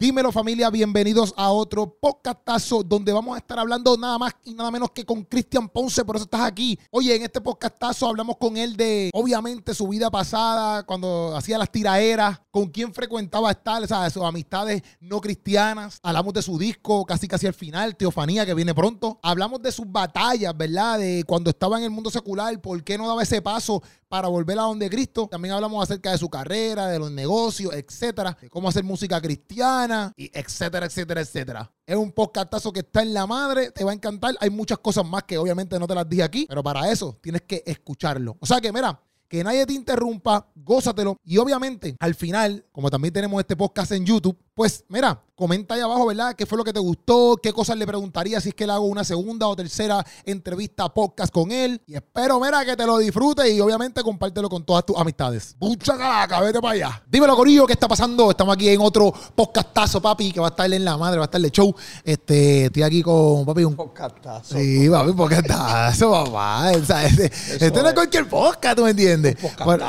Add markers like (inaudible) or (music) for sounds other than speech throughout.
Dímelo familia, bienvenidos a otro podcastazo donde vamos a estar hablando nada más y nada menos que con Cristian Ponce, por eso estás aquí. Oye, en este podcastazo hablamos con él de, obviamente, su vida pasada, cuando hacía las tiraeras, con quién frecuentaba estar, o sea, sus amistades no cristianas. Hablamos de su disco casi casi al final, Teofanía, que viene pronto. Hablamos de sus batallas, ¿verdad? De cuando estaba en el mundo secular, por qué no daba ese paso para volver a donde Cristo. También hablamos acerca de su carrera, de los negocios, etcétera, de cómo hacer música cristiana y etcétera, etcétera, etcétera. Es un podcastazo que está en la madre, te va a encantar. Hay muchas cosas más que obviamente no te las dije aquí, pero para eso tienes que escucharlo. O sea que, mira, que nadie te interrumpa, gózatelo. Y obviamente, al final, como también tenemos este podcast en YouTube, pues mira, comenta ahí abajo, ¿verdad? ¿Qué fue lo que te gustó? ¿Qué cosas le preguntaría si es que le hago una segunda o tercera entrevista podcast con él? Y espero, mira, que te lo disfrutes y obviamente compártelo con todas tus amistades. Mucha calaca, vete para allá. Dímelo, Corillo, ¿qué está pasando? Estamos aquí en otro podcastazo, papi, que va a estar en la madre, va a estar de show. Este, estoy aquí con papi, un podcastazo. Sí, papi, podcastazo, (laughs) papá. este, este no es cualquier podcast, ¿tú me entiendes?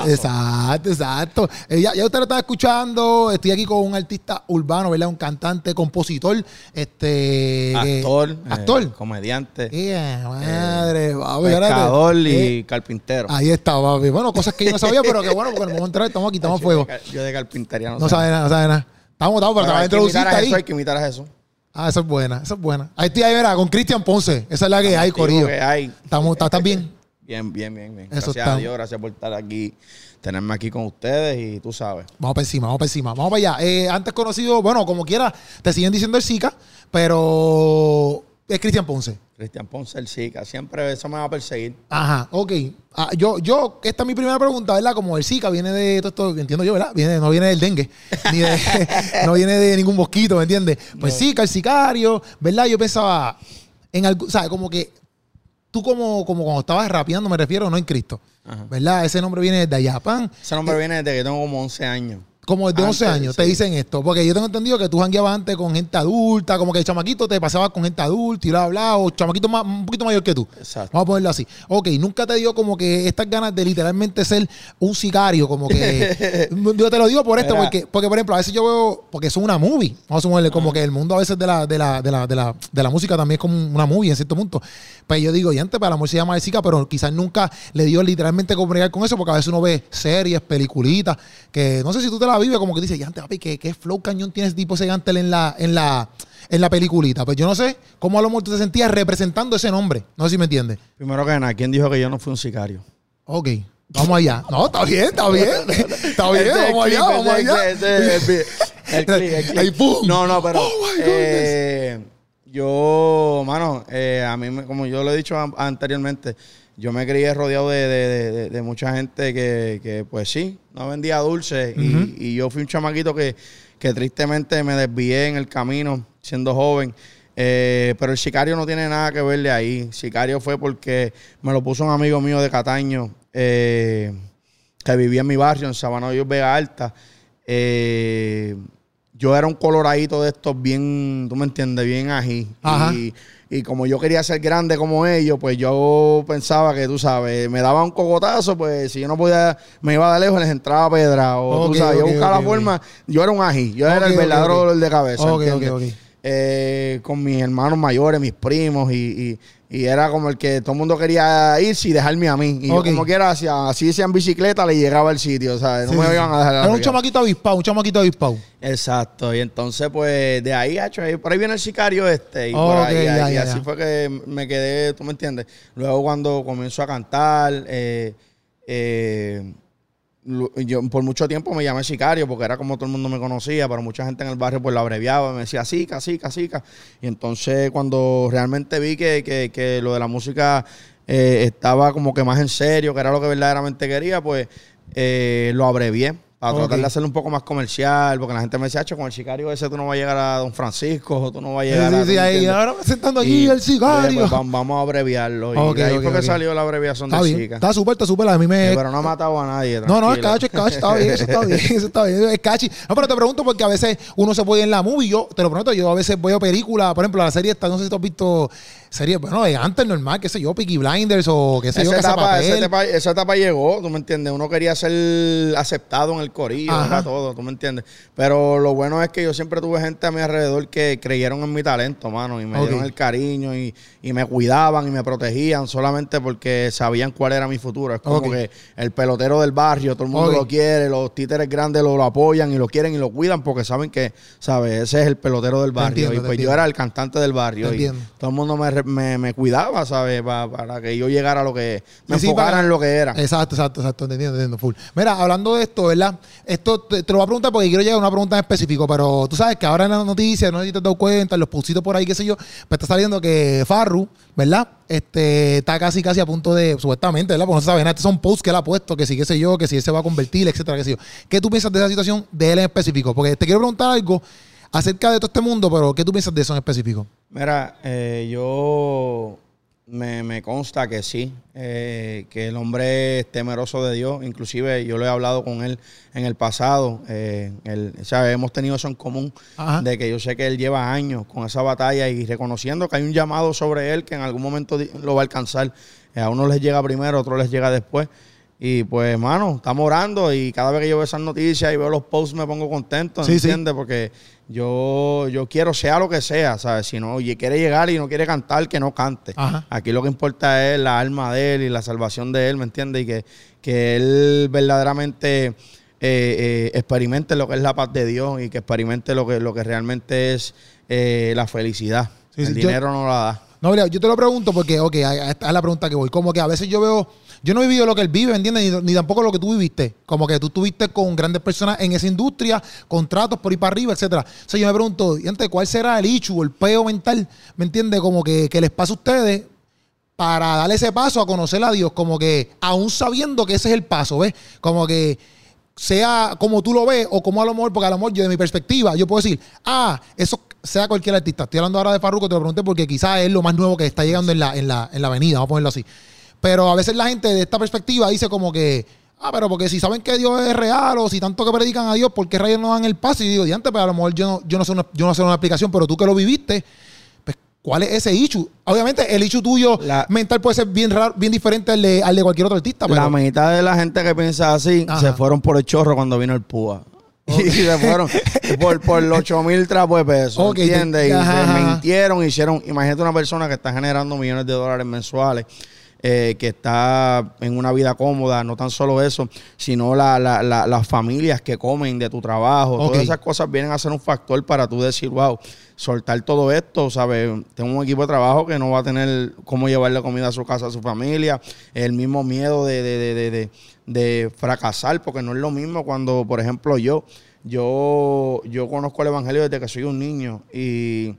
exacto, exacto. Eh, ya, ya usted lo está escuchando. Estoy aquí con un artista urbano, ¿verdad? Un cantante, compositor, este. Actor. actor. Eh, comediante. Yeah, madre, papi, pescador y eh, carpintero. Ahí está, papi. Bueno, cosas que yo no sabía, pero que bueno, porque en el momento estamos aquí, estamos a fuego. Yo de carpintería no, no sabe nada, no sabe nada. Estamos, estamos, pero, te introduciste ahí. Eso, hay que imitar a Jesús. Ah, esa es buena, esa es buena. Ahí estoy ahí, verá, con Cristian Ponce. Esa es la que hay, Corillo. Que hay. Estamos, ¿Estás bien? Bien, bien, bien, bien. Gracias a Dios, gracias por estar aquí, tenerme aquí con ustedes y tú sabes. Vamos para encima, vamos para encima. Vamos para allá. Eh, antes conocido, bueno, como quiera, te siguen diciendo el Zika, pero es Cristian Ponce. Cristian Ponce, el Zika. Siempre eso me va a perseguir. Ajá, ok. Ah, yo, yo, esta es mi primera pregunta, ¿verdad? Como el Zika viene de todo esto, entiendo yo, ¿verdad? Viene, no viene del dengue, ni de, (laughs) no viene de ningún mosquito, ¿me entiendes? Pues Zika, el sicario, ¿verdad? Yo pensaba en algo, ¿sabes? Como que tú como, como cuando estabas rapeando, me refiero, no en Cristo, ¿verdad? Ese nombre viene de Japón. Ese nombre viene desde que tengo como 11 años. Como desde 11 años te dicen esto. Porque yo tengo entendido que tú jangueabas antes con gente adulta, como que el chamaquito te pasaba con gente adulta y bla, bla, o chamaquito más, un poquito mayor que tú. Exacto. Vamos a ponerlo así. Ok, nunca te dio como que estas ganas de literalmente ser un sicario, como que. (laughs) yo te lo digo por esto, porque, porque por ejemplo, a veces yo veo, porque es una movie, vamos a sumarle, como que el mundo a veces de la, de la, de la, de la, de la música también es como una movie en cierto punto. Pues yo digo, y antes para la música se llama Zika, pero quizás nunca le dio literalmente como con eso, porque a veces uno ve series, peliculitas, que no sé si tú te la vives, como que dices, y antes, papi, ¿qué, ¿qué, flow cañón tienes tipo ese Gantel en la, en la, en la peliculita? Pues yo no sé cómo a lo mejor tú te sentías representando ese nombre. No sé si me entiendes. Primero que nada, ¿quién dijo que yo no fui un sicario? Ok. Vamos allá. No, está bien, está bien. (laughs) Está bien, vamos allá, vamos allá. El clip, el clip. No, no, pero... Oh, eh, yo, mano, eh, a mí, como yo lo he dicho anteriormente, yo me crié rodeado de, mucha gente que, pues sí, no vendía dulces. y, yo fui un chamaquito que, tristemente me desvié en el camino siendo joven. Eh, pero el sicario no tiene nada que verle ahí. Sicario fue porque me lo puso un amigo mío de Cataño, eh, que vivía en mi barrio, en Sabana Vega Alta. Eh, yo era un coloradito de estos bien, tú me entiendes, bien ají. Y, como yo quería ser grande como ellos, pues yo pensaba que, tú sabes, me daba un cocotazo, pues si yo no podía, me iba de lejos, les entraba pedra. O tú sabes, yo buscaba la forma. Yo era un ají, yo era el verdadero dolor de cabeza. Eh, con mis hermanos mayores, mis primos y y era como el que todo el mundo quería irse y dejarme a mí. Y yo como quiera, así decía en bicicleta, le llegaba al sitio, ¿sabes? No me iban a dejar. Era un chamaquito avispado, un chamaquito avispado. Exacto. Y entonces, pues, de ahí, hecho, por ahí viene el sicario este. Y, por ahí, y así fue que me quedé, ¿tú me entiendes? Luego cuando comienzo a cantar, eh, eh yo por mucho tiempo me llamé sicario porque era como todo el mundo me conocía, pero mucha gente en el barrio pues lo abreviaba, me decía Sica, Sica, Sica. Y entonces cuando realmente vi que, que, que lo de la música eh, estaba como que más en serio, que era lo que verdaderamente quería, pues eh, lo abrevié para tratar de hacerlo un poco más comercial, porque la gente me decía, con el sicario ese tú no vas a llegar a Don Francisco, tú no vas a llegar a... Sí, ahí, ahora sentando aquí el sicario. Pues, vamos a abreviarlo. y ahí fue que salió la abreviación está de bien, Está súper, está súper. A mí me... pero no ha matado a nadie. No, no, es cachi, es cachi. Está bien, eso está bien, eso está bien. Es cachi. No, pero te pregunto porque a veces uno se puede ir en la movie. Yo te lo pregunto, yo a veces a películas, por ejemplo, la serie esta, no sé si tú has visto serie, bueno, antes normal, qué sé yo, Peaky Blinders o qué sé yo, etapa, esa, etapa, esa etapa llegó, tú me entiendes. Uno quería ser aceptado en el corillo, todo, tú me entiendes. Pero lo bueno es que yo siempre tuve gente a mi alrededor que creyeron en mi talento, mano, y me dieron el cariño y, y, me cuidaban y me protegían solamente porque sabían cuál era mi futuro. Es como que el pelotero del barrio, todo el mundo lo quiere, los títeres grandes lo, apoyan y lo quieren y lo cuidan porque saben que, ¿sabes? Ese es el pelotero del barrio. y pues yo era el cantante del barrio. Y todo el mundo me, me, cuidaba, ¿sabes? Para, que yo llegara a lo que. Me enfocara en lo que era. Exacto, exacto, exacto. Entendiendo, entendiendo, full. Mira, hablando de esto, ¿verdad? Esto te, lo voy a preguntar porque quiero llegar a una pregunta en específico, pero tú sabes que ahora en las noticias, no sé si te has dado cuenta, en los pulsitos por ahí, qué sé yo, pues está saliendo que Farru, ¿verdad? Este, está casi, casi a punto de, supuestamente, ¿verdad? Porque no se sabe, estos son posts que él ha puesto, que sí, qué sé yo, que si él se va a convertir, etcétera, qué sé yo. ¿Qué tú piensas de esa situación de él en específico? Porque te quiero preguntar algo acerca de todo este mundo, pero ¿qué tú piensas de eso en específico? Mira, eh, yo me, consta que sí, eh, que el hombre es temeroso de Dios. Inclusive yo lo he hablado con él en el pasado. Eh, hemos tenido eso en común, de que yo sé que él lleva años con esa batalla y reconociendo que hay un llamado sobre él que en algún momento lo va a alcanzar. a uno les llega primero, a otro les llega después. Y pues, hermano, estamos orando y cada vez que yo veo esas noticias y veo los posts me pongo contento, ¿entiendes? Porque yo, yo quiero, sea lo que sea, ¿sabes? Si no quiere llegar y no quiere cantar, que no cante. Aquí lo que importa es la alma de él y la salvación de él, ¿me entiendes? Y que, que él verdaderamente eh, eh, experimente lo que es la paz de Dios y que experimente lo que, lo que realmente es eh, la felicidad. el dinero no la da. No, mira, yo te lo pregunto porque, ok, esta es la pregunta que voy. Como que a veces yo veo yo no he vivido lo que él vive, ¿entiendes? Ni, tampoco lo que tú viviste. Como que tú tuviste con grandes personas en esa industria, contratos por ahí para arriba, etcétera. O sea, yo me pregunto, ¿cuál será el o el peo mental, ¿me entiendes? Como que, les pasa a ustedes para darle ese paso a conocer a Dios, como que aún sabiendo que ese es el paso, ¿ves? Como que sea como tú lo ves o como a lo mejor, porque a lo mejor yo de mi perspectiva, yo puedo decir, ah, eso sea cualquier artista. Estoy hablando ahora de Farruko, te lo pregunté porque quizás es lo más nuevo que está llegando en la, en la, en la avenida, vamos a ponerlo así. Pero a veces la gente de esta perspectiva dice como que, ah, pero porque si saben que Dios es real o si tanto que predican a Dios, ¿por qué rayos no dan el paso? Y digo, diante, pero pues a lo mejor yo no, yo no sé una, yo no sé una explicación, pero tú que lo viviste, pues, ¿cuál es ese issue? Obviamente, el issue tuyo mental puede ser bien raro, bien diferente al de, al de cualquier otro artista. La mitad de la gente que piensa así se fueron por el chorro cuando vino el púa. (laughs) Y se fueron por, por los 8 mil trapos de pesos. ¿Entiendes? Y se mintieron, hicieron. Imagínate una persona que está generando millones de dólares mensuales eh, que está en una vida cómoda, no tan solo eso, sino las familias que comen de tu trabajo, todas esas cosas vienen a ser un factor para tú decir, wow, soltar todo esto, ¿sabes? Tengo un equipo de trabajo que no va a tener cómo llevarle comida a su casa, a su familia, el mismo miedo de, de, de fracasar, porque no es lo mismo cuando, por ejemplo, yo, yo, yo conozco el Evangelio desde que soy un niño y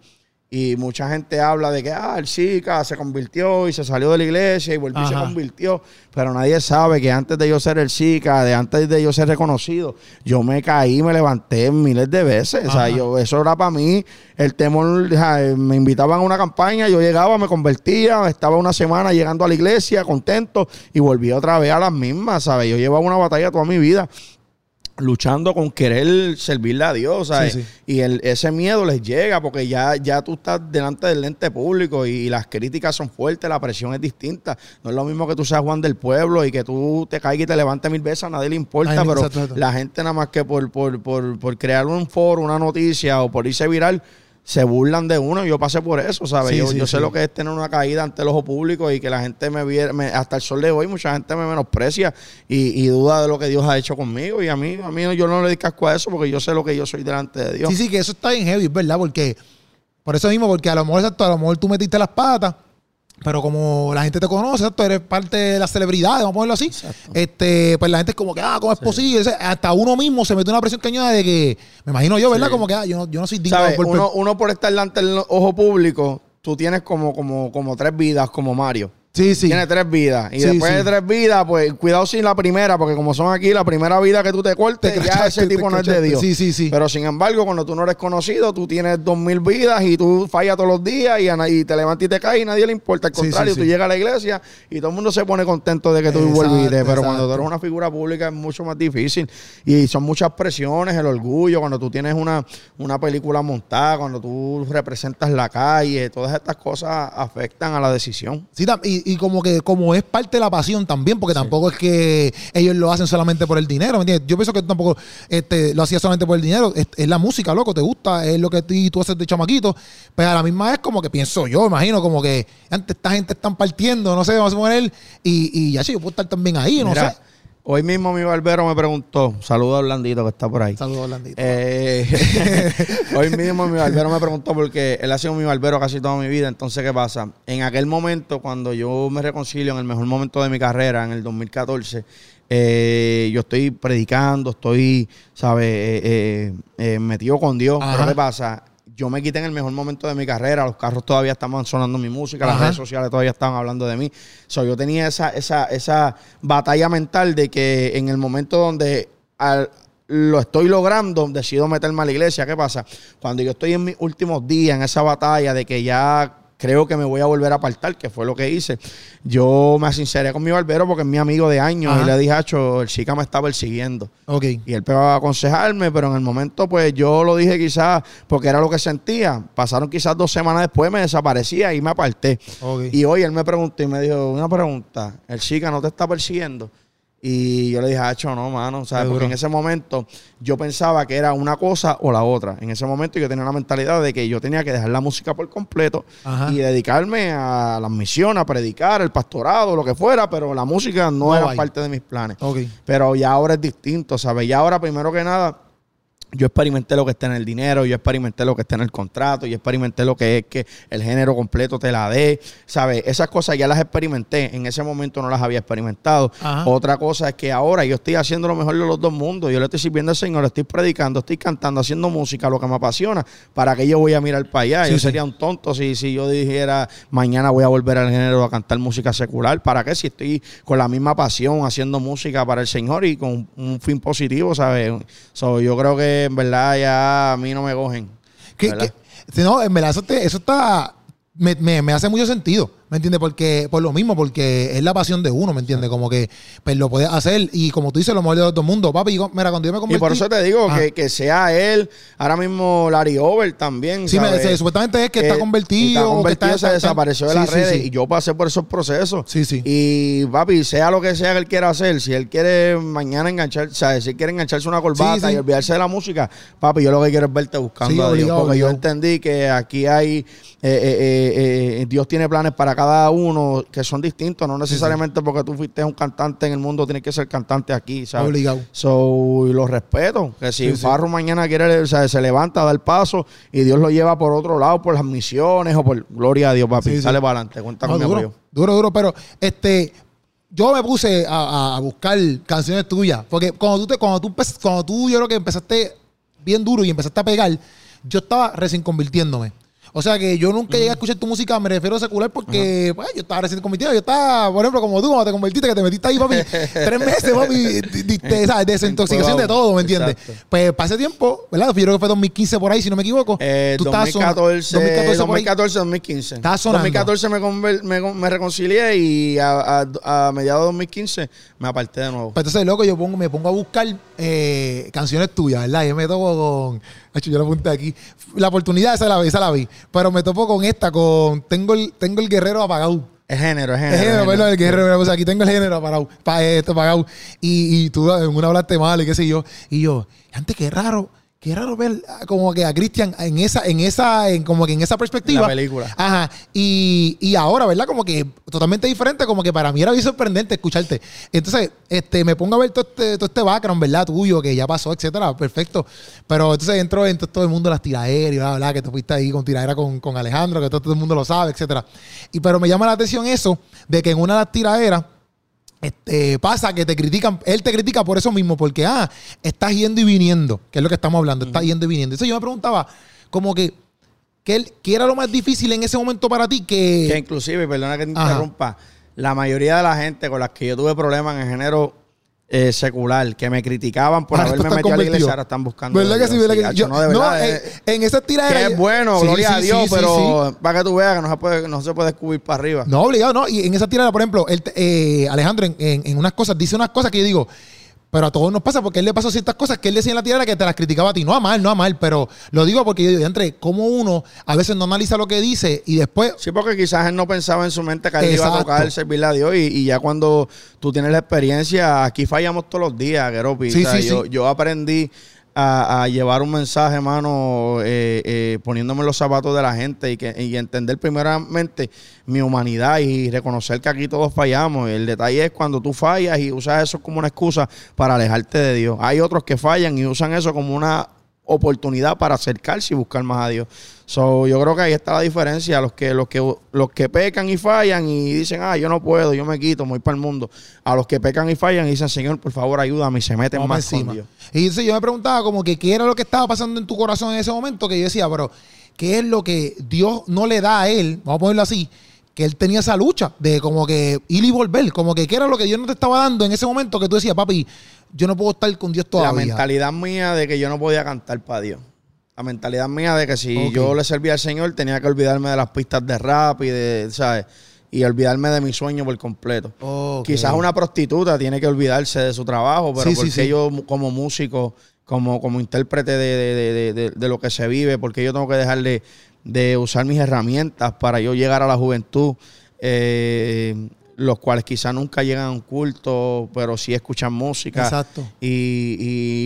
y mucha gente habla de que, ah, el Zika se convirtió y se salió de la iglesia y volvió y se convirtió. Pero nadie sabe que antes de yo ser el Zika, de antes de yo ser reconocido, yo me caí, me levanté miles de veces. O sea, yo, eso era para mí el temor. me invitaban a una campaña, yo llegaba, me convertía, estaba una semana llegando a la iglesia contento y volví otra vez a las mismas, ¿sabes? Yo llevaba una batalla toda mi vida luchando con querer servirle a Dios, ¿sabes? Y el, ese miedo les llega porque ya, ya tú estás delante del lente público y, las críticas son fuertes, la presión es distinta. No es lo mismo que tú seas Juan del Pueblo y que tú te caigas y te levantes mil veces, a nadie le importa, pero la gente nada más que por, por, por, por crear un foro, una noticia o por irse viral, se burlan de uno. Yo pasé por eso, ¿sabes? yo, sé lo que es tener una caída ante el ojo público y que la gente me viera, hasta el sol de hoy, mucha gente me menosprecia y, duda de lo que Dios ha hecho conmigo. Y a mí, a mí yo no le casco a eso porque yo sé lo que yo soy delante de Dios. Sí, sí, que eso está bien heavy, ¿verdad? Porque, por eso mismo, porque a lo mejor, a lo mejor tú metiste las patas pero como la gente te conoce, tú eres parte de la celebridad, vamos a ponerlo así, este, pues la gente es como que, ah, ¿cómo es posible? hasta uno mismo se mete una presión cañada de que, me imagino yo, ¿verdad? Como que, ah, yo no, yo no soy digno por... Uno, uno por estar delante del ojo público, tú tienes como, como, como tres vidas como Mario. Sí, sí. Tiene tres vidas. Y después de tres vidas, pues cuidado sin la primera, porque como son aquí, la primera vida que tú te cortes, ya ese tipo no es de Dios. Sí, sí, sí. Pero sin embargo, cuando tú no eres conocido, tú tienes dos mil vidas y tú fallas todos los días y, te levantas y te caes y nadie le importa. Al contrario, tú llegas a la iglesia y todo el mundo se pone contento de que tú volviste. Pero cuando tú eres una figura pública es mucho más difícil. Y son muchas presiones, el orgullo, cuando tú tienes una, una película montada, cuando tú representas la calle, todas estas cosas afectan a la decisión. Sí, y, y como que como es parte de la pasión también, porque tampoco es que ellos lo hacen solamente por el dinero, ¿me entiendes? Yo pienso que tú tampoco este, lo hacías solamente por el dinero, es, la música, loco, te gusta, es lo que tú haces de chamaquito, pero a la misma vez como que pienso yo, imagino, como que antes esta gente están partiendo, no sé, vamos a poner, y, y ya sí, yo puedo estar también ahí, no sé. Hoy mismo mi barbero me preguntó, saludo a Orlandito que está por ahí. Saludo a Orlandito. Eh, (laughs) hoy (laughs) mismo mi barbero me preguntó porque él ha sido mi barbero casi toda mi vida. Entonces, ¿qué pasa? En aquel momento, cuando yo me reconcilio, en el mejor momento de mi carrera, en el 2014, eh, yo estoy predicando, estoy, ¿sabes? Eh, metido con Dios. Pero ¿qué pasa? Yo me quité en el mejor momento de mi carrera, los carros todavía estaban sonando mi música, las redes sociales todavía estaban hablando de mí. So, yo tenía esa, esa, esa batalla mental de que en el momento donde lo estoy logrando, decido meterme a la iglesia. ¿Qué pasa? Cuando yo estoy en mis últimos días, en esa batalla de que ya creo que me voy a volver a apartar, que fue lo que hice. Yo me sinceré con mi barbero porque es mi amigo de años y le dije, Hacho, el chica me estaba persiguiendo. Okay. Y él pegó a aconsejarme, pero en el momento, pues yo lo dije quizás porque era lo que sentía. Pasaron quizás dos semanas después, me desaparecía y me aparté. Y hoy él me preguntó y me dijo, una pregunta, ¿el chica no te está persiguiendo? Y yo le dije, Hacho, no, mano, ¿sabes? Porque en ese momento yo pensaba que era una cosa o la otra. En ese momento yo tenía una mentalidad de que yo tenía que dejar la música por completo y dedicarme a las misiones, a predicar, el pastorado, lo que fuera, pero la música no, era parte de mis planes. Pero ya ahora es distinto, ¿sabes? Ya ahora, primero que nada, yo experimenté lo que está en el dinero, yo experimenté lo que está en el contrato, yo experimenté lo que es que el género completo te la dé, ¿sabes? Esas cosas ya las experimenté, en ese momento no las había experimentado. Otra cosa es que ahora yo estoy haciendo lo mejor de los dos mundos, yo le estoy sirviendo al Señor, estoy predicando, estoy cantando, haciendo música, lo que me apasiona, ¿para que yo voy a mirar para allá? yo sería un tonto si, si yo dijera, mañana voy a volver al género a cantar música secular, ¿para qué? Si estoy con la misma pasión haciendo música para el Señor y con un fin positivo, ¿sabes? So, yo creo que en verdad ya a mí no me cogen. ¿Qué, no, en verdad eso, eso está, me, me, hace mucho sentido. ¿Me entiendes? Porque, por lo mismo, porque es la pasión de uno, ¿me entiendes? Como que pues lo puedes hacer y como tú dices, lo mejor de todo el mundo. Papi, mira, cuando yo me convertí... Y por eso te digo que, que, sea él, ahora mismo Larry Over también, Sí, supuestamente es que está convertido. Está convertido, se desapareció de las redes y yo pasé por esos procesos. Sí, sí. Y, papi, sea lo que sea que él quiera hacer, si él quiere mañana enganchar, o sea, si quiere engancharse una corbata y olvidarse de la música, papi, yo lo que quiero es verte buscando a Dios. Porque yo entendí que aquí hay... Eh, eh, eh, Dios tiene planes para cada uno que son distintos, no necesariamente porque tú fuiste un cantante en el mundo, tienes que ser cantante aquí, ¿sabes? Obligado. So, y lo respeto, que si Farro mañana quiere, o sea, se levanta, da el paso y Dios lo lleva por otro lado, por las misiones o por, gloria a Dios, papi, sale para adelante, cuenta con duro, apoyo. Duro, duro, pero este, yo me puse a, buscar canciones tuyas, porque cuando tú, te, cuando, tú, cuando tú, yo creo que empezaste bien duro y empezaste a pegar, yo estaba recién convirtiéndome. O sea que yo nunca llegué a escuchar tu música, me refiero a secular porque pues, yo estaba recién convertido. Yo estaba, por ejemplo, como tú, cuando te convertiste, que te metiste ahí, papi, (laughs) tres meses, papi, ¿sabes? (laughs) desintoxicación de todo, ¿me entiendes? Pues pasé tiempo, ¿verdad? Yo creo que fue 2015 por ahí, si no me equivoco. Eh, tú 2014, 2014, 2014, 2015. Estás sonando. 2014 me, me, reconcilié y a, a, mediados de 2015 me aparté de nuevo. Pues entonces, loco, yo pongo, me pongo a buscar eh, canciones tuyas, ¿verdad? Yo me toco con yo lo apunté aquí. La oportunidad esa la vi, esa la vi. Pero me topo con esta, con tengo el, tengo el guerrero apagado. Es género, es género. Es género, perdón, el guerrero. aquí tengo el género apagado. Pa, esto apagado. Y, y tú en una hablaste mal y qué sé yo. Y yo, antes qué raro Qué raro ver ah, como que a Christian en esa, en esa, en como que en esa perspectiva. La película. Ajá. Y, y, ahora, ¿verdad? Como que totalmente diferente, como que para mí era bien sorprendente escucharte. Entonces, este, me pongo a ver todo este, todo este background, ¿verdad? Tuyo, que ya pasó, etcétera. Perfecto. Pero entonces entro en todo el mundo de las tiraderas, ¿verdad? Que te fuiste ahí con tiradera con, con Alejandro, que todo, todo el mundo lo sabe, etcétera. Y pero me llama la atención eso, de que en una de las tiraderas este, pasa que te critican, él te critica por eso mismo, porque, ah, estás yendo y viniendo, que es lo que estamos hablando, estás yendo y viniendo. Entonces yo me preguntaba, como que, ¿qué, era lo más difícil en ese momento para ti? Que, que inclusive, perdona que te interrumpa, la mayoría de la gente con las que yo tuve problemas en el género eh, secular, que me criticaban por haberme metido a la iglesia, ahora están buscando. ¿Verdad que sí? ¿Verdad que Yo, no, de verdad, eh, en, esa tiradera. Que es bueno, gloria a Dios, pero para que tú veas que no se puede, no se puede descubrir para arriba. No, obligado, no. Y en esa tirada, por ejemplo, el, eh, Alejandro, en, en, unas cosas, dice unas cosas que yo digo, pero a todos nos pasa porque él le pasó ciertas cosas que él decía en la tierra que te las criticaba a ti. No a mal, no a mal, pero lo digo porque yo digo, entre cómo uno a veces no analiza lo que dice y después. Sí, porque quizás él no pensaba en su mente que él iba a tocar, servirle a Dios. Y, ya cuando tú tienes la experiencia, aquí fallamos todos los días, Geropi. Sí, sí, yo, yo aprendí a, llevar un mensaje, hermano, eh, eh, poniéndome los zapatos de la gente y, que, y entender primeramente mi humanidad y reconocer que aquí todos fallamos. El detalle es cuando tú fallas y usas eso como una excusa para alejarte de Dios. Hay otros que fallan y usan eso como una oportunidad para acercarse y buscar más a Dios. So, yo creo que ahí está la diferencia. Los que, los que, los que pecan y fallan y dicen, ah, yo no puedo, yo me quito, me voy para el mundo. A los que pecan y fallan y dicen, Señor, por favor, ayúdame y se meten más con Dios. Y entonces yo me preguntaba como que qué era lo que estaba pasando en tu corazón en ese momento, que yo decía, pero ¿qué es lo que Dios no le da a él? Vamos a ponerlo así que él tenía esa lucha de como que ir y volver, como que qué era lo que Dios no te estaba dando en ese momento que tú decías, papi, yo no puedo estar con Dios todavía. La mentalidad mía de que yo no podía cantar para Dios. La mentalidad mía de que si yo le servía al Señor tenía que olvidarme de las pistas de rap y de, ¿sabes? Y olvidarme de mi sueño por completo. Quizás una prostituta tiene que olvidarse de su trabajo, pero porque yo como músico, como, como intérprete de, de, lo que se vive, porque yo tengo que dejarle de usar mis herramientas para yo llegar a la juventud. Eh, los cuales quizá nunca llegan a un culto, pero sí escuchan música. Exacto. Y,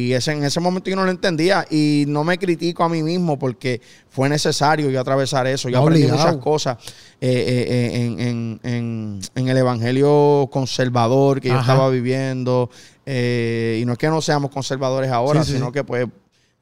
y ese, en ese momento yo no lo entendía y no me critico a mí mismo porque fue necesario yo atravesar eso. Yo aprendí muchas cosas eh, eh, eh, en, en, en, el evangelio conservador que yo estaba viviendo. y no es que no seamos conservadores ahora, sino que pues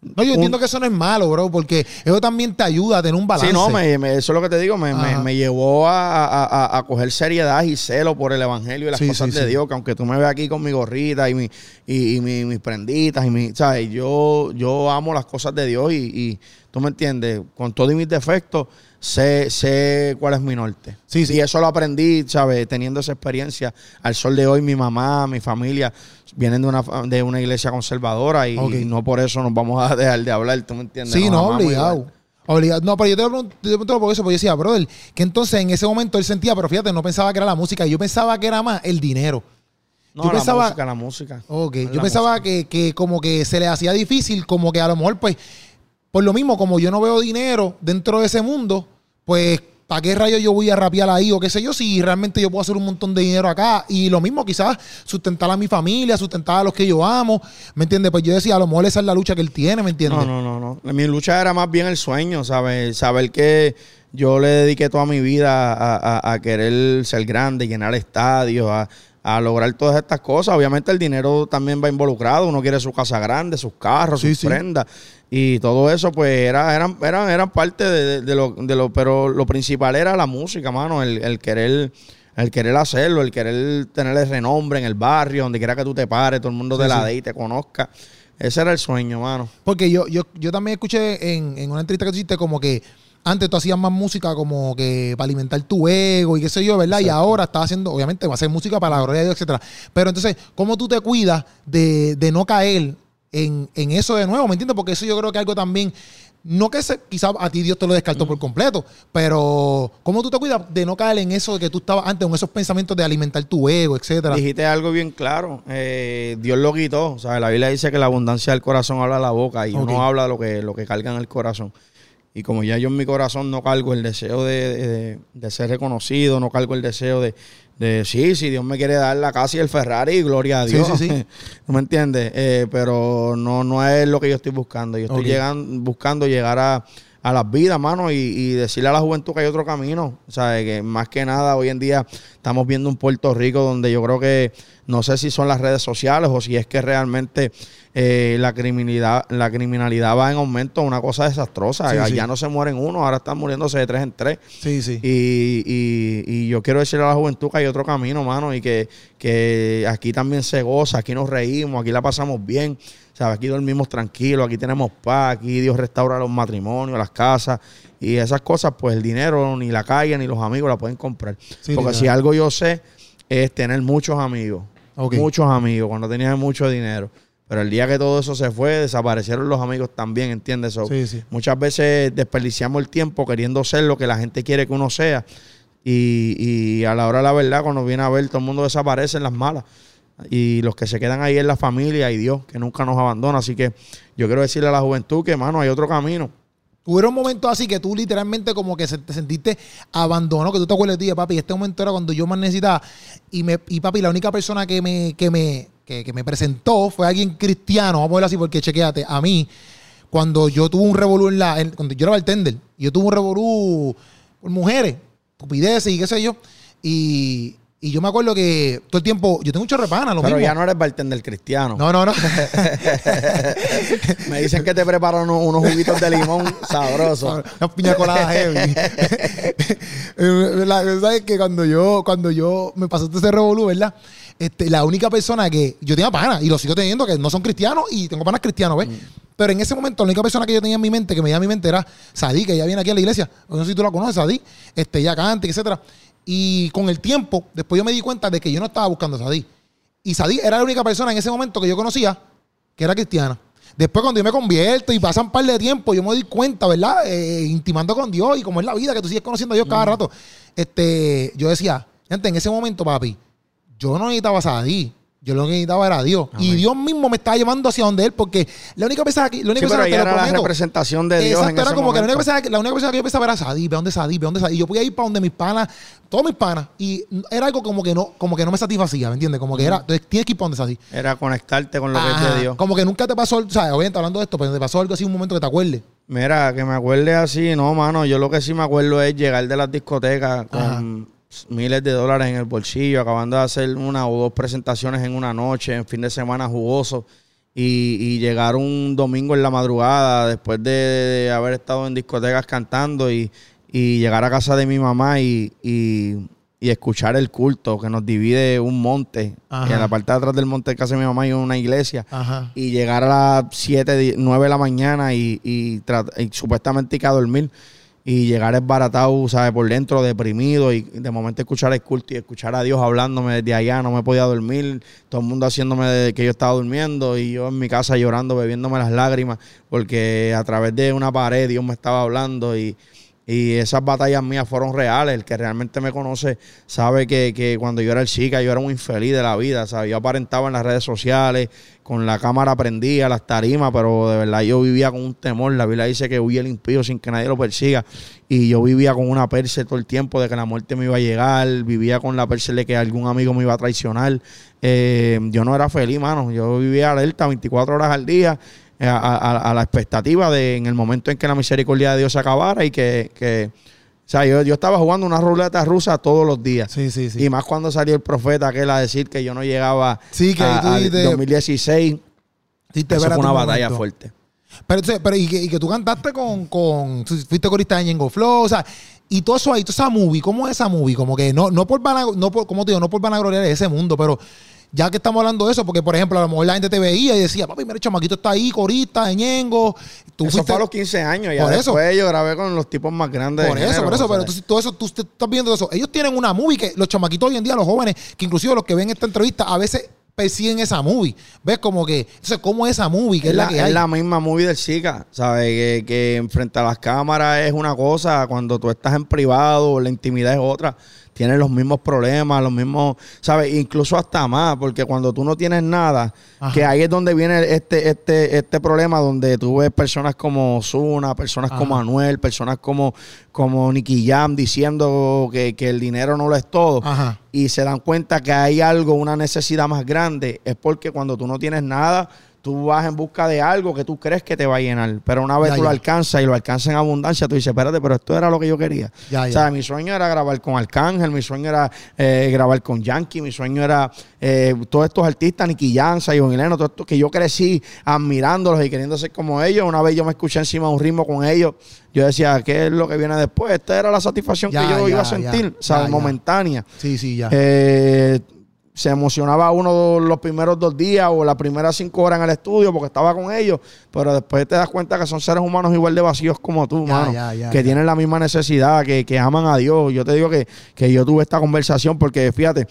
no, yo entiendo que eso no es malo, bro, porque eso también te ayuda a tener un balance. Sí, no, me, eso es lo que te digo, me, me, llevó a, a, coger seriedad y celo por el evangelio y las cosas de Dios, que aunque tú me veas aquí con mi gorrita y, mi, y, mis prenditas, y mi, ¿sabes? Yo, yo amo las cosas de Dios y, y tú me entiendes, con todos mis defectos, sé, sé cuál es mi norte. Sí, sí. Y eso lo aprendí, ¿sabes? Teniendo esa experiencia. Al sol de hoy, mi mamá, mi familia vienen de una, de una iglesia conservadora y, no por eso nos vamos a dejar de hablar, ¿tú me entiendes? Sí, no, obligado. Obligado. No, pero yo te pregunto, por eso, porque yo decía, brother, que entonces en ese momento él sentía, pero fíjate, no pensaba que era la música, yo pensaba que era más el dinero. No, yo la pensaba, música, la música. Ok, yo pensaba que, que como que se le hacía difícil, como que a lo mejor, pues, por lo mismo, como yo no veo dinero dentro de ese mundo, pues ¿para qué rayos yo voy a rapear ahí o qué sé yo si realmente yo puedo hacer un montón de dinero acá? Y lo mismo, quizás sustentar a mi familia, sustentar a los que yo amo, ¿me entiendes? Pues yo decía, a lo mejor esa es la lucha que él tiene, ¿me entiendes? No, no, no, no. Mi lucha era más bien el sueño, ¿sabes? Saber que yo le dediqué toda mi vida a, querer ser grande, llenar estadios, a, a lograr todas estas cosas. Obviamente el dinero también va involucrado. Uno quiere su casa grande, sus carros, sus prendas. Y todo eso, pues, era, eran, eran, eran parte de, lo, de lo, pero lo principal era la música, mano, el, el querer, el querer hacerlo, el querer tener el renombre en el barrio, donde quiera que tú te pares, todo el mundo de la de y te conozca. Ese era el sueño, mano. Porque yo, yo, yo también escuché en, en una entrevista que tú hiciste como que antes tú hacías más música como que para alimentar tu ego y qué sé yo, ¿verdad? Y ahora estás haciendo, obviamente, va a hacer música para la gloria de Dios, etcétera. Pero entonces, ¿cómo tú te cuidas de, de no caer en, eso de nuevo, ¿me entiendes? Porque eso yo creo que algo también, no que se, quizás a ti Dios te lo descartó por completo, pero ¿cómo tú te cuidas de no caer en eso de que tú estabas antes, en esos pensamientos de alimentar tu ego, etcétera? Dijiste algo bien claro, eh, Dios lo quitó, o sea, la Biblia dice que la abundancia del corazón habla la boca y uno habla lo que, lo que carga en el corazón. Y como ya yo en mi corazón no cargo el deseo de, ser reconocido, no cargo el deseo de, de, sí, sí, Dios me quiere dar la casa y el Ferrari, gloria a Dios. Sí, sí, sí. (laughs) ¿No me entiendes? Eh, pero no, no es lo que yo estoy buscando. Yo estoy buscando llegar a, a las vidas, mano, y, y, decirle a la juventud que hay otro camino. O sea, que más que nada hoy en día estamos viendo un Puerto Rico donde yo creo que no sé si son las redes sociales o si es que realmente eh, la criminalidad la criminalidad va en aumento, una cosa desastrosa. ya no se mueren uno, ahora están muriéndose de tres en tres. Sí, sí. Y, y, y, yo quiero decirle a la juventud que hay otro camino, mano, y que, que aquí también se goza, aquí nos reímos, aquí la pasamos bien. ¿Sabes? Aquí dormimos tranquilos, aquí tenemos paz, aquí Dios restaura los matrimonios, las casas y esas cosas, pues el dinero, ni la calle, ni los amigos la pueden comprar. Porque si algo yo sé es tener muchos amigos. Muchos amigos, cuando tenías mucho dinero. Pero el día que todo eso se fue, desaparecieron los amigos también, ¿entiendes? Muchas veces desperdiciamos el tiempo queriendo ser lo que la gente quiere que uno sea. Y, y a la hora de la verdad, cuando viene a ver, todo el mundo desaparece en las malas. Y los que se quedan ahí es la familia y Dios, que nunca nos abandona. Así que yo quiero decirle a la juventud que, hermano, hay otro camino. Tuvieron momentos así que tú literalmente como que te sentiste abandonado, que tú te acuerdas de ti, papi, este momento era cuando yo más necesitaba. Y, me, y papi, la única persona que me, que me, que, me presentó fue alguien cristiano, vamos a verlo así, porque chequéate, a mí, cuando yo tuve un revolú en la, cuando yo era bartender, yo tuve un revolú por mujeres, estupideces y qué sé yo, y, y yo me acuerdo que todo el tiempo, yo tengo mucho repana, lo Pero ya no eres bartender cristiano. No, no, no. (laughs) me dicen que te preparan unos, juguitos de limón sabrosos. (laughs) Unas piña coladas heavy. (laughs) la es que cuando yo, cuando yo me pasó ese revolú, ¿verdad? Este, la única persona que yo tenía pana y lo sigo teniendo, que no son cristianos y tengo panas cristianos, ¿ves? Mm. Pero en ese momento, la única persona que yo tenía en mi mente, que me dio a mi mente, era Sadí, que ella viene aquí a la iglesia. No sé si tú la conoces, Sadí. Este, ella canta, etcétera. Y con el tiempo, después yo me di cuenta de que yo no estaba buscando a Sadí. Y Sadí era la única persona en ese momento que yo conocía que era cristiana. Después, cuando yo me convierto y pasan un par de tiempo, yo me doy cuenta, ¿verdad? Eh, intimando con Dios y como es la vida, que tú sigues conociendo a Dios cada rato. Este, yo decía, gente, en ese momento, papi, yo no necesitaba a Sadí. Yo lo que necesitaba era a Dios. Y Dios mismo me estaba llevando hacia donde Él, porque la única persona que. La única sí, pero que era la representación de Dios. Exacto, era como que la única, persona, la única persona que yo pensaba era Sadí, ve dónde Sadí, ve dónde Sadí. Y yo podía ir para donde mis panas, todos mis panas, y era algo como que no, como que no me satisfacía, ¿me entiendes? Como que era, entonces tienes que ir para donde Sadí. Era conectarte con lo que es de Dios. Como que nunca te pasó, o sea, obviamente hablando de esto, pero te pasó algo así un momento que te acuerdes. Mira, que me acuerde así, no, mano. Yo lo que sí me acuerdo es llegar de las discotecas con miles de dólares en el bolsillo, acabando de hacer una o dos presentaciones en una noche, en fin de semana jugoso, y, llegar un domingo en la madrugada después de, haber estado en discotecas cantando y, llegar a casa de mi mamá y, escuchar el culto que nos divide un monte, y en la parte de atrás del monte de casa de mi mamá hay una iglesia, y llegar a las 7, 9 de la mañana y, y, supuestamente ir a dormir y llegar esbaratado, ¿sabes? Por dentro, deprimido y de momento escuchar el culto y escuchar a Dios hablándome desde allá, no me podía dormir, todo el mundo haciéndome de que yo estaba durmiendo y yo en mi casa llorando, bebiéndome las lágrimas, porque a través de una pared Dios me estaba hablando y, y esas batallas mías fueron reales. El que realmente me conoce sabe que, cuando yo era el chica, yo era un infeliz de la vida. Yo aparentaba en las redes sociales, con la cámara prendida, las tarimas, pero de verdad yo vivía con un temor. La Biblia dice que huye el impío sin que nadie lo persiga. Y yo vivía con una perse todo el tiempo de que la muerte me iba a llegar. Vivía con la perse de que algún amigo me iba a traicionar. Eh, yo no era feliz, mano. Yo vivía alerta 24 horas al día eh, a, la expectativa de en el momento en que la misericordia de Dios se acabara y que, o sea, yo, estaba jugando una ruleta rusa todos los días. Sí, sí, sí. Y más cuando salió el profeta aquel a decir que yo no llegaba sí, que a, 2016. Sí, te eso fue una batalla fuerte. Pero, pero y, que, y, que, tú cantaste con, con fuiste corista de Ñengo Flow, o sea, y todo eso ahí, toda esa movie, ¿cómo es esa movie? Como que no, no por no por, como te digo, no por vanagloriar ese mundo, pero ya que estamos hablando de eso, porque por ejemplo, a lo mejor la gente te veía y decía, papi, mira, el chamaquito está ahí, corista, de Ñengo. Tú eso fue a los 15 años, ya por después eso. yo grabé con los tipos más grandes. Por eso, por eso, pero tú, todo eso, tú estás viendo eso. Ellos tienen una movie que los chamaquitos hoy en día, los jóvenes, que inclusive los que ven esta entrevista, a veces persiguen esa movie. ¿Ves? Como que, entonces, ¿cómo es esa movie? Que es, la, que es la misma movie del chica, ¿sabes? Que, que frente a las cámaras es una cosa, cuando tú estás en privado, la intimidad es otra tienes los mismos problemas, los mismos, ¿sabes? Incluso hasta más, porque cuando tú no tienes nada, que ahí es donde viene este, este, este problema, donde tú ves personas como Zuna, personas como Anuel, personas como, como Nicky Jam diciendo que, que el dinero no lo es todo, y se dan cuenta que hay algo, una necesidad más grande, es porque cuando tú no tienes nada, tú vas en busca de algo que tú crees que te va a llenar, pero una vez tú lo alcanzas y lo alcanzas en abundancia, tú dices, espérate, pero esto era lo que yo quería. o sea, mi sueño era grabar con Arcángel, mi sueño era eh, grabar con Yankee, mi sueño era eh, todos estos artistas, Nicky Janza, Ivonne Hileno, todo esto que yo crecí admirándolos y queriendo ser como ellos. Una vez yo me escuché encima de un ritmo con ellos, yo decía, ¿qué es lo que viene después? Esta era la satisfacción que yo iba a sentir, o sea, momentánea. Sí, sí, ya. Eh, se emocionaba uno los primeros dos días o las primeras cinco horas en el estudio porque estaba con ellos, pero después te das cuenta que son seres humanos igual de vacíos como tú, mano, que tienen la misma necesidad, que, que, aman a Dios. Yo te digo que, que yo tuve esta conversación porque, fíjate,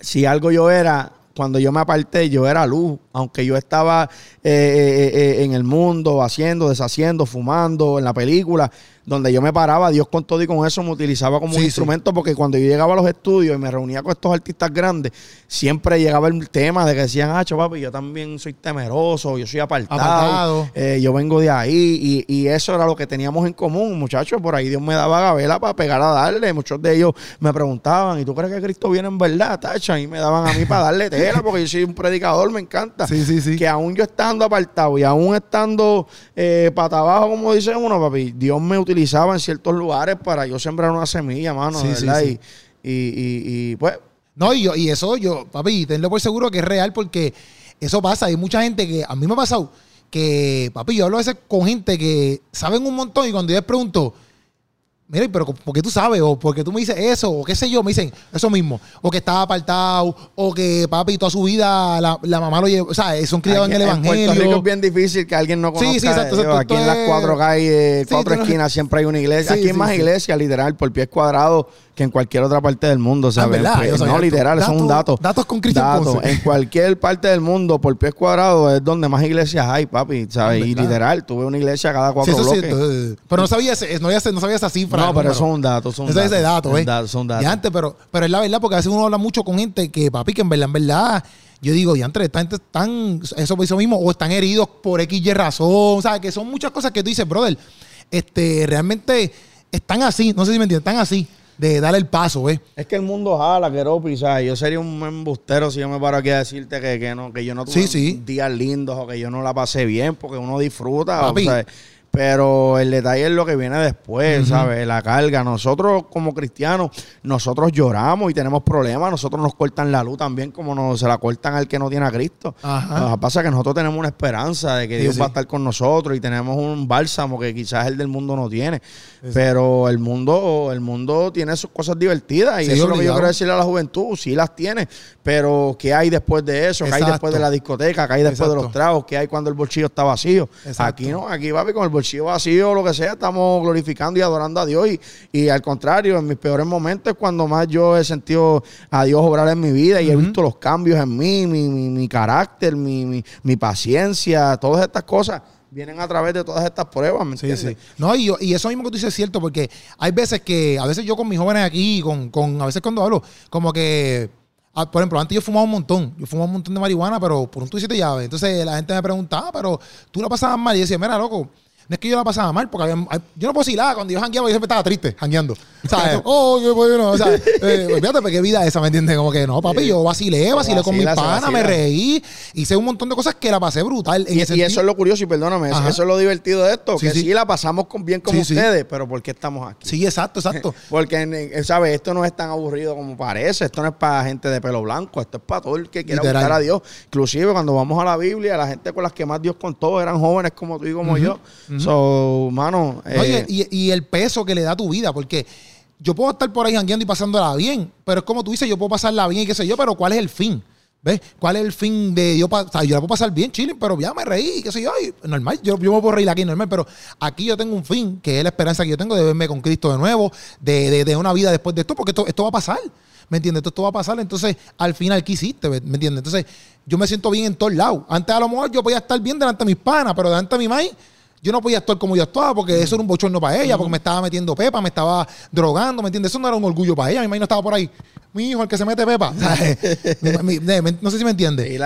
si algo yo era, cuando yo me aparté, yo era luz. Aunque yo estaba eh, eh, eh, en el mundo, haciendo, deshaciendo, fumando, en la película, donde yo me paraba, Dios con todo y con eso me utilizaba como un instrumento, porque cuando yo llegaba a los estudios y me reunía con estos artistas grandes, siempre llegaba el tema de que decían, ah, papi, yo también soy temeroso, yo soy apartado, yo vengo de ahí, y, y, eso era lo que teníamos en común, muchachos, por ahí Dios me daba gabela para pegar a darle, muchos de ellos me preguntaban, ¿y tú crees que Cristo viene en verdad, tacha? Y me daban a mí para darle tela, porque yo soy un predicador, me encanta. Sí, sí, sí. Que aún yo estando apartado y aún estando eh, pata abajo, como dice uno, papi, Dios me utilizaba en ciertos lugares para yo sembrar una semilla, mano, ¿verdad? Y, y, pues. No, y, yo, y eso yo, papi, tenlo por seguro que es real porque eso pasa. Hay mucha gente que, a mí me ha pasado, que, papi, yo hablo a veces con gente que saben un montón y cuando yo les pregunto, Mira, pero ¿por qué tú sabes? O porque tú me dices eso, o qué sé yo, me dicen eso mismo. O que estaba apartado, o que papi toda su vida la, la mamá lo llevó. O sea, son criados en el evangelio. En Puerto Rico es bien difícil que alguien no conozca. Sí, sí, exacto. aquí en las cuatro calles, cuatro esquinas, siempre hay una iglesia. aquí hay más iglesias, literal, por pies cuadrados que en cualquier otra parte del mundo, ¿sabes? Ah, pues, no, literal, son datos. Datos con Cristian datos. En cualquier parte del mundo, por pies cuadrados, es donde más iglesias hay, papi, ¿sabes? Y literal, tuve una iglesia cada cuatro sí, bloques. Eh, pero no sabía, no, no sabía esa cifra. No, pero eso es un dato, son datos. ese dato, ¿eh? Son datos. Y antes, pero, pero es la verdad, porque a veces uno habla mucho con gente que, papi, que en verdad, en verdad yo digo, y entre esta gente están, eso, eso mismo, o están heridos por X y razón, ¿sabes? Que son muchas cosas que tú dices, brother, este, realmente están así, no sé si me entiendes, están así de darle el paso, ¿eh? Es que el mundo jala, quiero pisar. Yo sería un embustero si yo me paro aquí a decirte que, que no, que yo no tuve días lindos o que yo no la pasé bien, porque uno disfruta. O sea, pero el detalle es lo que viene después, ¿sabes? La carga. Nosotros como cristianos, nosotros lloramos y tenemos problemas. Nosotros nos cortan la luz también como nos, se la cortan al que no tiene a Cristo. Lo que pasa es que nosotros tenemos una esperanza de que Dios va a estar con nosotros y tenemos un bálsamo que quizás el del mundo no tiene. Pero el mundo, el mundo tiene sus cosas divertidas y eso es lo que yo quiero decirle a la juventud. Sí las tiene, pero ¿qué hay después de eso? ¿Qué hay después de la discoteca? ¿Qué hay después de los tragos? ¿Qué hay cuando el bolsillo está vacío? Aquí no, aquí va con el bolsillo vacío lo que sea, estamos glorificando y adorando a Dios. Y, al contrario, en mis peores momentos es cuando más yo he sentido a Dios obrar en mi vida y he visto los cambios en mí, mi, mi, carácter, mi, mi, paciencia, todas estas cosas vienen a través de todas estas pruebas, ¿me sí, sí. No, y, y, eso mismo que tú dices es cierto, porque hay veces que, a veces yo con mis jóvenes aquí, con, con a veces cuando hablo, como que por ejemplo, antes yo fumaba un montón. Yo fumaba un montón de marihuana, pero por un tuit de llave. Entonces la gente me preguntaba, pero tú la pasabas mal. Y yo decía, mira, loco, no es que yo la pasaba mal, porque había, yo no puedo decir nada. Cuando yo jangueaba, yo siempre estaba triste, jangueando. ¿Sabes? oh, qué bueno. O sea, eh, fíjate, pues, qué vida esa, ¿me entiendes? Como que no, papi, yo vacilé, vacilé con mis panas, me reí, hice un montón de cosas que la pasé brutal. y, eso es lo curioso, y perdóname, eso es lo divertido de esto, que sí, la pasamos con, bien con ustedes, pero ¿por qué estamos aquí? Sí, exacto, exacto. (laughs) porque, ¿sabes? Esto no es tan aburrido como parece. Esto no es para gente de pelo blanco, esto es para todo el que quiera buscar a Dios. Inclusive cuando vamos a la Biblia, la gente con las que más Dios contó eran jóvenes como tú y como yo. So, mano. Eh, y, el peso que le da tu vida, porque yo puedo estar por ahí jangueando y pasándola bien, pero es como tú dices, yo puedo pasarla bien y qué sé yo, pero ¿cuál es el fin? ¿Ves? ¿Cuál es el fin de yo? O sea, yo la puedo pasar bien, chile, pero ya me reí, qué sé yo, normal, yo, yo me puedo reír aquí, normal, pero aquí yo tengo un fin, que es la esperanza que yo tengo de verme con Cristo de nuevo, de, de, una vida después de esto, porque esto, esto va a pasar. ¿Me entiendes? Esto, esto, va a pasar. Entonces, al final, ¿qué hiciste? ¿Me entiendes? Entonces, yo me siento bien en todos lados. Antes, a lo mejor, yo podía estar bien delante de mis panas, pero delante de mi maíz yo no podía actuar como yo actuaba porque eso era un bochorno para ella, porque me estaba metiendo pepa, me estaba drogando, ¿me entiendes? Eso no era un orgullo para ella. Mi mamá no estaba por ahí. Mi hijo, el que se mete pepa. (laughs) no sé si me entiende.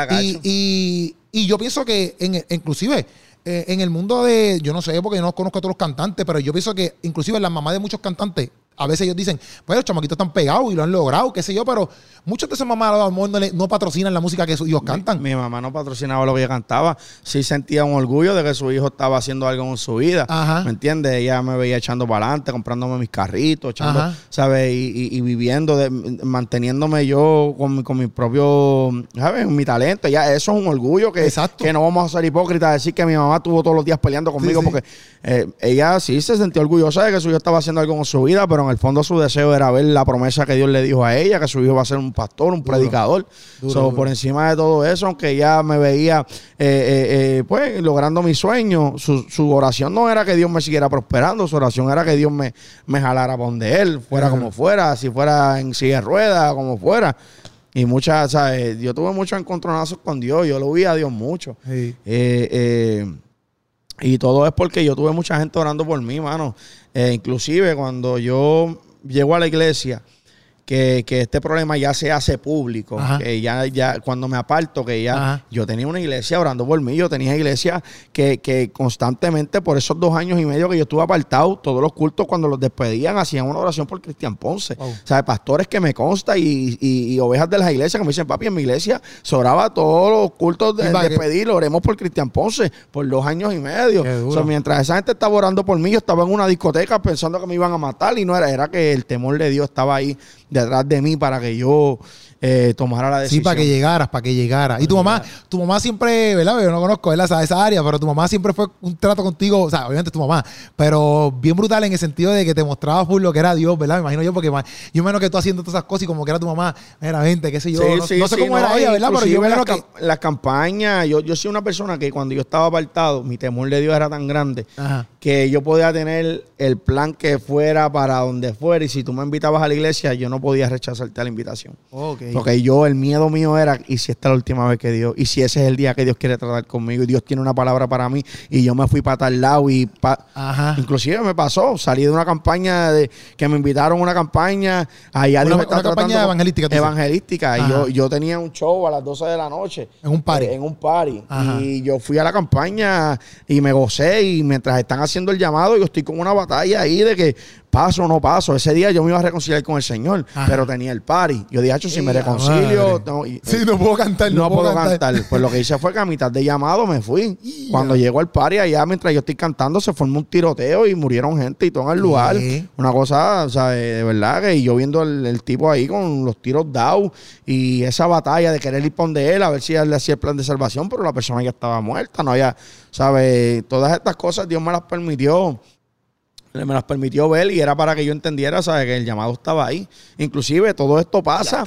Y, y, yo pienso que, en, inclusive, eh, en el mundo de, yo no sé, porque yo no conozco a todos los cantantes, pero yo pienso que inclusive las mamás de muchos cantantes a veces ellos dicen, pues los chamaquitos están pegados y lo han logrado, qué sé yo, pero muchos de esos mamás no, no, patrocinan la música que sus hijos cantan. Mi, mamá no patrocinaba lo que ella cantaba. Sí sentía un orgullo de que su hijo estaba haciendo algo en su vida. ¿Me entiendes? Ella me veía echando para adelante, comprándome mis carritos, echando, ¿sabes? Y, viviendo, de, manteniéndome yo con mi, con mi propio, ¿sabes? Mi talento. Ya, eso es un orgullo que, que no vamos a ser hipócritas, decir que mi mamá estuvo todos los días peleando conmigo porque eh, ella sí se sentía orgullosa de que su hijo estaba haciendo algo en su vida, pero en el fondo su deseo era ver la promesa que Dios le dijo a ella, que su hijo va a ser un pastor, un predicador. Por encima de todo eso, aunque ella me veía eh, eh, eh, pues logrando mi sueño, su, oración no era que Dios me siguiera prosperando, su oración era que Dios me, me jalara por donde él, fuera como fuera, si fuera en silla de ruedas, como fuera. Y muchas, ¿sabes? Yo tuve muchos encontronazos con Dios. Yo lo vi a Dios mucho. Eh, eh, y todo es porque yo tuve mucha gente orando por mí, mano. Eh, inclusive cuando yo llego a la iglesia que, que, este problema ya se hace público, que ya, ya cuando me aparto, que ya yo tenía una iglesia orando por mí, yo tenía iglesia que, que, constantemente por esos dos años y medio que yo estuve apartado, todos los cultos cuando los despedían hacían una oración por Cristian Ponce. O sea, pastores que me consta y, y, ovejas de las iglesias que me dicen, papi, en mi iglesia se oraba todos los cultos de, despedir, oremos por Cristian Ponce por dos años y medio. O sea, mientras esa gente estaba orando por mí, yo estaba en una discoteca pensando que me iban a matar y no era, era que el temor de Dios estaba ahí detrás de mí para que yo eh, tomara la decisión. Sí, para que llegaras, para que llegara. Y tu mamá, tu mamá siempre, ¿verdad? Yo no conozco esa, esa área, pero tu mamá siempre fue un trato contigo, o sea, obviamente tu mamá, pero bien brutal en el sentido de que te mostraba por lo que era Dios, ¿verdad? Me imagino yo, porque yo menos que tú haciendo todas esas cosas y como que era tu mamá, era gente, qué sé yo. no, sé cómo era ella, ¿verdad? Pero yo menos que. Las campañas, yo, yo soy una persona que cuando yo estaba apartado, mi temor de Dios era tan grande que yo podía tener el plan que fuera para donde fuera y si tú me invitabas a la iglesia, yo no podía rechazarte la invitación. Porque yo, el miedo mío era, ¿y si esta es la última vez que Dios? ¿Y si ese es el día que Dios quiere tratar conmigo? Y Dios tiene una palabra para mí y yo me fui para tal lado y inclusive me pasó, salí de una campaña de que me invitaron a una campaña, allá una, una campaña evangelística. Evangelística. Y yo, yo tenía un show a las 12 de la noche. En un party. en un party. Y yo fui a la campaña y me gocé y mientras están haciendo el llamado, yo estoy con una batalla ahí de que paso o no paso. Ese día yo me iba a reconciliar con el Señor, pero tenía el party. Yo dije, si me reconcilio. No, sí, no puedo cantar. No, puedo, cantar. Pues lo que hice fue que a mitad de llamado me fui. Cuando llegó el party, allá mientras yo estoy cantando, se formó un tiroteo y murieron gente y todo en el lugar. Una cosa, o sea, de, verdad que yo viendo el, tipo ahí con los tiros dados y esa batalla de querer ir de él a ver si él le hacía el plan de salvación, pero la persona ya estaba muerta. No había, ¿sabes? Todas estas cosas Dios me las permitió me las permitió ver y era para que yo entendiera, ¿sabes? Que el llamado estaba ahí. Inclusive todo esto pasa.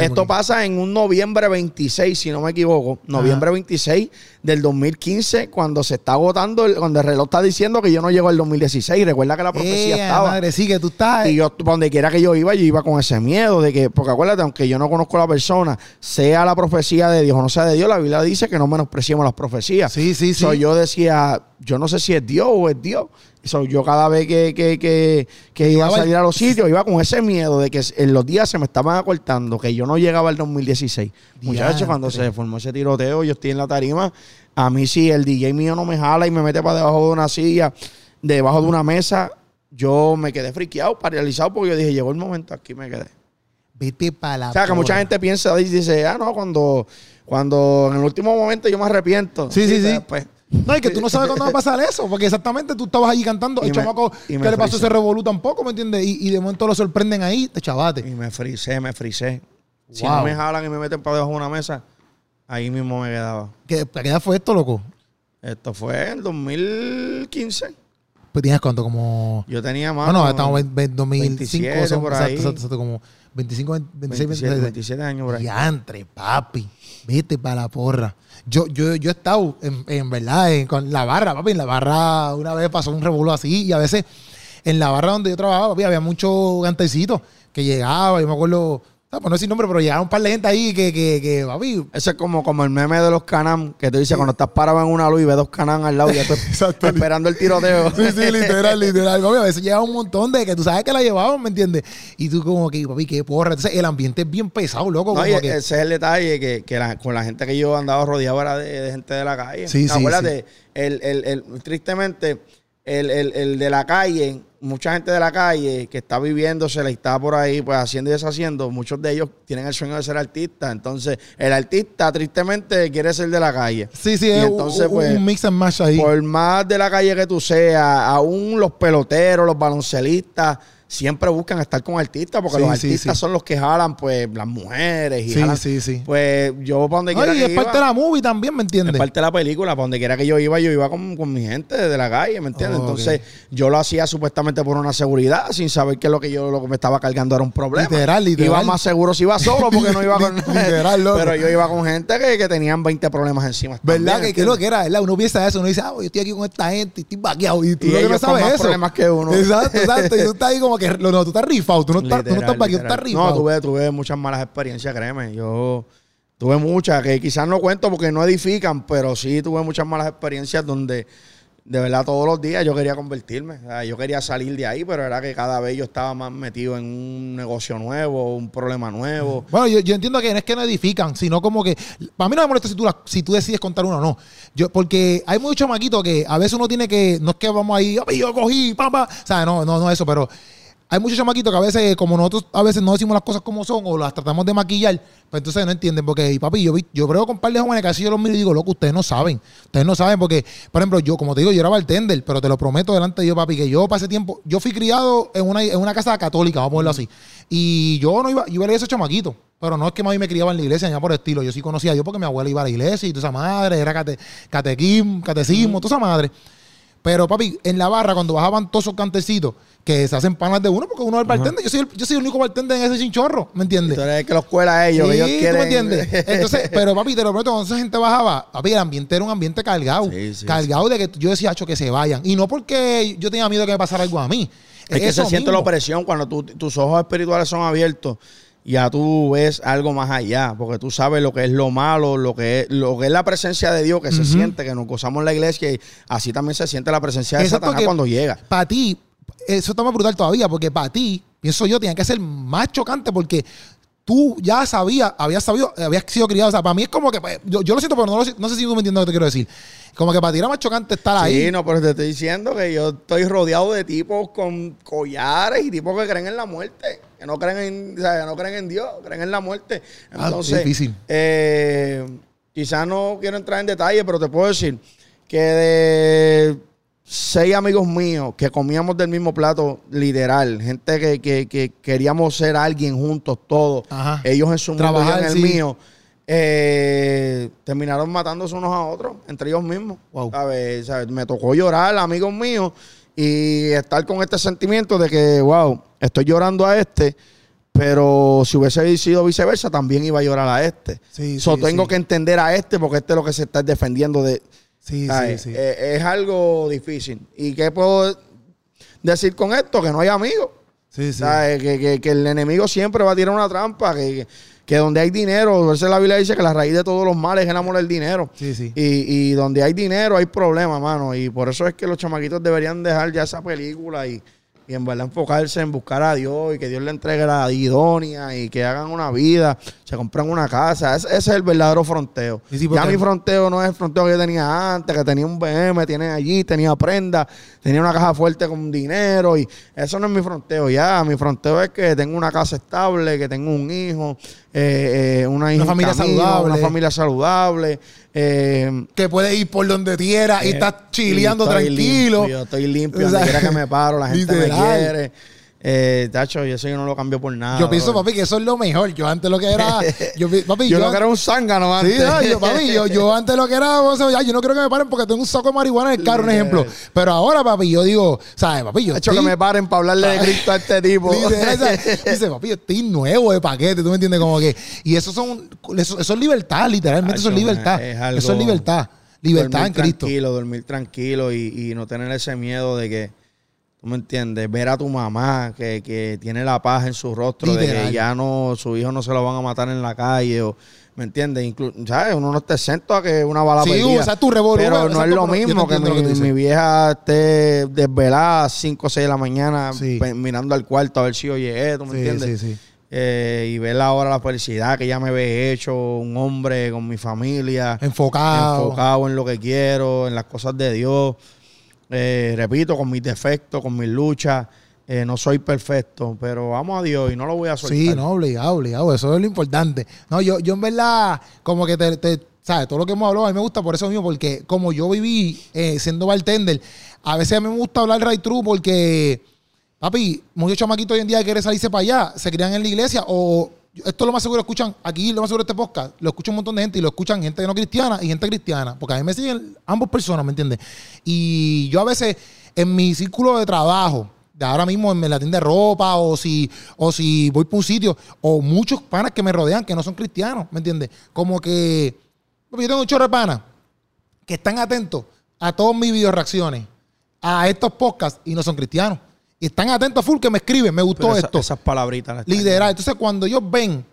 esto pasa en un noviembre 26, si no me equivoco. Noviembre 26 del 2015, cuando se está agotando, cuando el reloj está diciendo que yo no llego al 2016. Recuerda que la profecía estaba. Madre, sí, que tú estás. Y yo, donde quiera que yo iba, yo iba con ese miedo de que, porque acuérdate, aunque yo no conozco a la persona, sea la profecía de Dios o no sea de Dios, la Biblia dice que no menospreciemos las profecías. Sí, sí, sí. yo decía, yo no sé si es Dios o es Dios yo cada vez que, que, que, iba a salir a los sitios, iba con ese miedo de que en los días se me estaban acortando, que yo no llegaba al 2016. Muchachos, cuando se formó ese tiroteo, yo estoy en la tarima. A mí si el DJ mío no me jala y me mete para debajo de una silla, debajo de una mesa, yo me quedé friqueado, paralizado, porque yo dije, llegó el momento, aquí me quedé. Vete para la O sea, que mucha gente piensa y dice, ah, no, cuando, cuando en el último momento yo me arrepiento. Sí, sí, sí. Pues, no, y que tú no sabes cuándo va a (laughs) pasar eso, porque exactamente tú estabas allí cantando, el chamaco que le pasó ese revolú tampoco, ¿me entiendes? Y, de momento lo sorprenden ahí, te chavate. Y me frisé, me frisé. Si no me jalan y me meten para debajo de una mesa, ahí mismo me quedaba. ¿Qué, ¿Qué edad fue esto, loco? Esto fue en 2015. Pues tienes cuánto, como... Yo tenía más... Bueno, estamos en 2005, 27 por ahí. Exacto, exacto, como 25, 26, 27, 27 años por ahí. entre papi. Vete para la porra. Yo, yo, yo he estado, en, verdad, con la barra, papi. En la barra una vez pasó un revuelo así y a veces en la barra donde yo trabajaba, papi, había muchos gantecitos que llegaba. Yo me acuerdo pues no decir nombre, pero llegaron un par de gente ahí que, que, que papi. Eso es como, como el meme de los canam, que te dice cuando estás parado en una luz y ves dos canam al lado y ya (laughs) estás esperando el tiroteo. sí, sí, (laughs) literal, literal. Papi, a veces llega un montón de que tú sabes que la llevaban, ¿me entiendes? Y tú como que, papi, qué porra. Entonces el ambiente es bien pesado, loco. No, ese es el detalle, que, que con la gente que yo andaba rodeado era de, gente de la calle. Sí, sí, Acuérdate, El, el, el, tristemente, el, el, el de la calle mucha gente de la calle que está viviéndose, la está por ahí, pues haciendo y deshaciendo, muchos de ellos tienen el sueño de ser artistas. Entonces, el artista, tristemente, quiere ser de la calle. Sí, sí, es entonces, un, pues, mix and match ahí. Por más de la calle que tú seas, aún los peloteros, los baloncelistas, siempre buscan estar con artistas porque los artistas son los que jalan pues las mujeres y sí, sí, sí. pues yo para donde quiera y es parte de la movie también, ¿me entiendes? Es parte de la película, para donde quiera que yo iba, yo iba con, mi gente de la calle, ¿me entiendes? Entonces yo lo hacía supuestamente por una seguridad, sin saber que lo que yo lo que me estaba cargando era un problema. Literal, literal. Iba más seguro si iba solo porque no iba (laughs) con literal, loco. Pero yo iba con gente que, que tenían 20 problemas encima. ¿Verdad? que, que lo que era, ¿verdad? Uno piensa eso, uno dice, ah, yo estoy aquí con esta gente y estoy vaqueado. Y tú y no sabes eso. problemas que uno. Exacto, exacto. y tú estás ahí como que, no, tú estás rifado. Tú no estás, tú no estás vaqueado, estás rifado. No, tuve, tuve muchas malas experiencias, créeme. Yo tuve muchas que quizás no cuento porque no edifican, pero sí tuve muchas malas experiencias donde de verdad todos los días yo quería convertirme. yo quería salir de ahí, pero era que cada vez yo estaba más metido en un negocio nuevo, un problema nuevo. Bueno, yo, entiendo que no es que no edifican, sino como que. Para mí no me molesta si tú, si tú decides contar uno o no. Yo, porque hay muchos maquitos que a veces uno tiene que. No es que vamos ahí, yo cogí, papá. O sea, no, no, no eso, pero hay muchos chamaquitos que a veces, como nosotros a veces no decimos las cosas como son o las tratamos de maquillar, pues entonces no entienden. Porque, y papi, yo, yo creo con un par de jóvenes que así yo los miro y digo, loco, ustedes no saben. Ustedes no saben porque, por ejemplo, yo, como te digo, yo era bartender, pero te lo prometo delante de yo, papi, que yo pasé tiempo, yo fui criado en una, en una casa católica, vamos a ponerlo así. Y yo no iba, yo iba a ese chamaquito. Pero no es que mami me criaba en la iglesia, ya por estilo. Yo sí conocía a Dios porque mi abuela iba a la iglesia y toda esa madre, era cate, catequismo, catecismo, toda esa madre. Pero, papi, en la barra, cuando bajaban todos esos cantecitos, que se hacen panas de uno, porque uno es el bartender. Yo soy el, yo soy el único bartender en ese chinchorro, ¿me entiendes? Tú eres que los cuela a ellos, ellos quieren... me entiendes? (laughs) Entonces, pero papi, te lo prometo, cuando esa gente bajaba, papi, el ambiente era un ambiente cargado. cargado de que yo decía, hacho, que se vayan. Y no porque yo tenía miedo de que me pasara algo a mí. Es, que se siente la opresión cuando tus ojos espirituales son abiertos ya tú ves algo más allá, porque tú sabes lo que es lo malo, lo que es, lo que es la presencia de Dios que se siente, que nos gozamos en la iglesia y así también se siente la presencia de Satanás cuando llega. Para ti, eso está más brutal todavía, porque para ti, pienso yo, tenía que ser más chocante porque tú ya sabías, habías sabido, habías sido criado. O sea, para mí es como que, pues, yo, lo siento, pero no, no sé si tú me entiendes lo que te quiero decir. Como que para ti era más chocante estar ahí. Sí, no, pero te estoy diciendo que yo estoy rodeado de tipos con collares y tipos que creen en la muerte que no creen en, o sea, no creen en Dios, creen en la muerte. Ah, Entonces, difícil. Eh, quizás no quiero entrar en detalle, pero te puedo decir que de seis amigos míos que comíamos del mismo plato, literal, gente que, queríamos ser alguien juntos, todos, ellos en su mundo en el mío. Eh, terminaron matándose unos a otros, entre ellos mismos. Me tocó llorar, amigos míos, y estar con este sentimiento de que, wow, estoy llorando a este, pero si hubiese sido viceversa, también iba a llorar a este. Sí, tengo que entender a este porque este es lo que se está defendiendo de. Sí, sí, sí. Eh, es algo difícil. ¿Y qué puedo decir con esto? Que no hay amigos. Sí, sí. Que, que, el enemigo siempre va a tirar una trampa, que, que donde hay dinero, a la Biblia dice que la raíz de todos los males es el amor al dinero. Sí, sí. Y, y donde hay dinero hay problemas, mano. Y por eso es que los chamaquitos deberían dejar ya esa película y y en verdad enfocarse en buscar a Dios y que Dios le entregue la idónea y que hagan una vida, se compren una casa. Ese, es el verdadero fronteo. ya mi fronteo no es el fronteo que yo tenía antes, que tenía un BM, tiene allí, tenía prenda, tenía una caja fuerte con dinero y eso no es mi fronteo. Ya mi fronteo es que tengo una casa estable, que tengo un hijo, eh, eh, una, familia saludable. Una familia saludable. Eh, que puedes ir por donde quieras y estás chileando tranquilo. yo estoy limpio, donde quiera que me paro, la (laughs) gente me quiere. Eh, tacho, y eso yo no lo cambio por nada. Yo pienso, papi, que eso es lo mejor. Yo antes lo que era. (laughs) Yo, papi, yo, lo que era un zángano antes. Sí, yo, papi, yo, (laughs) antes lo que era. O sea, yo no creo que me paren porque tengo un saco de marihuana en el carro, un ejemplo. Pero ahora, papi, yo digo, ¿sabes, papi? Yo. De hecho, que me paren para hablarle de Cristo a este tipo. (laughs) Dice, papi, yo estoy nuevo de paquete, ¿tú me entiendes? Como que. Y eso son. Eso, es libertad, literalmente, eso es libertad. eso es libertad. Libertad en Cristo. Tranquilo, dormir tranquilo y, y no tener ese miedo de que me entiendes? Ver a tu mamá que, que tiene la paz en su rostro de que ya no, su hijo no se lo van a matar en la calle o, ¿me entiendes? ¿sabes? Uno no está exento a que una bala sí, usa tu revólver. Pero no es lo mismo que, mi, vieja esté desvelada a 5 o 6 de la mañana mirando al cuarto a ver si oye esto, ¿me entiendes? Sí, sí. Eh, y ver ahora la felicidad que ya me ve hecho un hombre con mi familia. Enfocado. Enfocado en lo que quiero, en las cosas de Dios. Eh, repito, con mis defectos, con mis luchas. Eh, no soy perfecto, pero vamos a Dios y no lo voy a soltar. Sí, no, obligado, obligado. Eso es lo importante. No, yo, yo en verdad, como que te, ¿sabes? Todo lo que hemos hablado a mí me gusta por eso mismo, porque como yo viví eh, siendo bartender, a veces a mí me gusta hablar right true porque, papi, muchos chamaquitos hoy en día quieren salirse para allá, se crían en la iglesia o esto lo más seguro escuchan, aquí lo más seguro este podcast, lo escucha un montón de gente y lo escuchan gente no cristiana y gente cristiana, porque a mí me siguen ambos personas, ¿me entiendes? Y yo a veces en mi círculo de trabajo, de ahora mismo en la tienda de ropa o si, o si voy por un sitio, o muchos panas que me rodean que no son cristianos, ¿me entiendes? Como que yo tengo un chorro de panas que están atentos a todas mis video reacciones, a estos podcasts y no son cristianos. Y están atentos a full que me escriben, me gustó esto. Esas palabritas. Liderar. Entonces, cuando ellos ven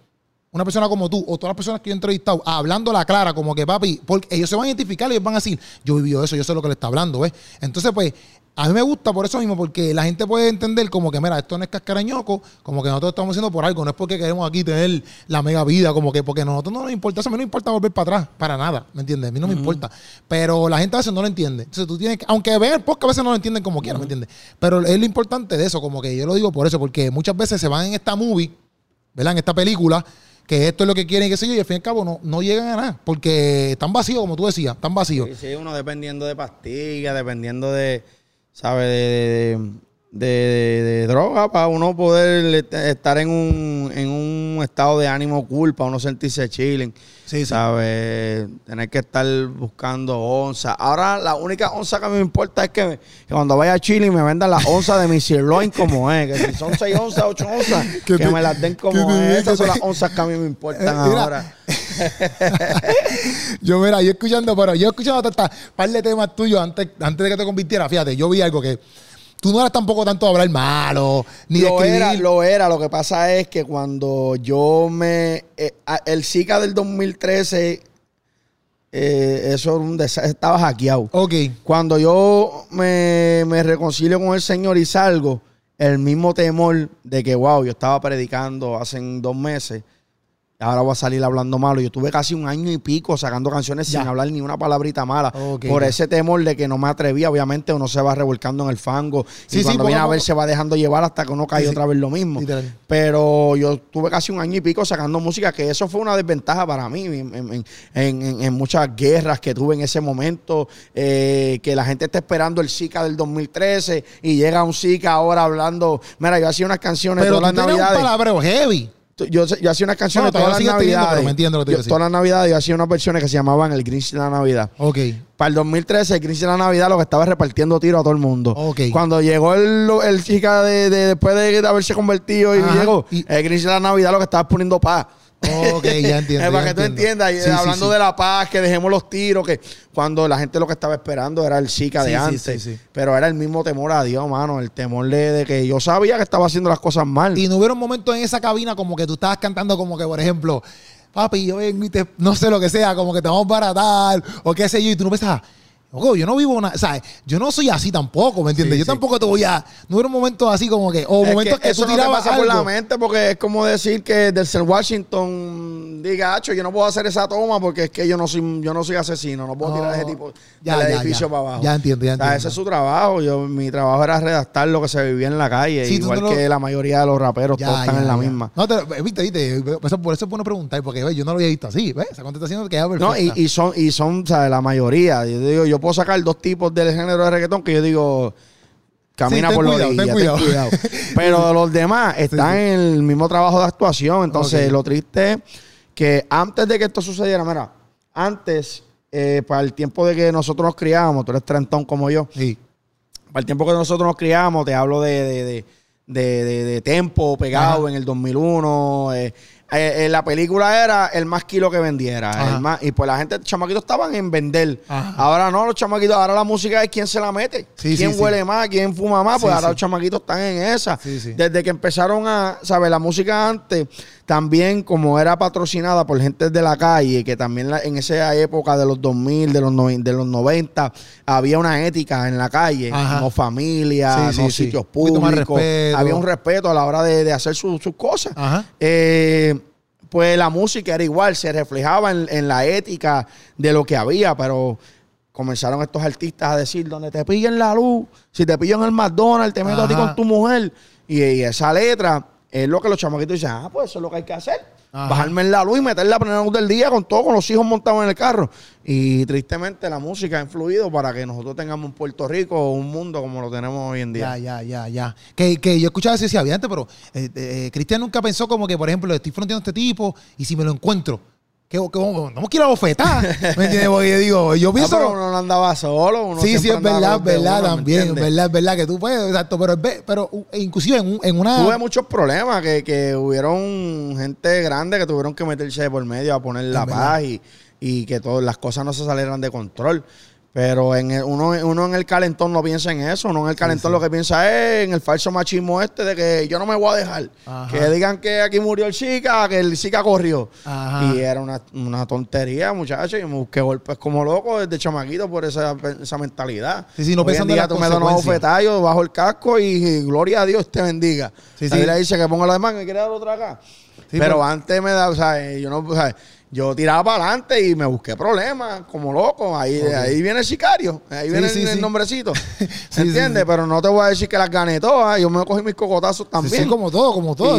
una persona como tú o todas las personas que yo he entrevistado hablando la clara, como que papi, porque ellos se van a identificar y ellos van a decir, yo he vivido eso, yo sé lo que le está hablando, ¿ves? Entonces, pues, a mí me gusta por eso mismo, porque la gente puede entender como que, mira, esto no es cascarañoco, como que nosotros estamos haciendo por algo, no es porque queremos aquí tener la mega vida, como que porque a nosotros no nos importa, eso a mí no me importa volver para atrás, para nada, ¿me entiendes? A mí no me importa. Pero la gente a veces no lo entiende. Entonces tú tienes que, aunque vean el podcast, a veces no lo entienden como quieran, ¿me entiendes? Pero es lo importante de eso, como que yo lo digo por eso, porque muchas veces se van en esta movie, ¿verdad? En esta película que esto es lo que quieren y qué sé yo, y al fin y al cabo no, no llegan a nada, porque están vacíos, como tú decías, están vacíos. Sí, sí, uno dependiendo de pastillas, dependiendo de, ¿sabes? de, de, de, droga para uno poder estar en un, en un estado de ánimo culpa, uno sentirse chilling. Sí, ¿Sabes? Tener que estar buscando onza. Ahora, la única onza que me importa es que, cuando vaya a Chile me vendan las onzas de mi sirloin como es. Que si son 6 onzas, 8 onzas, (laughs) que, me las den como es. Esas son las onzas que a mí me importan eh, ahora. (laughs) yo, mira, yo escuchando, pero yo escuchando hasta un par de temas tuyos antes, antes de que te convirtiera. Fíjate, yo vi algo que tú no eras tampoco tanto de hablar malo, ni lo de Era, lo era, lo que pasa es que cuando yo me... Eh, el Zika del 2013, eh, eso un estaba hackeado. Ok. Cuando yo me, me reconcilio con el Señor y salgo, el mismo temor de que, wow, yo estaba predicando hace dos meses ahora voy a salir hablando malo. Yo tuve casi un año y pico sacando canciones sin hablar ni una palabrita mala. por ese temor de que no me atrevía, obviamente uno se va revolcando en el fango. y cuando viene a ver se va dejando llevar hasta que uno cae otra vez lo mismo. Pero yo tuve casi un año y pico sacando música, que eso fue una desventaja para mí en, muchas guerras que tuve en ese momento. Eh, que la gente está esperando el Zika del 2013 y llega un Zika ahora hablando. Mira, yo hacía unas canciones todas las navidades. un palabreo heavy yo, yo hacía unas canciones todas las navidades. me entiendo lo que Todas las navidades yo hacía unas versiones que se llamaban El Grinch de la Navidad. Ok. Para el 2013, el Grinch de la Navidad lo que estaba repartiendo tiro a todo el mundo. Ok. Cuando llegó el, el chica de, después de haberse convertido y llegó, el Grinch de la Navidad lo que estaba poniendo paz. Ok, ya (laughs) entiendo. para que tú entiendas, hablando de la paz, que dejemos los tiros, que cuando la gente lo que estaba esperando era el Zika de antes. Pero era el mismo temor a Dios, mano. El temor de, que yo sabía que estaba haciendo las cosas mal. Y no hubiera un momento en esa cabina como que tú estabas cantando como que, por ejemplo, papi, yo no sé lo que sea, como que te vamos a baratar, o qué sé yo, y tú no pensabas yo no vivo una, ¿sabes? Yo no soy así tampoco, ¿me entiendes? yo tampoco te voy a. No hubo momentos así como que. O momentos que, eso tú tirabas. No te pasa por la mente porque es como decir que del ser Washington diga, Hacho, yo no puedo hacer esa toma porque es que yo no soy, yo no soy asesino, no puedo tirar ese tipo ya, del edificio para abajo. Ya entiendo, ya entiendo. ese es su trabajo. Yo, mi trabajo era redactar lo que se vivía en la calle, igual que la mayoría de los raperos, todos están en la misma. No, te, viste, viste. Por eso es bueno preguntar, porque yo no lo había visto así, ¿ves? Esa contestación queda perfecta. No, y, y son, y son, ¿sabes? La mayoría. Yo digo, yo puedo sacar dos tipos del género de reggaetón que yo digo, camina por los cuidado, (laughs) Pero los demás están en el mismo trabajo de actuación. Entonces, lo triste es que antes de que esto sucediera, mira, antes, eh, para el tiempo de que nosotros nos criábamos, tú eres trentón como yo. Sí. Para el tiempo que nosotros nos criábamos, te hablo de, de, de, de, Tempo pegado en el 2001. Eh, eh, la película era el más kilo que vendiera. y pues la gente, los chamaquitos estaban en vender. Ahora no, los chamaquitos, ahora la música es quién se la mete. quién huele más, quién fuma más. Pues ahora los chamaquitos están en esa. Desde que empezaron a, ¿sabes? La música antes también como era patrocinada por gente de la calle, que también en esa época de los 2000, de los, de los 90, había una ética en la calle, no familia, no sitios públicos, había un respeto a la hora de, hacer sus cosas. Eh, pues la música era igual, se reflejaba en, la ética de lo que había, pero comenzaron estos artistas a decir, donde te pillen la luz, si te pillan el McDonald's, te meto a ti con tu mujer, y, esa letra es lo que los chamaquitos dicen, ah, pues eso es lo que hay que hacer. Bajarme en la luz y meter la primera luz del día con todo, con los hijos montados en el carro. Y tristemente la música ha influido para que nosotros tengamos un Puerto Rico o un mundo como lo tenemos hoy en día. Ya, ya, ya, ya. Que, que yo escuchaba decir, antes, pero eh, eh, Cristian nunca pensó como que, por ejemplo, estoy fronteando a este tipo y si me lo encuentro, que, que no quiero bofetar. ¿Me entiendes? Porque yo digo, yo pienso. No, uno no andaba solo. Uno sí, sí, es verdad, es verdad también. Es verdad, es verdad que tú puedes, exacto. Pero, pero inclusive en, en una. Tuve muchos problemas, que, que hubieron gente grande que tuvieron que meterse por medio a poner la paz y, y que todas las cosas no se salieran de control. Pero en uno, uno en el calentón no piensa en eso, uno en el calentón lo que piensa es en el falso machismo este de que yo no me voy a dejar. Que digan que aquí murió el chica, que el chica corrió. Y era una, tontería, muchachos. Y me busqué golpes como loco desde chamaquito por esa, esa mentalidad. Sí, sí, no Hoy en día tú me das un bajo el casco y, gloria a Dios te bendiga. Sí, sí. le dice que ponga la demás, que quiere dar otra acá. pero, pero, antes me da, o sea, yo no, o sea, yo tiraba para adelante y me busqué problemas como loco. Ahí, ahí viene el sicario, ahí viene el, nombrecito. (laughs) ¿Se entiende? Pero no te voy a decir que las gané todas. Yo me cogí mis cocotazos también. Sí, como todo, como todo.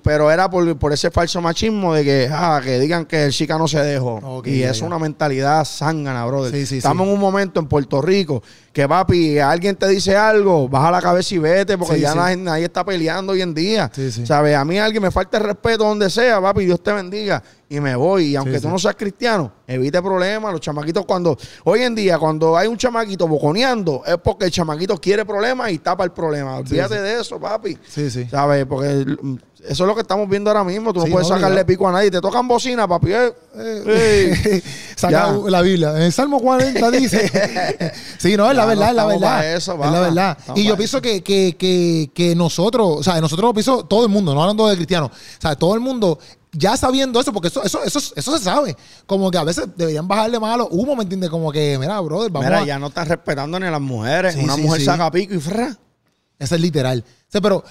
pero era por, por, ese falso machismo de que, ah, que digan que el chica no se dejó. y es una mentalidad zángana, brother. Estamos en un momento en Puerto Rico que, papi, alguien te dice algo, baja la cabeza y vete, porque ya nadie, está peleando hoy en día. ¿Sabes? A mí alguien me falta el respeto donde sea, papi, Dios te bendiga y me voy. Y aunque tú no seas cristiano, evite problemas. Los chamaquitos, cuando hoy en día, cuando hay un chamaquito boconeando, es porque el chamaquito quiere problemas y tapa el problema. Olvídate de eso, papi. Sí, sí. ¿Sabes? Porque eso es lo que estamos viendo ahora mismo. Tú no puedes sacarle pico a nadie. Te tocan bocina, papi. Eh, eh (laughs) Saca la Biblia. En el Salmo 40 dice. (laughs) sí, no, es la verdad, es la verdad. es la verdad. y yo pienso que, que, que, que, nosotros, o sea, nosotros lo pienso todo el mundo, no hablando de cristianos. O sea, todo el mundo ya sabiendo eso, porque eso, eso, eso, eso se sabe. Como que a veces deberían bajarle más a los humos, ¿me entiendes? Como que, mira, brother, vamos Mira, ya no estás respetando ni a las mujeres. Una mujer saca pico y fra. Eso es literal. O pero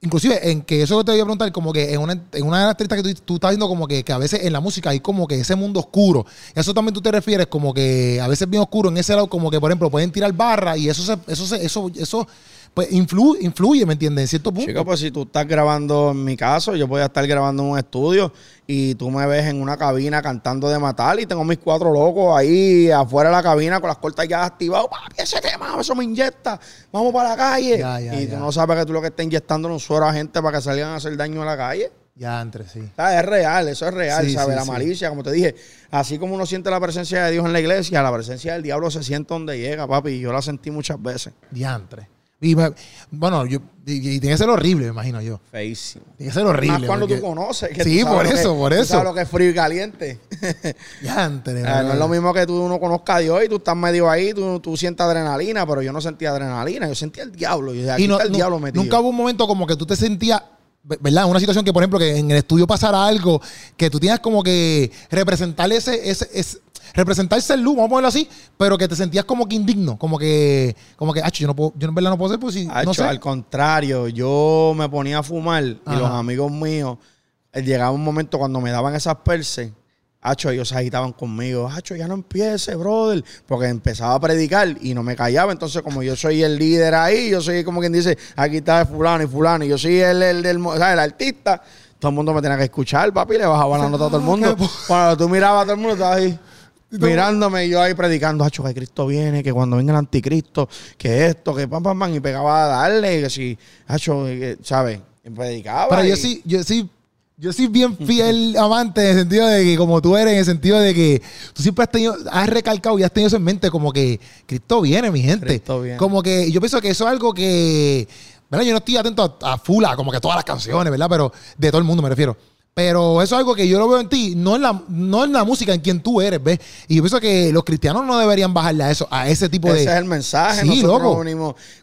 inclusive en que eso te voy a preguntar, como que en una, en una de las que tú, estás viendo como que, que, a veces en la música hay como que ese mundo oscuro. Eso también tú te refieres como que a veces bien oscuro en ese lado, como que por ejemplo pueden tirar barra y eso se, eso se, eso, eso pues influye, influye, ¿me entiendes? En cierto punto. Chico, pues si tú estás grabando, en mi caso, yo voy a estar grabando en un estudio y tú me ves en una cabina cantando de matar y tengo mis cuatro locos ahí afuera de la cabina con las cortas ya activadas. Papi, ese tema, eso me inyecta. Vamos para la calle. y tú no sabes que tú lo que estás inyectando un suero a gente para que salgan a hacer daño a la calle. Ya, entre sí. es real, eso es real, ¿sabes? la malicia, como te dije, así como uno siente la presencia de Dios en la iglesia, la presencia del diablo se siente donde llega, papi. Y yo la sentí muchas veces. Diantre. Y bueno, yo, y, tiene que ser horrible, me imagino yo. Feísimo. Tiene que ser horrible. Más cuando tú conoces. sí, por eso, por eso. sabes lo que es frío y caliente. (laughs) ya, eh, no es lo mismo que tú no conozcas a Dios y tú estás medio ahí, tú, tú sientes adrenalina, pero yo no sentía adrenalina, yo sentía el diablo. Y, aquí no, está el diablo metido. Nunca hubo un momento como que tú te sentías ¿verdad? Una situación que, por ejemplo, que en el estudio pasara algo, que tú tienes como que representar ese, ese, ese representar ser luz, vamos a ponerlo así, pero que te sentías como que indigno, como que, como que, yo no puedo, yo en verdad no puedo ser, pues si, no sé. Al contrario, yo me ponía a fumar y los amigos míos, eh, llegaba un momento cuando me daban esas perses, Hacho, ellos se agitaban conmigo. Hacho, ya no empiece, brother. Porque empezaba a predicar y no me callaba. Entonces, como yo soy el líder ahí, yo soy como quien dice, aquí está fulano y fulano, y yo soy el, el, del, el artista, todo el mundo me tenía que escuchar, papi, le bajaba la nota a todo el mundo. Cuando tú mirabas a todo el mundo, estaba ahí mirándome yo ahí predicando, hacho, que Cristo viene, que cuando venga el anticristo, que esto, que pam, pam, pam, y pegaba a darle, que si, hacho, ¿sabes? Y predicaba. Pero yo sí, yo sí, yo soy bien fiel amante en el sentido de que, como tú eres, en el sentido de que tú siempre has tenido, has recalcado y has tenido eso en mente, como que Cristo viene, mi gente. Cristo viene. Como que yo pienso que eso es algo que, ¿verdad? Yo no estoy atento a, a Fula, como que todas las canciones, ¿verdad? Pero de todo el mundo me refiero. Pero eso es algo que yo lo veo en ti, no en la, no en la música, en quien tú eres, ¿ves? Y yo pienso que los cristianos no deberían bajarle a eso, a ese tipo de. Ese es el mensaje. Sí, loco.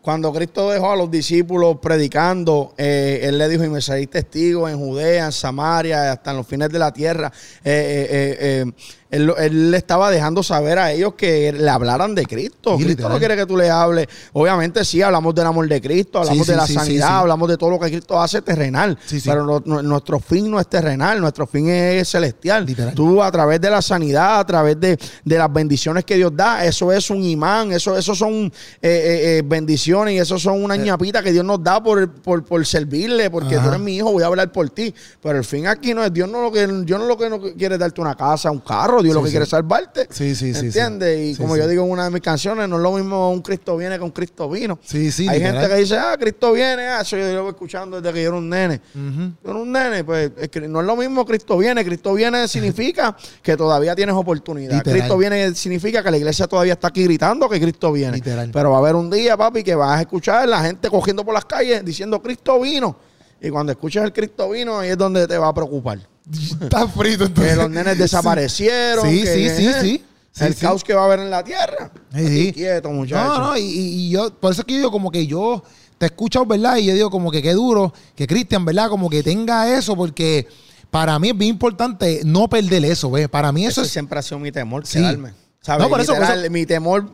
Cuando Cristo dejó a los discípulos predicando, eh, Él le dijo: Y me seréis testigos en Judea, en Samaria, hasta en los fines de la tierra. eh, eh, eh él, le estaba dejando saber a ellos que le hablaran de Cristo. Cristo no quiere que tú le hables. Obviamente sí, hablamos del amor de Cristo, hablamos de la sanidad, hablamos de todo lo que Cristo hace terrenal. Pero nuestro fin no es terrenal, nuestro fin es celestial. Tú a través de la sanidad, a través de, las bendiciones que Dios da, eso es un imán, eso, eso son eh, eh, eh, bendiciones y eso son una ñapita que Dios nos da por, por, servirle, porque tú eres mi hijo, voy a hablar por ti. Pero el fin aquí no es Dios no lo que, Dios no lo que no quiere darte una casa, un carro. Dios lo que quiere es salvarte. Sí, sí, sí. ¿Entiendes? Y como yo digo en una de mis canciones, no es lo mismo un Cristo viene que un Cristo vino. Sí, sí. Hay gente que dice, ah, Cristo viene, ah, eso yo lo voy escuchando desde que yo era un nene. Yo era un nene, pues no es lo mismo Cristo viene. Cristo viene (laughs) significa que todavía tienes oportunidad. Cristo viene significa que la iglesia todavía está aquí gritando que Cristo viene. Literal. Pero va a haber un día, papi, que vas a escuchar la gente cogiendo por las calles diciendo Cristo vino. Y cuando escuches el Cristo vino, ahí es donde te va a preocupar. (laughs) Está frito entonces. Que los nenes desaparecieron. Sí, sí, sí, sí. El caos que va a haber en la tierra. Sí, quieto, muchachos. No, no, y, yo, por eso es que yo digo como que yo te he escuchado, ¿verdad? Y yo digo como que qué duro que Cristian, ¿verdad? Como que tenga eso, porque para mí es bien importante no perder eso, ¿ves? Para mí eso, eso siempre ha sido mi temor, quedarme. ¿Sabes? No, por eso, mi temor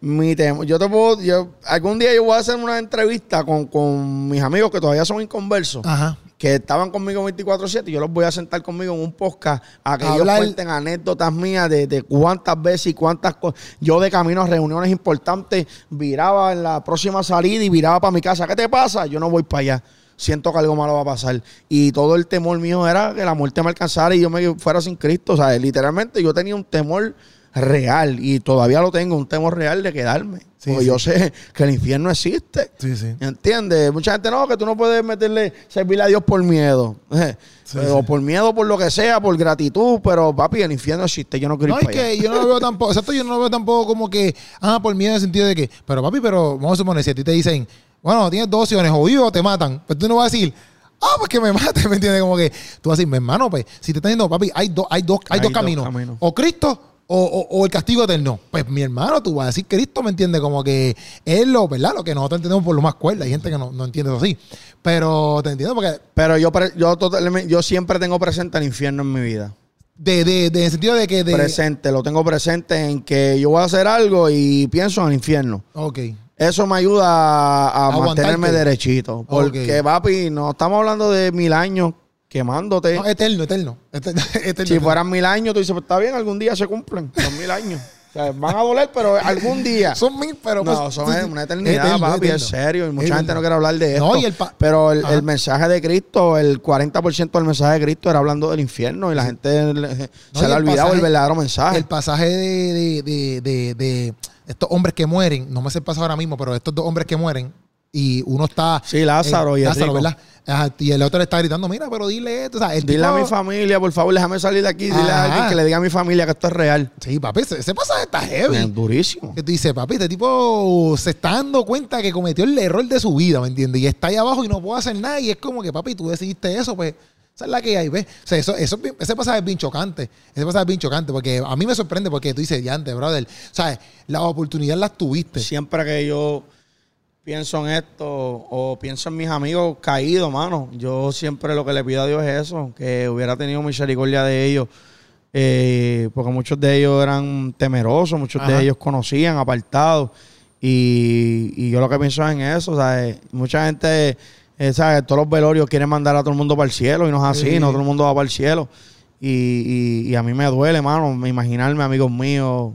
mi tema, yo te puedo, yo, algún día yo voy a hacer una entrevista con, mis amigos que todavía son inconversos, que estaban conmigo 24-7 y yo los voy a sentar conmigo en un podcast a que ellos cuenten anécdotas mías de, cuántas veces y cuántas cosas. Yo de camino a reuniones importantes viraba en la próxima salida y viraba para mi casa. ¿Qué te pasa? Yo no voy para allá siento que algo malo va a pasar. Y todo el temor mío era que la muerte me alcanzara y yo me fuera sin Cristo. O sea, literalmente yo tenía un temor real y todavía lo tengo, un temor real de quedarme. porque yo sé que el infierno existe. Sí, sí. ¿Entiendes? Mucha gente no, que tú no puedes meterle, servirle a Dios por miedo. (laughs) o por miedo, por lo que sea, por gratitud, pero papi, el infierno existe. Yo no quiero No, es que yo no lo veo tampoco, (laughs) exacto, yo no lo veo tampoco como que, ah, por miedo en el sentido de que, pero papi, pero vamos a suponer, si a ti te dicen, bueno, tienes dos opciones, o vivo o te matan, pues tú no vas a decir, ah, pues que me (laughs) mate, ¿me entiendes? Como que tú vas a decir, mi hermano, pues, si te estás diciendo, papi, hay, dos hay, dos, hay, dos, caminos. O Cristo o, el castigo eterno. Pues mi hermano, tú vas a decir Cristo, ¿me entiende Como que es lo, ¿verdad? Lo que nosotros entendemos por lo más cuerda. Hay gente que no, entiende eso así. Pero te entiendo porque. Pero yo, yo, totalmente, yo siempre tengo presente el infierno en mi vida. De, de, de, en el sentido de que. De... Presente, lo tengo presente en que yo voy a hacer algo y pienso en el infierno. Ok. Eso me ayuda a, mantenerme derechito. Porque, papi, no estamos hablando de mil años quemándote. No, eterno, eterno. (laughs) si fueran mil años, tú dices, pues está bien, algún día se cumplen. Son mil años. O sea, van a doler, pero algún día. (laughs) son mil, pero. No, pues, son una eternidad, papi, es serio. Y mucha gente no quiere hablar de esto. pero el, mensaje de Cristo, el 40% del mensaje de Cristo era hablando del infierno y la gente se le ha olvidado el verdadero mensaje. El pasaje de, de, de, de, estos hombres que mueren, no me sé el pasaje ahora mismo, pero estos dos hombres que mueren, y uno está. Sí, Lázaro y Lázaro, ¿verdad? Y el otro le está gritando, mira, pero dile esto. dile a mi familia, por favor, déjame salir de aquí. Dile a alguien que le diga a mi familia que esto es real. Sí, papi, ese, pasaje está heavy. Es durísimo. Que tú dices, papi, este tipo se está dando cuenta que cometió el error de su vida, ¿me entiendes? Y está ahí abajo y no puede hacer nada. Y es como que, papi, tú decidiste eso, pues. Esa es la que hay, ¿ves? O sea, eso, eso, ese pasaje es bien chocante. Ese pasaje es bien chocante porque a mí me sorprende porque tú dices, ya antes, brother. Sea, la oportunidad las tuviste. Siempre que yo pienso en esto o pienso en mis amigos caídos, mano. Yo siempre lo que le pido a Dios es eso, que hubiera tenido misericordia de ellos, eh, porque muchos de ellos eran temerosos, muchos de ellos conocían, apartados, y, yo lo que pienso es en eso, o sea, mucha gente, eh, ¿sabes? Todos los velorios quieren mandar a todo el mundo para el cielo y no es así, no todo el mundo va para el cielo. Y, y a mí me duele, mano, imaginarme amigos míos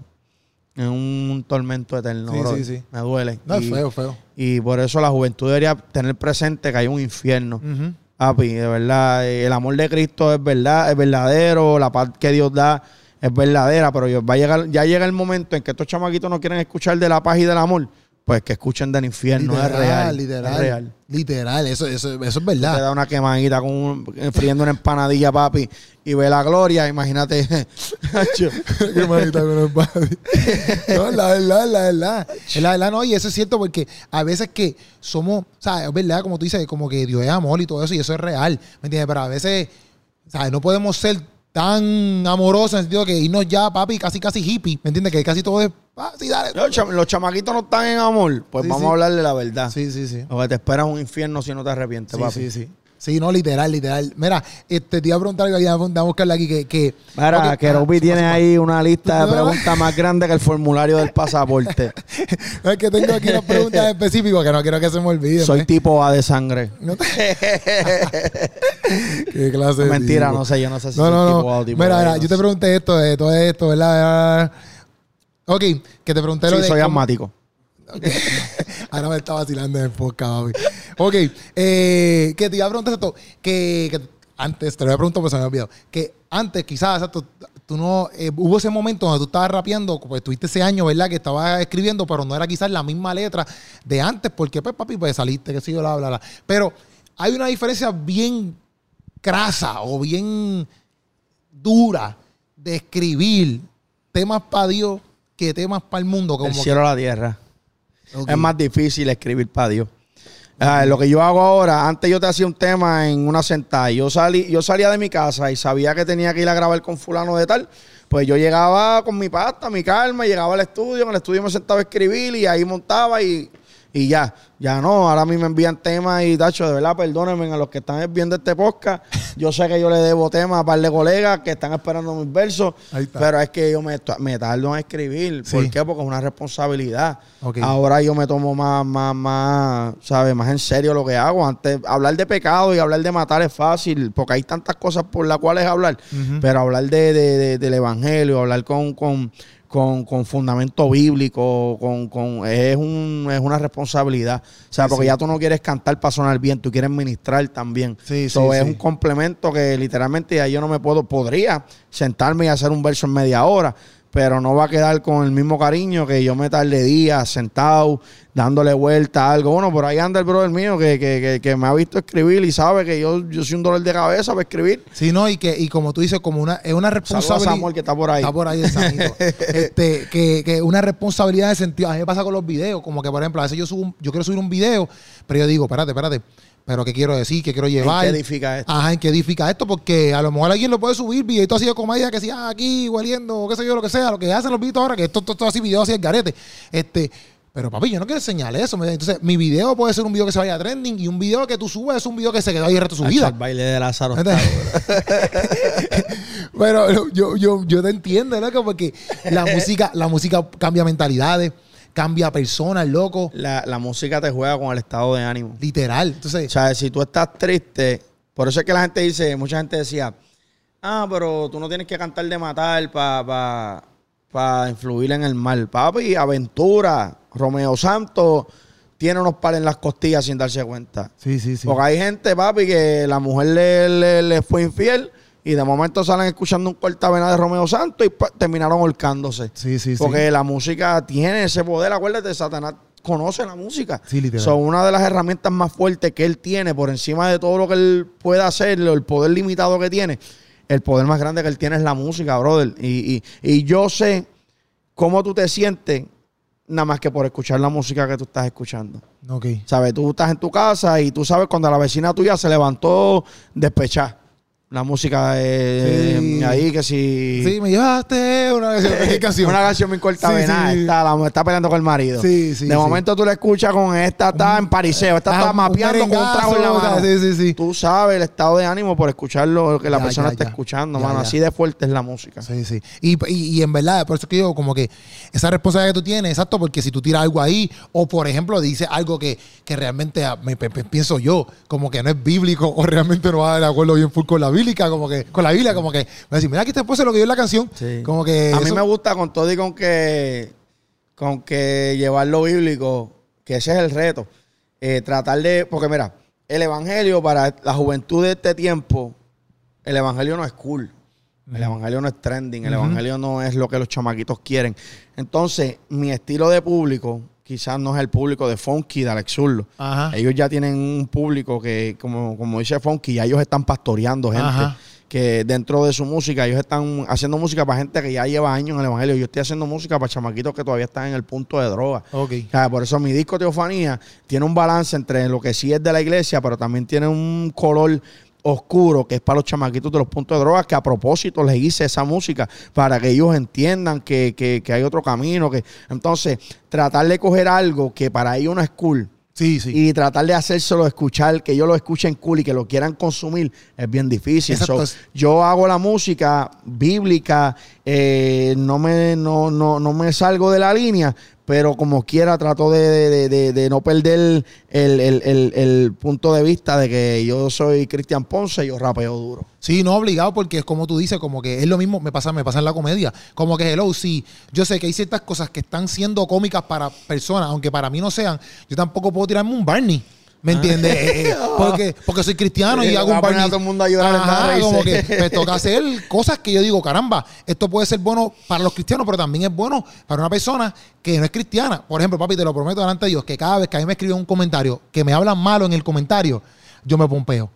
en un tormento eterno. Sí, sí, sí. Me duele. No, es feo, feo. Y por eso la juventud debería tener presente que hay un infierno. Papi, de verdad, eh, el amor de Cristo es verdad, es verdadero, la paz que Dios da es verdadera, pero va a llegar, ya llega el momento en que estos chamaquitos no quieren escuchar de la paz y del amor pues que escuchen del infierno es real. Literal. Es real. Literal, eso, eso, eso es verdad. Te da una quemadita con un, friendo una empanadilla, papi, y ve la gloria, imagínate. (laughs) (laughs) quemadita con una empanadilla. (laughs) no, la verdad, la verdad. Es la verdad, no, y eso es cierto porque a veces que somos, o sea, es verdad, como tú dices, como que Dios es amor y todo eso, y eso es real, ¿me entiendes? Pero a veces, ¿sabes? No podemos ser tan amorosos en el sentido que irnos ya, papi, casi, casi hippie, ¿me entiendes? Que casi todo es Ah, los, chamaquitos no están en amor. Pues vamos a hablarle la verdad. Sí, sí, sí. Porque te esperas un infierno si no te arrepientes, sí, papi. Sí, sí. Sí, no, literal, literal. Mira, este, te iba a preguntar algo, vamos a buscarle aquí que... que Mira, que Roby tiene ahí una lista de preguntas más grande que el formulario del pasaporte. (laughs) es que tengo aquí unas preguntas específicas que no quiero que se me olviden. Soy tipo A de sangre. (laughs) Qué clase Mentira, no sé, yo no sé si no, soy no, tipo A o tipo Mira, mira, yo te pregunté esto, de todo esto, ¿verdad? Ok, que te pregunté sí, lo de. soy asmático. (laughs) Ahora me está vacilando en el podcast, Ok, eh, que te iba a preguntar esto. Que, que, antes, te lo había preguntado, pero se me había olvidado. Que antes, quizás, exacto, tú no, eh, hubo ese momento donde tú estabas rapeando, pues tuviste ese año, ¿verdad? Que estabas escribiendo, pero no era quizás la misma letra de antes, porque pues papi, pues saliste, que sé yo, bla, bla, bla. Pero hay una diferencia bien crasa o bien dura de escribir temas para Dios que temas para el mundo. Como el cielo a la tierra. Es más difícil escribir para Dios. Ah, lo que yo hago ahora, antes yo te hacía un tema en una sentada. Yo, salí, yo salía de mi casa y sabía que tenía que ir a grabar con fulano de tal. Pues yo llegaba con mi pasta, mi calma, llegaba al estudio, en el estudio me sentaba a escribir y ahí montaba y y ya, ya no, ahora a mí me envían temas y tacho, de verdad, perdónenme a los que están viendo este podcast. Yo sé que yo le debo temas a par de colegas que están esperando mis versos, pero es que yo me, me tardo en escribir. ¿Por qué? Porque es una responsabilidad. Ahora yo me tomo más, más, más, ¿sabes? Más en serio lo que hago. Antes, hablar de pecado y hablar de matar es fácil, porque hay tantas cosas por las cuales hablar, pero hablar de, del evangelio, hablar con, con con, con fundamento bíblico, con, con es, un, es una responsabilidad. O sea, porque ya tú no quieres cantar para sonar bien, tú quieres ministrar también. Sí, so, es un complemento que literalmente ya yo no me puedo, podría sentarme y hacer un verso en media hora, pero no va a quedar con el mismo cariño que yo me tarde días sentado, dándole vuelta a algo. Bueno, por ahí anda el brother mío que, que, que, me ha visto escribir y sabe que yo, yo soy un dolor de cabeza para escribir. Sí, no, y que y como tú dices, como una, es una responsabilidad. Samuel que está por ahí. Está por ahí, (laughs) este, que, que una responsabilidad de sentido. A mí me pasa con los videos, como que por ejemplo, a veces yo subo yo quiero subir un video, pero yo digo, espérate, espérate pero ¿qué quiero decir? ¿Qué quiero llevar? ¿En qué edifica esto? Ajá, ¿en qué edifica esto? Porque a lo mejor alguien lo puede subir, videito así de comedia que si ah, aquí hueliendo, qué sé yo, lo que sea, lo que hacen los videos ahora, que esto, todo así, videos así el garete. Este, pero papi, yo no quiero enseñar eso. Entonces, mi video puede ser un video que se vaya a trending y un video que tú subes es un video que se quedó ahí el resto de su vida. El baile de Lázaro. pero (laughs) yo, yo, yo te entiendo, ¿no? Porque la (laughs) música, la música cambia mentalidades cambia personas, loco. La, la, música te juega con el estado de ánimo. Literal. Entonces, o sea, si tú estás triste, por eso es que la gente dice, mucha gente decía, ah, pero tú no tienes que cantar de matar para pa, influir en el mal. Papi, aventura. Romeo Santos tiene unos pares en las costillas sin darse cuenta. Sí, sí, sí. Porque hay gente, papi, que la mujer le, le fue infiel y de momento salen escuchando un cortavena de Romeo Santos y terminaron holcándose. Sí, sí, Porque la música tiene ese poder. Acuérdate, Satanás conoce la música. Sí, literal. Son una de las herramientas más fuertes que él tiene por encima de todo lo que él pueda hacer, el poder limitado que tiene. El poder más grande que él tiene es la música, brother. Y, y yo sé cómo tú te sientes nada más que por escuchar la música que tú estás escuchando. Ok. ¿Sabes? Tú estás en tu casa y tú sabes cuando la vecina tuya se levantó despechada la música de ahí que si sí me llevaste una (laughs) canción una canción muy corta sí, está, la, está peleando con el marido. Sí, sí, de momento tú la escuchas con esta está en pariseo esta está mapeando con un trago en la mano. sí, sí, sí. tú sabes el estado de ánimo por escuchar lo que la persona está escuchando mano así de fuerte es la música. Sí sí. Y, y, y, en verdad por eso que digo como que esa responsabilidad que tú tienes exacto porque si tú tiras algo ahí o por ejemplo dices algo que, que realmente me, pienso yo como que no es bíblico o realmente no va de acuerdo bien full con la como que, con la Biblia, como que, me decir, mira, aquí te puse lo que dio la canción. Como que. A mí me gusta con todo y con que, con que llevar lo bíblico, que ese es el reto. Eh, tratar de, porque mira, el evangelio para la juventud de este tiempo, el evangelio no es cool. El evangelio no es trending, el evangelio no es lo que los chamaquitos quieren. Entonces, mi estilo de público, quizás no es el público de Funky, de Alex Zurlo. Ellos ya tienen un público que, como, como dice Funky, ya ellos están pastoreando gente. Que dentro de su música, ellos están haciendo música para gente que ya lleva años en el evangelio. Yo estoy haciendo música para chamaquitos que todavía están en el punto de droga. por eso mi disco Teofanía tiene un balance entre lo que sí es de la iglesia, pero también tiene un color oscuro, que es para los chamaquitos de los puntos de droga, que a propósito les hice esa música para que ellos entiendan que, que, que hay otro camino. que Entonces, tratar de coger algo que para ellos no es cool. Sí, sí. Y tratar de hacérselo escuchar, que ellos lo escuchen cool y que lo quieran consumir, es bien difícil. yo hago la música bíblica, eh, no, me, no, no, no me salgo de la línea, pero como quiera trato de, no perder el, punto de vista de que yo soy Cristian Ponce y yo rapeo duro. Sí, no obligado porque es como tú dices, como que es lo mismo, me pasa, me pasa en la comedia, como que hello, sí, yo sé que hay ciertas cosas que están siendo cómicas para personas, aunque para mí no sean, yo tampoco puedo tirarme un Barney. ¿Me entiendes? Eh, eh, porque, porque soy cristiano y hago un a todo el mundo a llorar como que me toca hacer cosas que yo digo, caramba, esto puede ser bueno para los cristianos, pero también es bueno para una persona que no es cristiana. Por ejemplo, papi, te lo prometo delante de Dios, que cada vez que a mí me escriben un comentario, que me hablan malo en el comentario, yo me pompeo.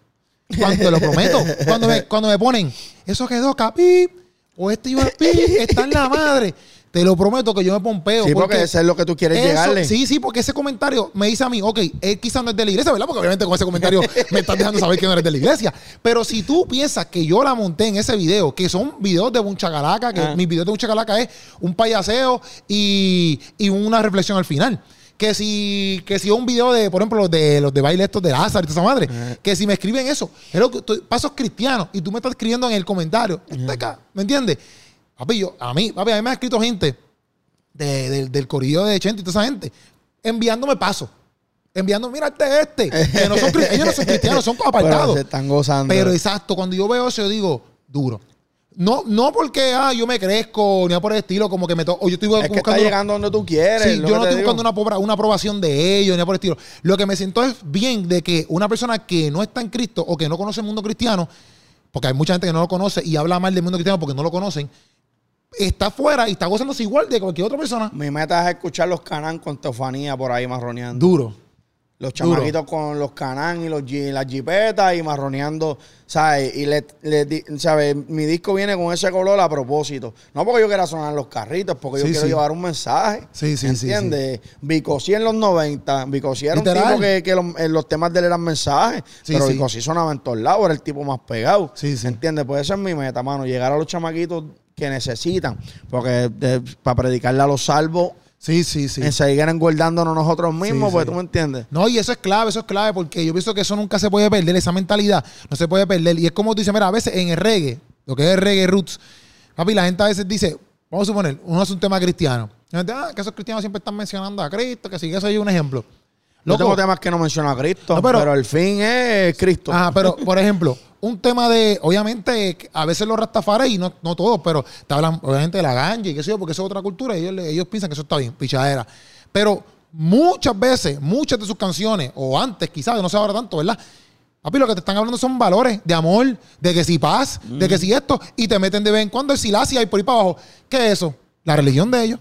Cuando te lo prometo. Cuando me, cuando me ponen, eso quedó capi, o este iba está en la madre. Te lo prometo que yo me pompeo. Sí, porque, eso es lo que tú quieres llegarle. Sí, sí, porque ese comentario me dice a mí, ok, él quizás no es de la iglesia, ¿verdad? Porque obviamente con ese comentario (laughs) me estás dejando saber que no eres de la iglesia. Pero si tú piensas que yo la monté en ese video, que son videos de un chacalaca, que ah. mis videos de un chacalaca es un payaseo y, y una reflexión al final que si, que si un video de, por ejemplo, los de los de baile estos de Lázaro y toda esa madre, ah. que si me escriben eso, es lo que pasos cristianos y tú me estás escribiendo en el comentario, ¿me entiendes? Papi, yo, a mí, papi, a mí me ha escrito gente del corillo de Chente y toda esa gente enviándome pasos. Enviando, mira este, este. Que no son, ellos no son cristianos, son (laughs) apartados. Pero se están gozando. Pero exacto, cuando yo veo eso, yo digo, duro. No, no porque ah, yo me crezco, ni por el estilo, como que me toco. yo estoy es buscando. Que llegando donde tú quieres. Sí, yo no estoy buscando una, una, aprobación de ellos, ni por el estilo. Lo que me siento es bien de que una persona que no está en Cristo o que no conoce el mundo cristiano, porque hay mucha gente que no lo conoce y habla mal del mundo cristiano porque no lo conocen, está afuera y está gozándose igual de cualquier otra persona. Mi meta es escuchar los canán con teofanía por ahí marroneando. Duro. Los chamaquitos con los canán y los las jipetas y marroneando, ¿sabes? Y le, ¿sabes? Mi disco viene con ese color a propósito. No porque yo quiera sonar los carritos, porque yo quiero llevar un mensaje. Sí, sí, ¿Entiendes? Sí, Bicosí en los 90, Bicosí era un tipo que, que los, temas de él eran mensajes, pero Bicosí sonaba en todos lados, era el tipo más pegado. Sí, sí. ¿Entiendes? Puede ser mi meta, mano, llegar a los chamaquitos que necesitan. Porque para predicarle a los salvos, Sí, sí, sí. En seguir engordándonos nosotros mismos, pues tú me entiendes. No, y eso es clave, eso es clave, porque yo pienso que eso nunca se puede perder, esa mentalidad no se puede perder. Y es como tú dices, mira, a veces en el reggae, lo que es el reggae roots, papi, la gente a veces dice, vamos a suponer, uno es un tema cristiano. La gente, ah, que esos cristianos siempre están mencionando a Cristo, que si eso es un ejemplo. Yo tengo temas que no mencionan a Cristo, pero, pero, el fin es Cristo. Ajá, pero por ejemplo, (laughs) un tema de, obviamente, a veces los rastafares, y no, no todos, pero te hablan, obviamente, de la ganja y qué sé yo, porque eso es otra cultura, y ellos, ellos piensan que eso está bien, pichadera. Pero muchas veces, muchas de sus canciones, o antes quizás, no sé ahora tanto, ¿verdad? Papi, lo que te están hablando son valores de amor, de que si paz, de que si esto, y te meten de vez en cuando el silacia y por ahí para abajo. ¿Qué es eso? La religión de ellos.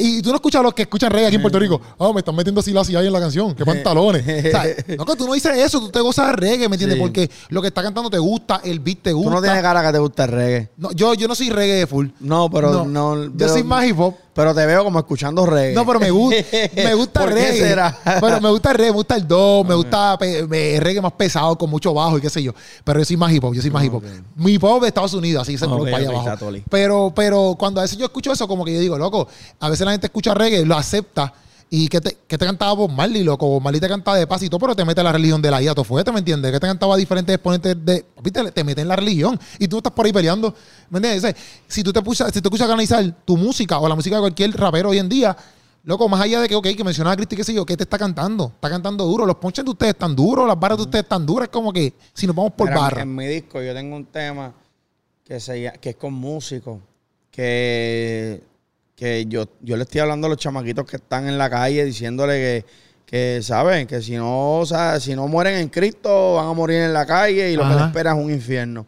Y tú no escuchas a los que escuchan reggae aquí en Puerto Rico. Oh, me están metiendo así la ahí en la canción. Qué (laughs) pantalones. o sea, (laughs) no, que tú no dices eso. Tú te gozas de reggae, ¿me entiendes? Porque lo que está cantando te gusta, el beat te gusta. Tú no tienes cara que te gusta el reggae. No, yo, yo no soy reggae full. No, pero no. yo soy más hip hop. Pero te veo como escuchando reggae. No, pero me gusta, me (laughs) gusta ¿Por reggae. Qué será? pero me gusta el reggae, me gusta el do, me gusta el reggae más pesado, con mucho bajo y qué sé yo. Pero yo soy más hip hop, yo soy más hip hop. Mi hip hop de Estados Unidos, así se okay, para allá abajo. Pero, pero cuando a veces yo escucho eso, como que yo digo, loco, a veces la gente escucha reggae, lo acepta ¿Y qué te, qué te cantaba Bob Marley, loco? Bob Marley te cantaba de pasito, pero te mete la religión de la IA, fuerte, ¿me entiendes? Que te cantaba diferentes exponentes de... ¿Viste? Te mete en la religión y tú estás por ahí peleando, ¿me entiendes? Si tú te pusas, si te escuchas analizar tu música o la música de cualquier rapero hoy en día, loco, más allá de que, ok, que mencionaba a Cristi, qué sé yo, ¿qué te está cantando? Está cantando duro. Los ponches de ustedes están duros, las barras de ustedes están duras. Es como que si nos vamos por barra. En mi disco yo tengo un tema que, se, que es con músicos, que que yo, yo le estoy hablando a los chamaquitos que están en la calle diciéndole que, que saben, que si no, o sea, si no mueren en Cristo, van a morir en la calle y lo que les espera es un infierno.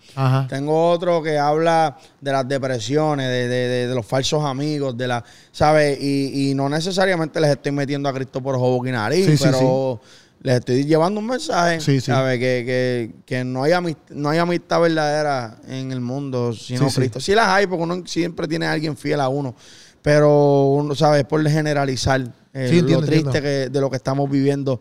Tengo otro que habla de las depresiones, de, de, de, los falsos amigos, de la, ¿sabes? Y, y, no necesariamente les estoy metiendo a Cristo por jobo y nariz, pero les estoy llevando un mensaje, ¿sabes? Que, que, que, no, hay amistad, no hay amistad verdadera en el mundo sino Cristo. Sí las hay, porque uno siempre tiene a alguien fiel a uno. Pero, uno, ¿sabes? Por generalizar eh, lo triste que, de lo que estamos viviendo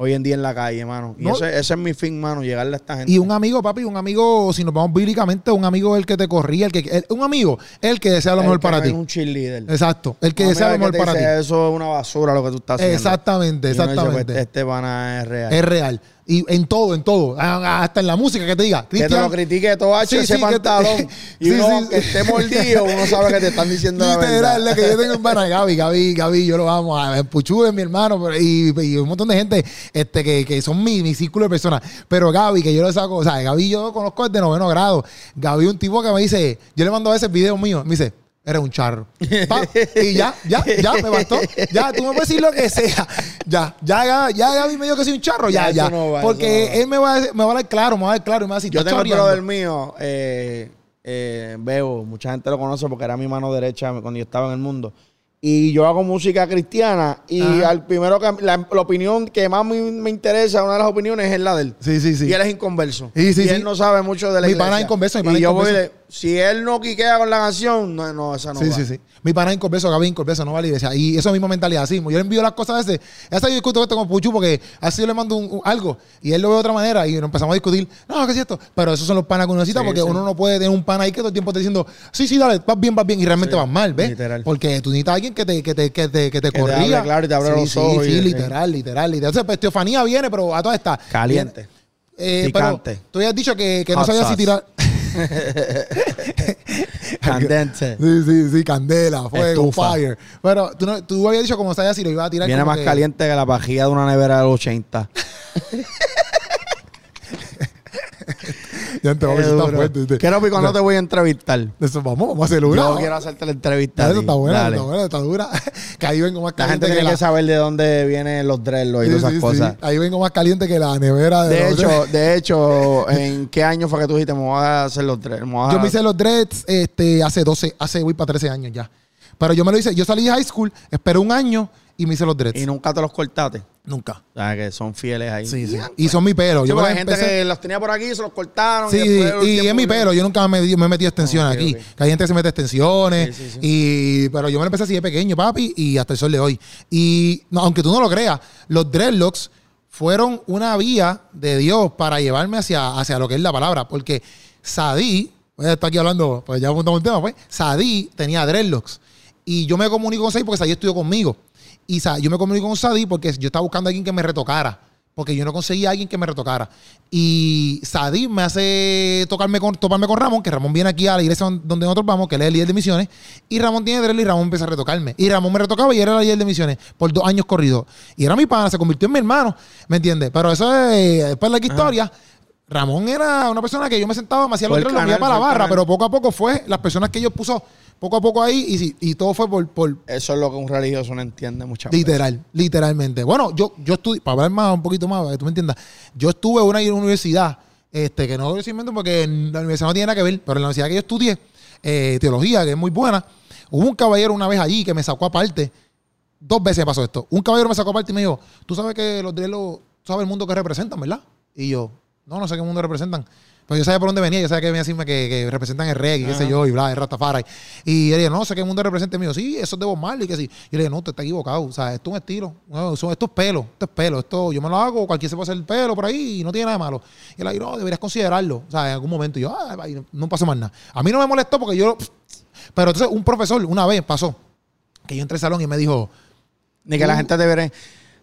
hoy en día en la calle, mano. Y ese, es mi fin, mano, llegarle a esta gente. Y un amigo, papi, un amigo, si nos vamos bíblicamente, un amigo el que te corría, el que un amigo, el que desea lo mejor para ti. un cheerleader. Exacto, el que desea lo mejor para ti. Eso es una basura lo que tú estás haciendo. Exactamente, exactamente. Pues, este pana es real. Es real. Y en todo, en todo. Hasta en la música que te diga. Que te lo critique todo hecho ese pantalón. (laughs) y uno que esté mordido, uno sabe que te están diciendo la verdad. Lo que yo tengo en Gaby, Gaby, Gaby, yo lo amo. A Puchu es mi hermano y, y, un montón de gente este, que, que son mi, mi círculo de personas. Pero Gaby, que yo lo saco, o sea, Gaby yo conozco desde noveno grado. Gaby un tipo que me dice, yo le mando a veces videos míos, me dice, eres un charro. (laughs) y ya, ya, ya, me bastó. Ya, tú me puedes decir lo que sea. Ya, ya, ya, Gaby me dijo que soy un charro, ya, ya. Porque él me va, a, me va a dar claro, me va a dar claro y me va a decir, Yo tengo el del mío, eh, eh, Bebo, mucha gente lo conoce porque era mi mano derecha cuando yo estaba en el mundo y yo hago música cristiana y al primero que la, opinión que más me, interesa, una de las opiniones es la de él. Sí, sí, sí. Y él es inconverso. y él no sabe mucho de la mi iglesia. Pana inconverso, mi pana y yo voy si él no quiquea con la canción, no, no esa no sí, Sí, sí, Mi pana inconverso, Gaby inconverso, no vale iglesia. Y eso es misma mentalidad, así. Yo le envío las cosas a ese. Esa yo discuto esto con Puchu porque así yo le mando un, algo y él lo ve de otra manera y nos empezamos a discutir. No, ¿qué es esto? Pero esos son los panas que uno necesita porque uno no puede tener un pana ahí que todo el tiempo esté diciendo, sí, sí, dale, vas bien, vas bien y realmente vas mal, ¿ves? Literal. Porque tú necesitas a alguien que te, que te, que te, que te corría. claro y te abre los ojos. Sí, sí, literal, literal, literal. Entonces, pues, Teofanía viene, pero a toda esta. Caliente. Eh, pero tú habías dicho que, que no sabías si tirar. (laughs) (laughs) Candente. Sí, sí, sí, candela, fuego, fire. Pero tú, no, tú habías dicho como sabías si lo iba a tirar. Viene más caliente que la pajilla de una nevera del 80. (laughs) (laughs) ya te voy a fuerte. Quiero que cuando te voy a entrevistar. Eso, vamos, vamos a hacer una. Yo quiero hacerte la entrevista. Eso está bueno, está bueno, está dura. (laughs) que ahí vengo más caliente. La gente tiene que, saber de dónde vienen los dreadlocks y todas esas cosas. Ahí vengo más caliente que la nevera de, de hecho, de hecho, (laughs) ¿en qué año fue que tú dijiste me voy a hacer los dreads? Yo me hice los dreads este, hace 12, hace voy para 13 años ya. Pero yo me lo hice, yo salí de high school, esperé un año y me hice los dreads. ¿Y nunca te los cortaste? Nunca. O sea, que son fieles ahí. Sí, sí. Y son mi pelo. yo hay gente que los tenía por aquí, se los cortaron. Sí, y, es mi pelo. Yo nunca me, me he metido extensiones aquí. Que hay gente que se mete extensiones. y Pero yo me lo empecé así de pequeño, papi, y hasta el sol de hoy. Y aunque tú no lo creas, los dreadlocks fueron una vía de Dios para llevarme hacia, hacia lo que es la palabra. Porque Sadí, voy a estar aquí hablando, pues ya apuntamos un tema, pues. Sadí tenía dreadlocks. Y yo me comunico con Sadí porque Sadí estudió conmigo. Y yo me comunico con Sadí porque yo estaba buscando a alguien que me retocara. Porque yo no conseguía a alguien que me retocara. Y Sadí me hace tocarme con, toparme con Ramón, que Ramón viene aquí a la iglesia donde nosotros vamos, que él es el líder de misiones. Y Ramón tiene derecho y Ramón empieza a retocarme. Y Ramón me retocaba y era el líder de misiones por dos años corridos. Y era mi pana, se convirtió en mi hermano. ¿Me entiendes? Pero eso es después de la historia. Ramón era una persona que yo me sentaba, me hacía los tres, lo para la barra, pero poco a poco fue las personas que ellos puso poco a poco ahí y, y todo fue por, por... Eso es lo que un religioso no entiende muchas Literal, literalmente. Bueno, yo, yo estudié, para hablar más, un poquito más, para que tú me entiendas, yo estuve en una universidad, este, que no decirme porque la universidad no tiene nada que ver, pero en la universidad que yo estudié, eh, teología, que es muy buena, hubo un caballero una vez allí que me sacó aparte, dos veces pasó esto, un caballero me sacó aparte y me dijo, tú sabes que los drelos, sabes el mundo que representan, ¿verdad? Y yo, no, no sé qué mundo representan. Pues yo sabía por dónde venía, yo sabía que venía a decirme que, que representan el reggae, qué sé yo, y bla, el Rastafari. Y él dije, no sé qué mundo representa mío. Sí, eso es de Bob Marley, que sí. Y yo le dije, no, usted está equivocado. O sea, esto es un estilo. No, esto es pelo, esto es pelo. Esto yo me lo hago, cualquiera se puede hacer el pelo por ahí y no tiene nada de malo. Y él dije, no, deberías considerarlo. O sea, en algún momento. Y yo, ah, no pasó más nada. A mí no me molestó porque yo. Pero entonces, un profesor, una vez pasó, que yo entré al salón y me dijo. Ni que la gente debería.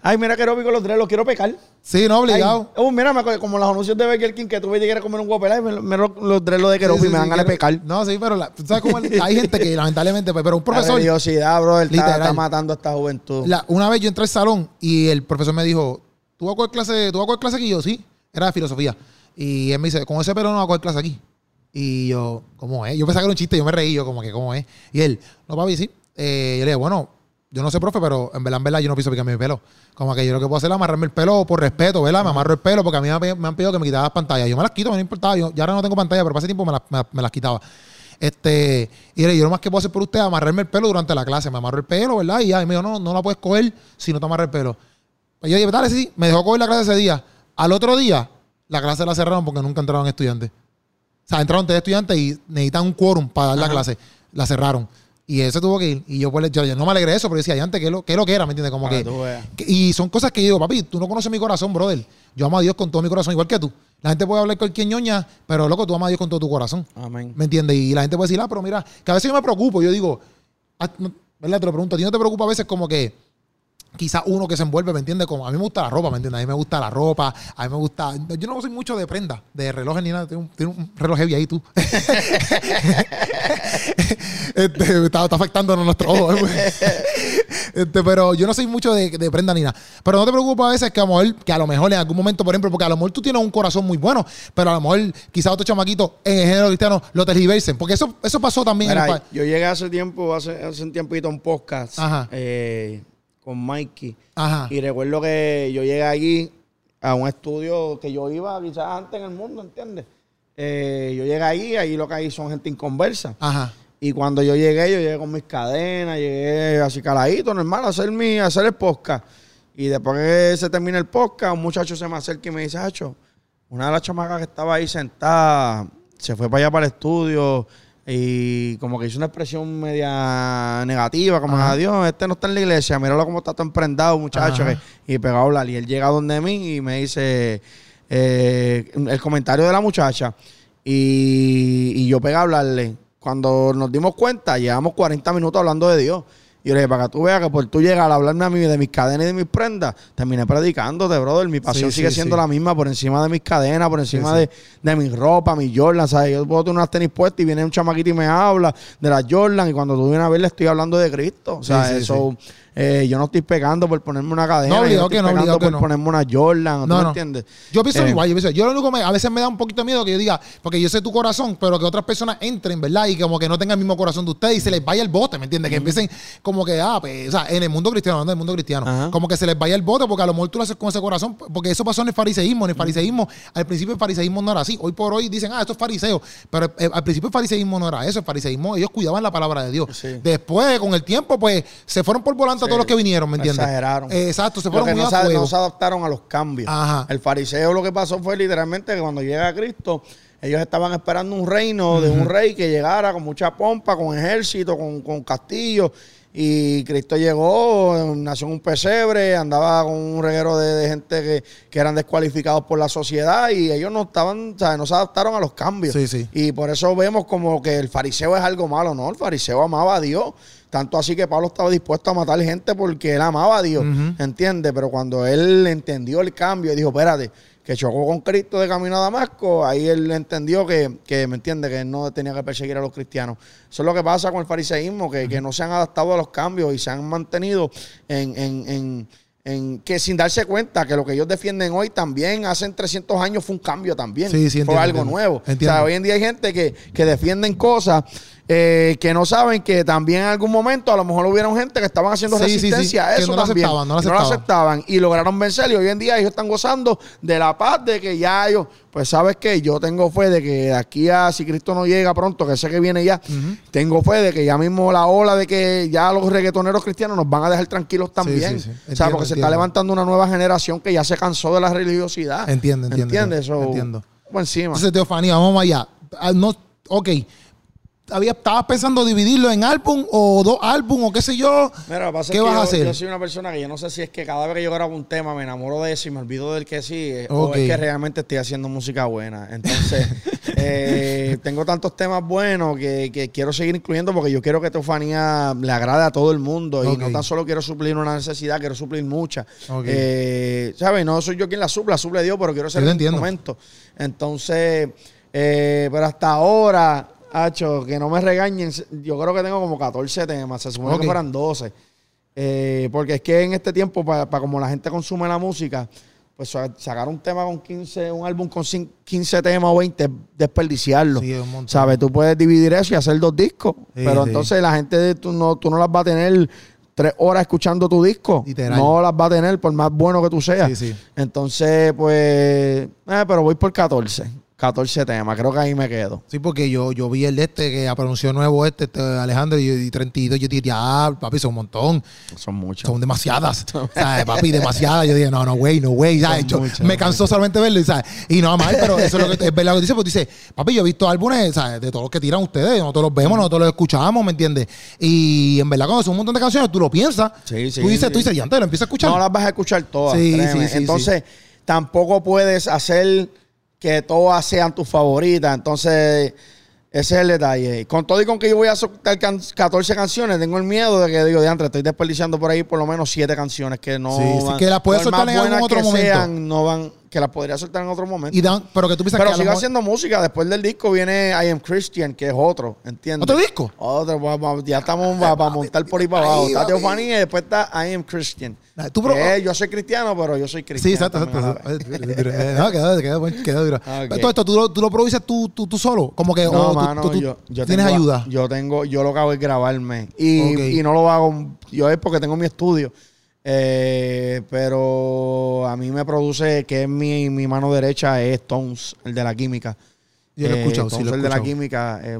Ay, mira que con los tres, los quiero pecar. Sí, no, obligado. oh, mira, como los anuncios de Burger King que tú ves a comer un guapelay, me, me, los tres los de Keropi me dan a pecar. No, sí, pero tú sabes cómo hay gente que lamentablemente, pues, pero un (laughs) profesor. La bro, él está, matando a esta juventud. una vez yo entré al salón y el profesor me dijo, ¿tú vas a coger clase, ¿tú vas a coger clase aquí? Y yo, sí, era de filosofía. Y él me dice, con ese pelo no vas a coger clase aquí. Y yo, ¿cómo es? Yo pensaba que era un chiste, yo me reí, yo como que, ¿cómo es? Y él, no, papi, sí. Eh, yo le dije, bueno, yo no sé, profe, pero en verdad, en verdad, yo no pienso picarme mi pelo. Como que yo lo que puedo hacer es amarrarme el pelo por respeto, ¿verdad? Me amarro el pelo porque a mí me, han pedido que me quitara las pantallas. Yo me las quito, me no importaba. Yo ya ahora no tengo pantalla, pero hace tiempo me, me, las quitaba. Este, y yo lo más que puedo hacer por usted es amarrarme el pelo durante la clase. Me amarro el pelo, ¿verdad? Y ya, y me dijo, no, no la puedes coger si no te amarras el pelo. Pues yo dije, dale, sí, me dejó coger la clase ese día. Al otro día, la clase la cerraron porque nunca entraron estudiantes. O sea, entraron tres estudiantes y necesitan un quórum para dar la clase. La cerraron. Y ese tuvo que ir. Y yo, pues, yo, no me alegré de eso, pero decía, antes, ¿qué es lo, qué lo que era? ¿Me entiendes? Como que, Y son cosas que yo digo, papi, tú no conoces mi corazón, brother. Yo amo a Dios con todo mi corazón, igual que tú. La gente puede hablar cualquier ñoña, pero loco, tú amas a Dios con todo tu corazón. Amén. ¿Me entiendes? Y la gente puede decir, ah, pero mira, que a veces yo me preocupo. Yo digo, ah, ¿verdad? Te lo pregunto, ¿a ti no te preocupa a veces como que quizás uno que se envuelve, ¿me entiendes? Como a mí me gusta la ropa, ¿me entiendes? A mí me gusta la ropa, a mí me gusta. Yo no soy mucho de prenda, de relojes ni nada. Tengo un, reloj heavy ahí tú. (laughs) este, está, afectando a nuestro ojo. ¿eh? (laughs) este, pero yo no soy mucho de, prenda ni nada. Pero no te preocupes a veces que a, lo mejor, que a lo mejor en algún momento, por ejemplo, porque a lo mejor tú tienes un corazón muy bueno, pero a lo mejor quizás otro chamaquito en el género cristiano lo tergiversen. Porque eso, eso pasó también en el país. Yo llegué hace tiempo, hace, hace un tiempito a un podcast. Ajá. Eh, con Mikey. Ajá. Y recuerdo que yo llegué allí a un estudio que yo iba quizás antes en el mundo, ¿entiendes? Eh, yo llegué ahí, ahí lo que hay son gente inconversa. Ajá. Y cuando yo llegué, yo llegué con mis cadenas, llegué así caladito, normal, a hacer, mi, a hacer el podcast. Y después que se termina el podcast, un muchacho se me acerca y me dice, Hacho, una de las chamacas que estaba ahí sentada se fue para allá para el estudio y como que hizo una expresión media negativa, como, adiós, este no está en la iglesia, míralo cómo está todo emprendado, muchacho. y pegó a hablar. Y él llega donde mí y me dice eh, el comentario de la muchacha. Y, y yo pegué a hablarle. Cuando nos dimos cuenta, llevamos 40 minutos hablando de Dios. Y yo le dije, para que tú veas que por tú llegar a hablarme a mí de mis cadenas y de mis prendas, terminé predicándote, brother. Mi pasión sigue siendo la misma por encima de mis cadenas, por encima de, de mi ropa, mi Jordan. ¿sabes? Yo puedo tener unas tenis puestas y viene un chamaquito y me habla de las Jordan. Y cuando tú vienes a ver, le estoy hablando de Cristo. O sea, eso eh, yo no estoy pegando por ponerme una cadena. No, yo no estoy que pegando por ponerme una Jordan. No, ¿tú entiendes? Yo pienso eh, igual. Yo, pienso, yo lo único que a veces me da un poquito de miedo que yo diga, porque yo sé tu corazón, pero que otras personas entren, ¿verdad? Y como que no tengan el mismo corazón de ustedes y se les vaya el bote, ¿me entiendes? Que empiecen como que, ah, pues, o sea, en el mundo cristiano, en el mundo cristiano, como que se les vaya el bote porque a lo mejor tú lo haces con ese corazón, porque eso pasó en el fariseísmo. En el fariseísmo, al principio el fariseísmo no era así. Hoy por hoy dicen, ah, esto es fariseo. Pero eh, al principio el fariseísmo no era eso. El fariseísmo, ellos cuidaban la palabra de Dios. Después, con el tiempo, pues, se fueron por volante todos los que vinieron, ¿me entiendes? Exageraron. exacto, se fueron muy no, se, no se adaptaron a los cambios. El fariseo lo que pasó fue literalmente que cuando llega a Cristo, ellos estaban esperando un reino de un rey que llegara con mucha pompa, con ejército, con, con castillo. Y Cristo llegó, nació en un pesebre, andaba con un reguero de, gente que, que, eran descualificados por la sociedad y ellos no estaban, o sea, no se adaptaron a los cambios. Sí, sí. Y por eso vemos como que el fariseo es algo malo, ¿no? El fariseo amaba a Dios. Tanto así que Pablo estaba dispuesto a matar gente porque él amaba a Dios, ¿entiendes? Pero cuando él entendió el cambio y dijo, espérate, que chocó con Cristo de camino a Damasco, ahí él entendió que, que, ¿me entiende? Que no tenía que perseguir a los cristianos. Eso es lo que pasa con el fariseísmo, que, que no se han adaptado a los cambios y se han mantenido en, en, en en que sin darse cuenta que lo que ellos defienden hoy también hace 300 años fue un cambio también. fue algo nuevo. O sea, hoy en día hay gente que, que defienden cosas eh, que no saben que también en algún momento a lo mejor hubieron gente que estaban haciendo resistencia a eso no también. Aceptaban, no, lo aceptaban. y lograron vencer y hoy en día ellos están gozando de la paz de que ya ellos, pues sabes que yo tengo fe de que de aquí a si Cristo no llega pronto, que sé que viene ya, tengo fe de que ya mismo la ola de que ya los reggaetoneros cristianos nos van a dejar tranquilos también. o sea, porque se está levantando una nueva generación que ya se cansó de la religiosidad. Entiende, entiende. ¿Entiendes? Entiendo. Por encima. Entonces, Teofanía, vamos allá. Ah, no, ok había, estabas pensando dividirlo en álbum o dos álbum o qué sé yo. Mira, pasa ¿Qué vas a hacer? Yo soy una persona que yo no sé si es que cada vez que yo grabo un tema me enamoro de eso y me olvido del que sigue o es que realmente estoy haciendo música buena. Entonces, (laughs) eh, tengo tantos temas buenos que, quiero seguir incluyendo porque yo quiero que Tofanía le agrade a todo el mundo y no tan solo quiero suplir una necesidad, quiero suplir muchas. Eh, ¿Sabes? No soy yo quien la suple, la suple Dios, pero quiero ser un momento. Entonces, eh, pero hasta ahora Hacho, que no me regañen. Yo creo que tengo como 14 temas. Se supone que fueran 12. Eh, porque es que en este tiempo, para como la gente consume la música, pues sacar un tema con 15, un álbum con 15 temas o 20, desperdiciarlo. Sí, ¿Sabes? Tú puedes dividir eso y hacer dos discos. pero entonces la gente, tú no, tú no las vas a tener tres horas escuchando tu disco. No las va a tener por más bueno que tú seas. Entonces, pues, eh, pero voy por 14. 14 temas, creo que ahí me quedo. Sí, porque yo, yo vi el de este que pronunció nuevo este, este Alejandro, y, y 32, yo dije, ya, papi, son un montón. Son muchas. Son demasiadas. (laughs) ¿sabes? Papi, demasiadas. Yo dije, no, no, güey, no, güey. Me cansó solamente verlo, ¿sabes? Y no mal, pero eso es lo que es verdad lo que dice, porque dice, papi, yo he visto álbumes, ¿sabes? De todos los que tiran ustedes, nosotros los vemos, nosotros los escuchamos, ¿me entiendes? Y en verdad, cuando son un montón de canciones, tú lo piensas. Sí, sí. Tú dices, tú dices, ya antes lo empiezas a escuchar. No las vas a escuchar todas. Sí, sí, sí, Entonces, tampoco puedes hacer que todas sean tus favoritas. Entonces, Ese es el detalle. Con todo y con que yo voy a soltar 14 canciones, tengo el miedo de que digo, de antes, estoy desperdiciando por ahí por lo menos 7 canciones que no. Sí, sí que las puedes soltar en algún otro momento. Sean, no van, que las podría soltar en otro momento. Y pero que tú piensas pero sigo haciendo música. Después del disco viene I Am Christian, que es otro, ¿entiendes? ¿Otro disco? Otro, ya estamos para montar por ahí para abajo. Está Teofanía y después está I Am Christian. ¿Tú yo soy cristiano, pero yo soy cristiano. Sí, exacto, exacto. no, queda, queda duro. (laughs) Todo esto, ¿tú lo, tú lo produces tú, tú, tú, solo? Como que no, mano, tú, yo, yo tienes ayuda. Yo tengo, yo lo que hago es grabarme. Y, y no lo hago, yo es porque tengo mi estudio. Eh, pero a mí me produce, que es mi, mi mano derecha, es Stones, el de la química. Yo lo he escuchado, sí, lo el de la química, eh,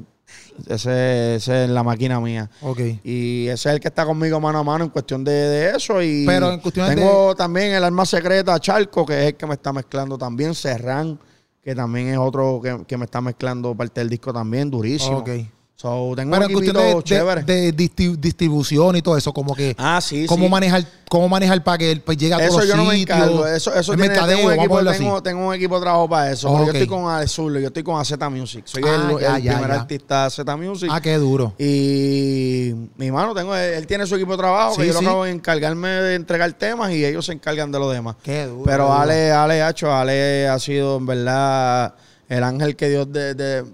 ese, es la máquina mía. Ok. Y ese es el que está conmigo mano a mano en cuestión de, eso. Y pero en cuestión tengo también el arma secreta Charco, que es el que me está mezclando también. Serrán, que también es otro que, que me está mezclando parte del disco también, durísimo. Ok. So, tengo Pero un en cuestión de, de, distribución y todo eso, como que. Ah, sí, cómo Manejar, cómo manejar para que pues, llegue a todos eso yo no me encargo. Eso, eso tiene, mercadeo, tengo, un equipo, tengo, tengo, un equipo de trabajo para eso. Yo estoy con Azul, yo estoy con AZ Music. Soy el, ah, primer artista de AZ Music. Ah, qué duro. Y mi hermano, tengo, él tiene su equipo de trabajo, que yo lo acabo de encargarme de entregar temas y ellos se encargan de lo demás. Qué duro. Pero Ale, Ale, Hacho, Ale ha sido en verdad el ángel que Dios de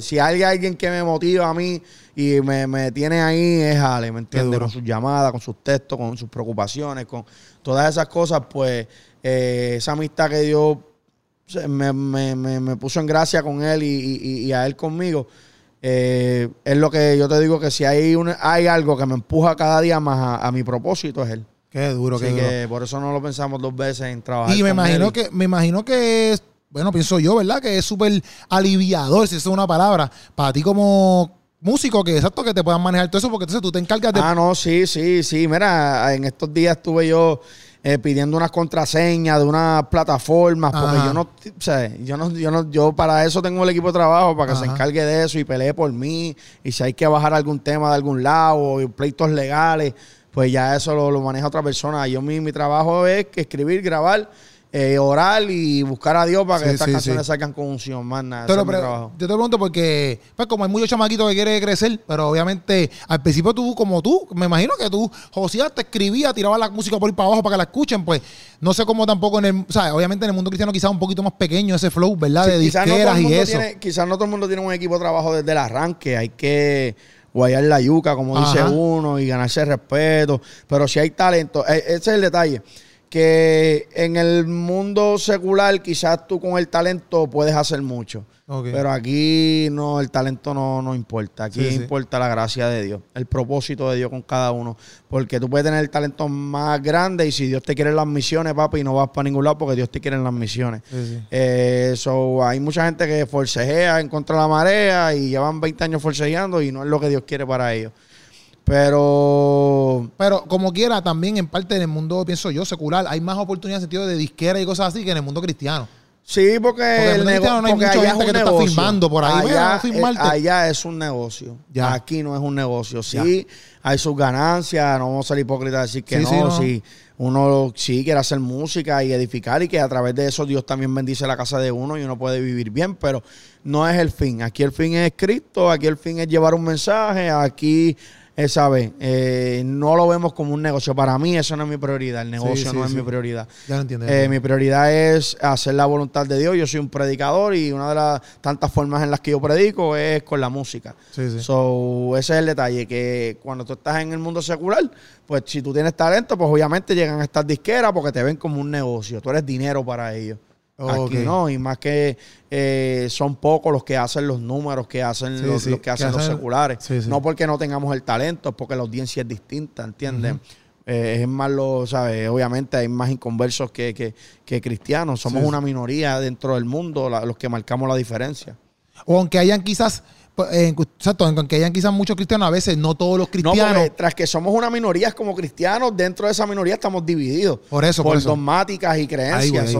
si hay alguien que me motiva a mí y me, tiene ahí es Ale, ¿me entiendes? Con sus llamadas, con sus textos, con sus preocupaciones, con todas esas cosas, pues eh, esa amistad que Dios me, puso en gracia con él y, a él conmigo, eh, es lo que yo te digo que si hay, hay algo que me empuja cada día más a, mi propósito, es él. Qué duro, qué que por eso no lo pensamos dos veces en trabajar. Y me imagino que, me imagino que bueno, pienso yo, ¿verdad? Que es súper aliviador, si esa es una palabra, para ti como músico, que exacto, que te puedan manejar todo eso, porque entonces tú te encargas de... Ah, no, sí, sí, sí. Mira, en estos días estuve yo eh, pidiendo unas contraseñas de unas plataformas, porque yo no, o sea, yo no, yo no, yo para eso tengo el equipo de trabajo, para que se encargue de eso y pelee por mí, y si hay que bajar algún tema de algún lado, o pleitos legales, pues ya eso lo, lo maneja otra persona. Yo mi, mi trabajo es escribir, grabar eh, orar y buscar a Dios para que estas canciones salgan con unción, más nada. Yo te pregunto porque, pues como hay muchos chamaquitos que quieren crecer, pero obviamente al principio tú, como tú, me imagino que tú, José, te escribía, tiraba la música por ir para abajo para que la escuchen, pues no sé cómo tampoco en el, o sea, obviamente en el mundo cristiano quizás un poquito más pequeño ese flow, ¿verdad? de disqueras y eso. quizás no todo el mundo tiene un equipo de trabajo desde el arranque, hay que guayar la yuca, como dice uno, y ganarse respeto, pero si hay talento, e, ese es el detalle que en el mundo secular quizás tú con el talento puedes hacer mucho. Pero aquí no, el talento no, no importa. Aquí importa la gracia de Dios, el propósito de Dios con cada uno. Porque tú puedes tener el talento más grande y si Dios te quiere en las misiones, papi, no vas para ningún lado porque Dios te quiere en las misiones. Eh, hay mucha gente que forcejea en contra de la marea y llevan 20 años forcejeando y no es lo que Dios quiere para ellos. Pero. Pero como quiera, también en parte del mundo, pienso yo, secular, hay más oportunidades en sentido de disquera y cosas así que en el mundo cristiano. Sí, porque, en el cristiano no hay mucha gente que te está filmando por ahí. Allá, allá es un negocio. Aquí no es un negocio. Sí, hay sus ganancias. No vamos a ser hipócritas decir que no. Sí, uno sí quiere hacer música y edificar y que a través de eso Dios también bendice la casa de uno y uno puede vivir bien, pero no es el fin. Aquí el fin es Cristo, aquí el fin es llevar un mensaje, aquí esa vez. Eh, no lo vemos como un negocio. Para mí eso no es mi prioridad. El negocio no es mi prioridad. Ya lo entiendo. Eh, mi prioridad es hacer la voluntad de Dios. Yo soy un predicador y una de las tantas formas en las que yo predico es con la música. So, ese es el detalle, que cuando tú estás en el mundo secular, pues si tú tienes talento, pues obviamente llegan a estas disqueras porque te ven como un negocio. Tú eres dinero para ellos. Aquí no, y más que eh, son pocos los que hacen los números que hacen los, que hacen los seculares. No porque no tengamos el talento, es porque la audiencia es distinta, ¿entiendes? Eh, es más lo, ¿sabes? Obviamente hay más inconversos que, que, cristianos. Somos una minoría dentro del mundo los que marcamos la diferencia. O aunque hayan quizás pues, exacto, aunque hayan quizás muchos cristianos, a veces no todos los cristianos. No, tras que somos una minoría como cristianos, dentro de esa minoría estamos divididos. Por eso, por, dogmáticas y creencias.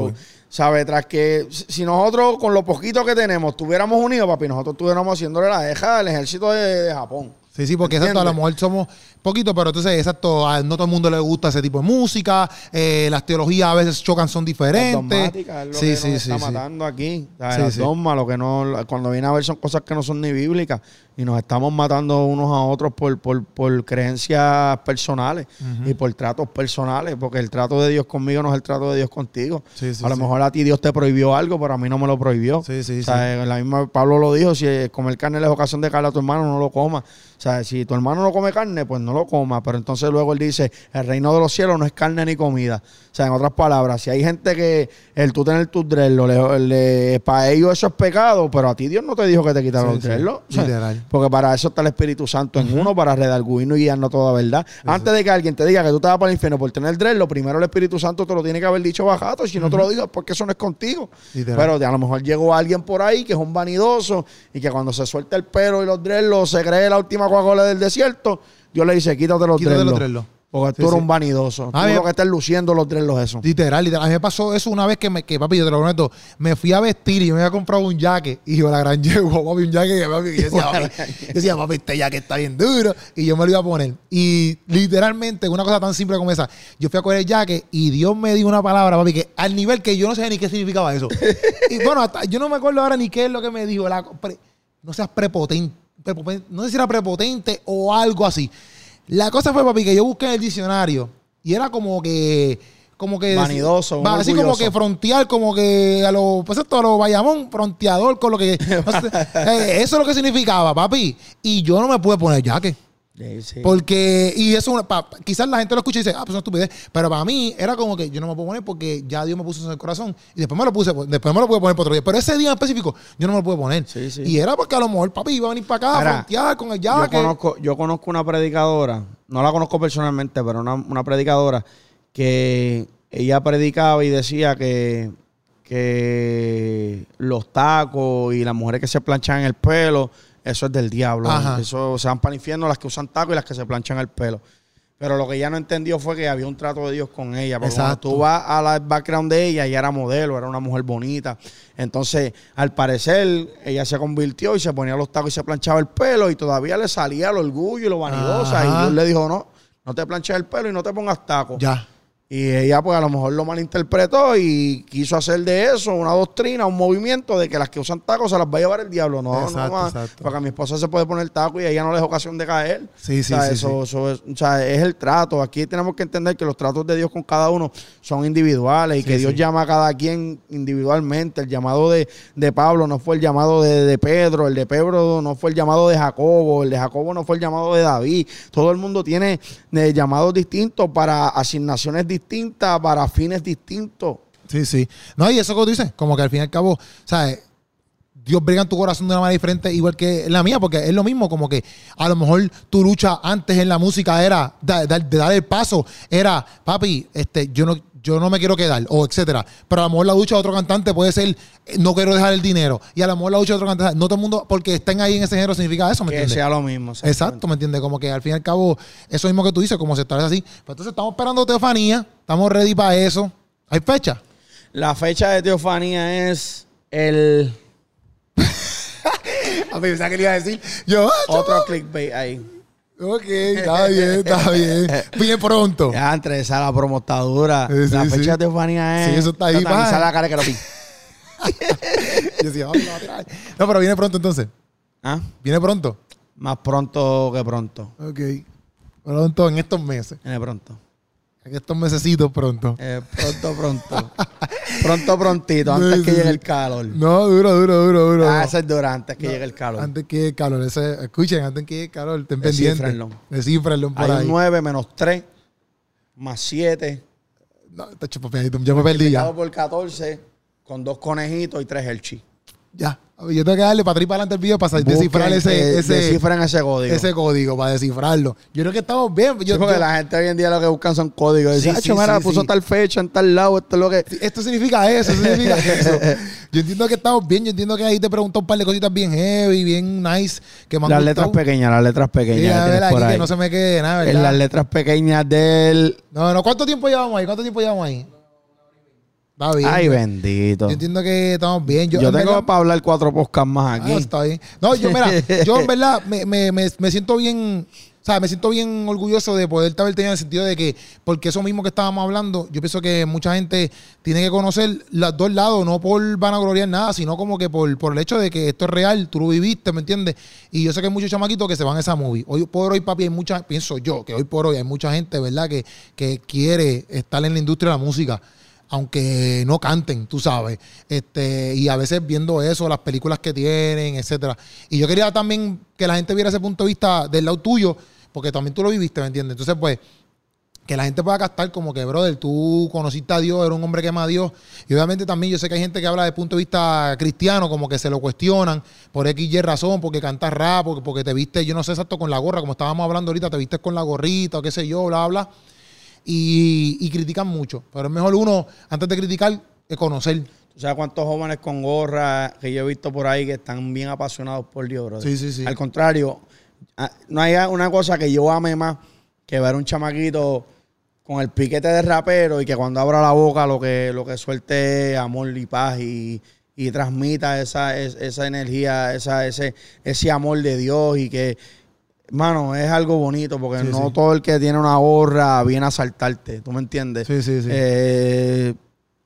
¿Sabes? Tras que si nosotros con lo poquito que tenemos estuviéramos unidos, papi, nosotros estuviéramos haciéndole la deja al ejército de, Japón. Sí, sí, porque exacto, a lo mejor somos poquito, pero entonces, exacto, a no todo el mundo le gusta ese tipo de música, eh, las teologías a veces chocan, son diferentes. sí, sí, sí, está matando aquí. las dogmas, lo que no, cuando viene a ver son cosas que no son ni bíblicas y nos estamos matando unos a otros por, por, por creencias personales y por tratos personales, porque el trato de Dios conmigo no es el trato de Dios contigo. a lo mejor a ti Dios te prohibió algo, pero a mí no me lo prohibió. O sea, la misma Pablo lo dijo, si comer carne es ocasión de carne a tu hermano, no lo coma. O sea, si tu hermano no come carne, pues no lo coma. Pero entonces luego él dice, el reino de los cielos no es carne ni comida. O sea, en otras palabras, si hay gente que el tú tener tus dreadlocks, le, para ellos eso es pecado, pero a ti Dios no te dijo que te quitaron los dreadlocks. porque para eso está el Espíritu Santo en uno, para redarguirnos y guiarnos toda verdad. Antes de que alguien te diga que tú te vas para el infierno por tener lo primero el Espíritu Santo te lo tiene que haber dicho bajado. Si no te lo digo, porque eso no es contigo. Pero a lo mejor llegó alguien por ahí que es un vanidoso y que cuando se suelta el pelo y los dreadlocks se cree la última Coca-Cola del desierto, Dios le dice, quítate los dreadlocks. Porque tú eres un vanidoso. Ah, tú lo que estás luciendo los dreadlocks eso. Literal, literal. A mí me pasó eso una vez que, me, que papi, yo te lo prometo, me fui a vestir y me había comprado un jaque. Y yo la gran (laughs) papi, un jaque yo decía, papi, yo decía, papi, este jaque está bien duro. Y yo me lo iba a poner. Y literalmente, una cosa tan simple como esa, yo fui a coger el jaque y Dios me dio una palabra, papi, que al nivel que yo no sé ni qué significaba eso. (laughs) y bueno, yo no me acuerdo ahora ni qué es lo que me dijo. La, no seas prepotente no sé si era prepotente o algo así. La cosa fue, papi, que yo busqué en el diccionario y era como que como que vanidoso, así como que frontear, como que a los pues esto, a los Bayamón, fronteador con lo que (laughs) eh, eso es lo que significaba, papi. Y yo no me pude poner jaque. Porque, y eso, quizás la gente lo escucha y dice, ah, pues es una estupidez. Pero para mí era como que yo no me puedo poner porque ya Dios me puso en el corazón. Y después me lo puse, después me lo pude poner por otro día. Pero ese día en específico, yo no me lo pude poner. y era porque a lo mejor papi iba a venir para acá a con el Yo conozco, yo conozco una predicadora, no la conozco personalmente, pero una, una predicadora que ella predicaba y decía que, que los tacos y las mujeres que se planchan el pelo eso es del diablo. Eso se van para el infierno las que usan taco y las que se planchan el pelo. Pero lo que ella no entendió fue que había un trato de Dios con ella. Porque cuando tú vas a la background de ella, ella era modelo, era una mujer bonita. Entonces, al parecer, ella se convirtió y se ponía los tacos y se planchaba el pelo y todavía le salía el orgullo y lo vanidosa. Y Dios le dijo, no, no te planches el pelo y no te pongas tacos. Ya. Y ella, pues a lo mejor lo malinterpretó y quiso hacer de eso una doctrina, un movimiento de que las que usan tacos se las va a llevar el diablo. No, no, Porque a mi esposa se puede poner taco y ella no le es ocasión de caer. Sí, sí, sí, eso, Eso es, o sea, es el trato. Aquí tenemos que entender que los tratos de Dios con cada uno son individuales y que Dios llama a cada quien individualmente. El llamado de, Pablo no fue el llamado de, Pedro, el de Pedro no fue el llamado de Jacobo, el de Jacobo no fue el llamado de David. Todo el mundo tiene eh, llamados distintos para asignaciones distintas distinta para fines distintos. Sí, sí. No, y eso que tú dices, como que al fin y al cabo, ¿sabes? Dios brega en tu corazón de una manera diferente, igual que la mía, porque es lo mismo, como que a lo mejor tu lucha antes en la música era de, dar el paso, era, papi, este, yo no, yo no me quiero quedar, o etcétera. Pero a lo mejor la lucha de otro cantante puede ser, eh, no quiero dejar el dinero. Y a lo mejor la lucha de otro cantante, no todo el mundo, porque estén ahí en ese género, significa eso, ¿me entiendes? Que sea lo mismo. Exacto, ¿me entiendes? Como que al fin y al cabo, eso mismo que tú dices, como se establece así. Pues entonces estamos esperando Teofanía, estamos ready para eso. ¿Hay fecha? La fecha de Teofanía es el... (laughs) a mí, ¿sabes qué le iba a decir? Yo, Otro clickbait ahí. Ok, está bien, está bien. Bien pronto. Ya, entre esa la promo está dura. la fecha de Teofanía es. Sí, eso está ahí. Sale la cara que lo vi. (laughs) Yo decía, vamos No, pero viene pronto entonces. ¿Ah? ¿Viene pronto? Más pronto que pronto. Ok. Pronto en estos meses. Viene pronto. En estos mesecitos pronto. Eh, pronto, pronto. (laughs) pronto, prontito, antes que llegue el calor. No, duro, duro, duro, duro. Ah, ese es duro, antes que llegue el calor. Antes que llegue el calor. Ese, escuchen, antes que llegue el calor, estén pendientes. Descifrenlo por Hay un 9 menos 3 más 7. No, está chupo, ya me perdí ya. por 14 con dos conejitos y tres Hershey. Ya. Yo tengo que darle para atrás para adelante el video para descifrar ese, ese, descifran ese código. Ese código, para descifrarlo. Yo creo que estamos bien. Yo, porque la gente hoy en día lo que buscan son códigos. Dice, sí, sí, mira, puso tal fecha en tal lado, esto es lo que. Esto significa eso, significa (laughs) eso. Yo entiendo que estamos bien, yo entiendo que ahí te preguntó un par de cositas bien heavy, bien nice. Que las letras pequeñas, las letras pequeñas. Sí, aquí, que no se me quede nada, ¿verdad? En las letras pequeñas del. No, no, ¿cuánto tiempo llevamos ahí? ¿Cuánto tiempo llevamos ahí? Bien. Ay, bendito. Yo entiendo que estamos bien. Yo, tengo para hablar cuatro podcasts más aquí. Ah, está bien. No, yo, mira, yo en (laughs) verdad me, me, me, me siento bien o sea, me siento bien orgulloso de poder haber tenido el sentido de que, porque eso mismo que estábamos hablando, yo pienso que mucha gente tiene que conocer los dos lados, no por vanagloriar nada, sino como que por, por el hecho de que esto es real, tú lo viviste, ¿me entiendes? Y yo sé que hay muchos chamaquitos que se van a esa movie. Hoy por hoy, papi, hay mucha, pienso yo, que hoy por hoy hay mucha gente, ¿verdad?, que, que quiere estar en la industria de la música aunque no canten, tú sabes. Este, y a veces viendo eso, las películas que tienen, etcétera. Y yo quería también que la gente viera ese punto de vista del lado tuyo, porque también tú lo viviste, ¿me entiendes? Entonces, pues, que la gente pueda captar como que, brother, tú conociste a Dios, eres un hombre que ama a Dios. Y obviamente también yo sé que hay gente que habla el punto de vista cristiano, como que se lo cuestionan por X y razón, porque cantas rap, porque, porque te viste, yo no sé exacto, con la gorra, como estábamos hablando ahorita, te viste con la gorrita o qué sé yo, bla, bla. Y, y critican mucho. Pero es mejor uno, antes de criticar, conocer. ¿Tú sabes cuántos jóvenes con gorra que yo he visto por ahí que están bien apasionados por Dios, brother? Sí, sí, sí. Al contrario, no hay una cosa que yo ame más que ver un chamaquito con el piquete de rapero y que cuando abra la boca lo que, lo que suelte amor y paz y, transmita esa, esa energía, esa, ese, ese amor de Dios y que, mano, es algo bonito porque no todo el que tiene una gorra viene a saltarte, ¿tú me entiendes? Sí, sí, sí. Eh,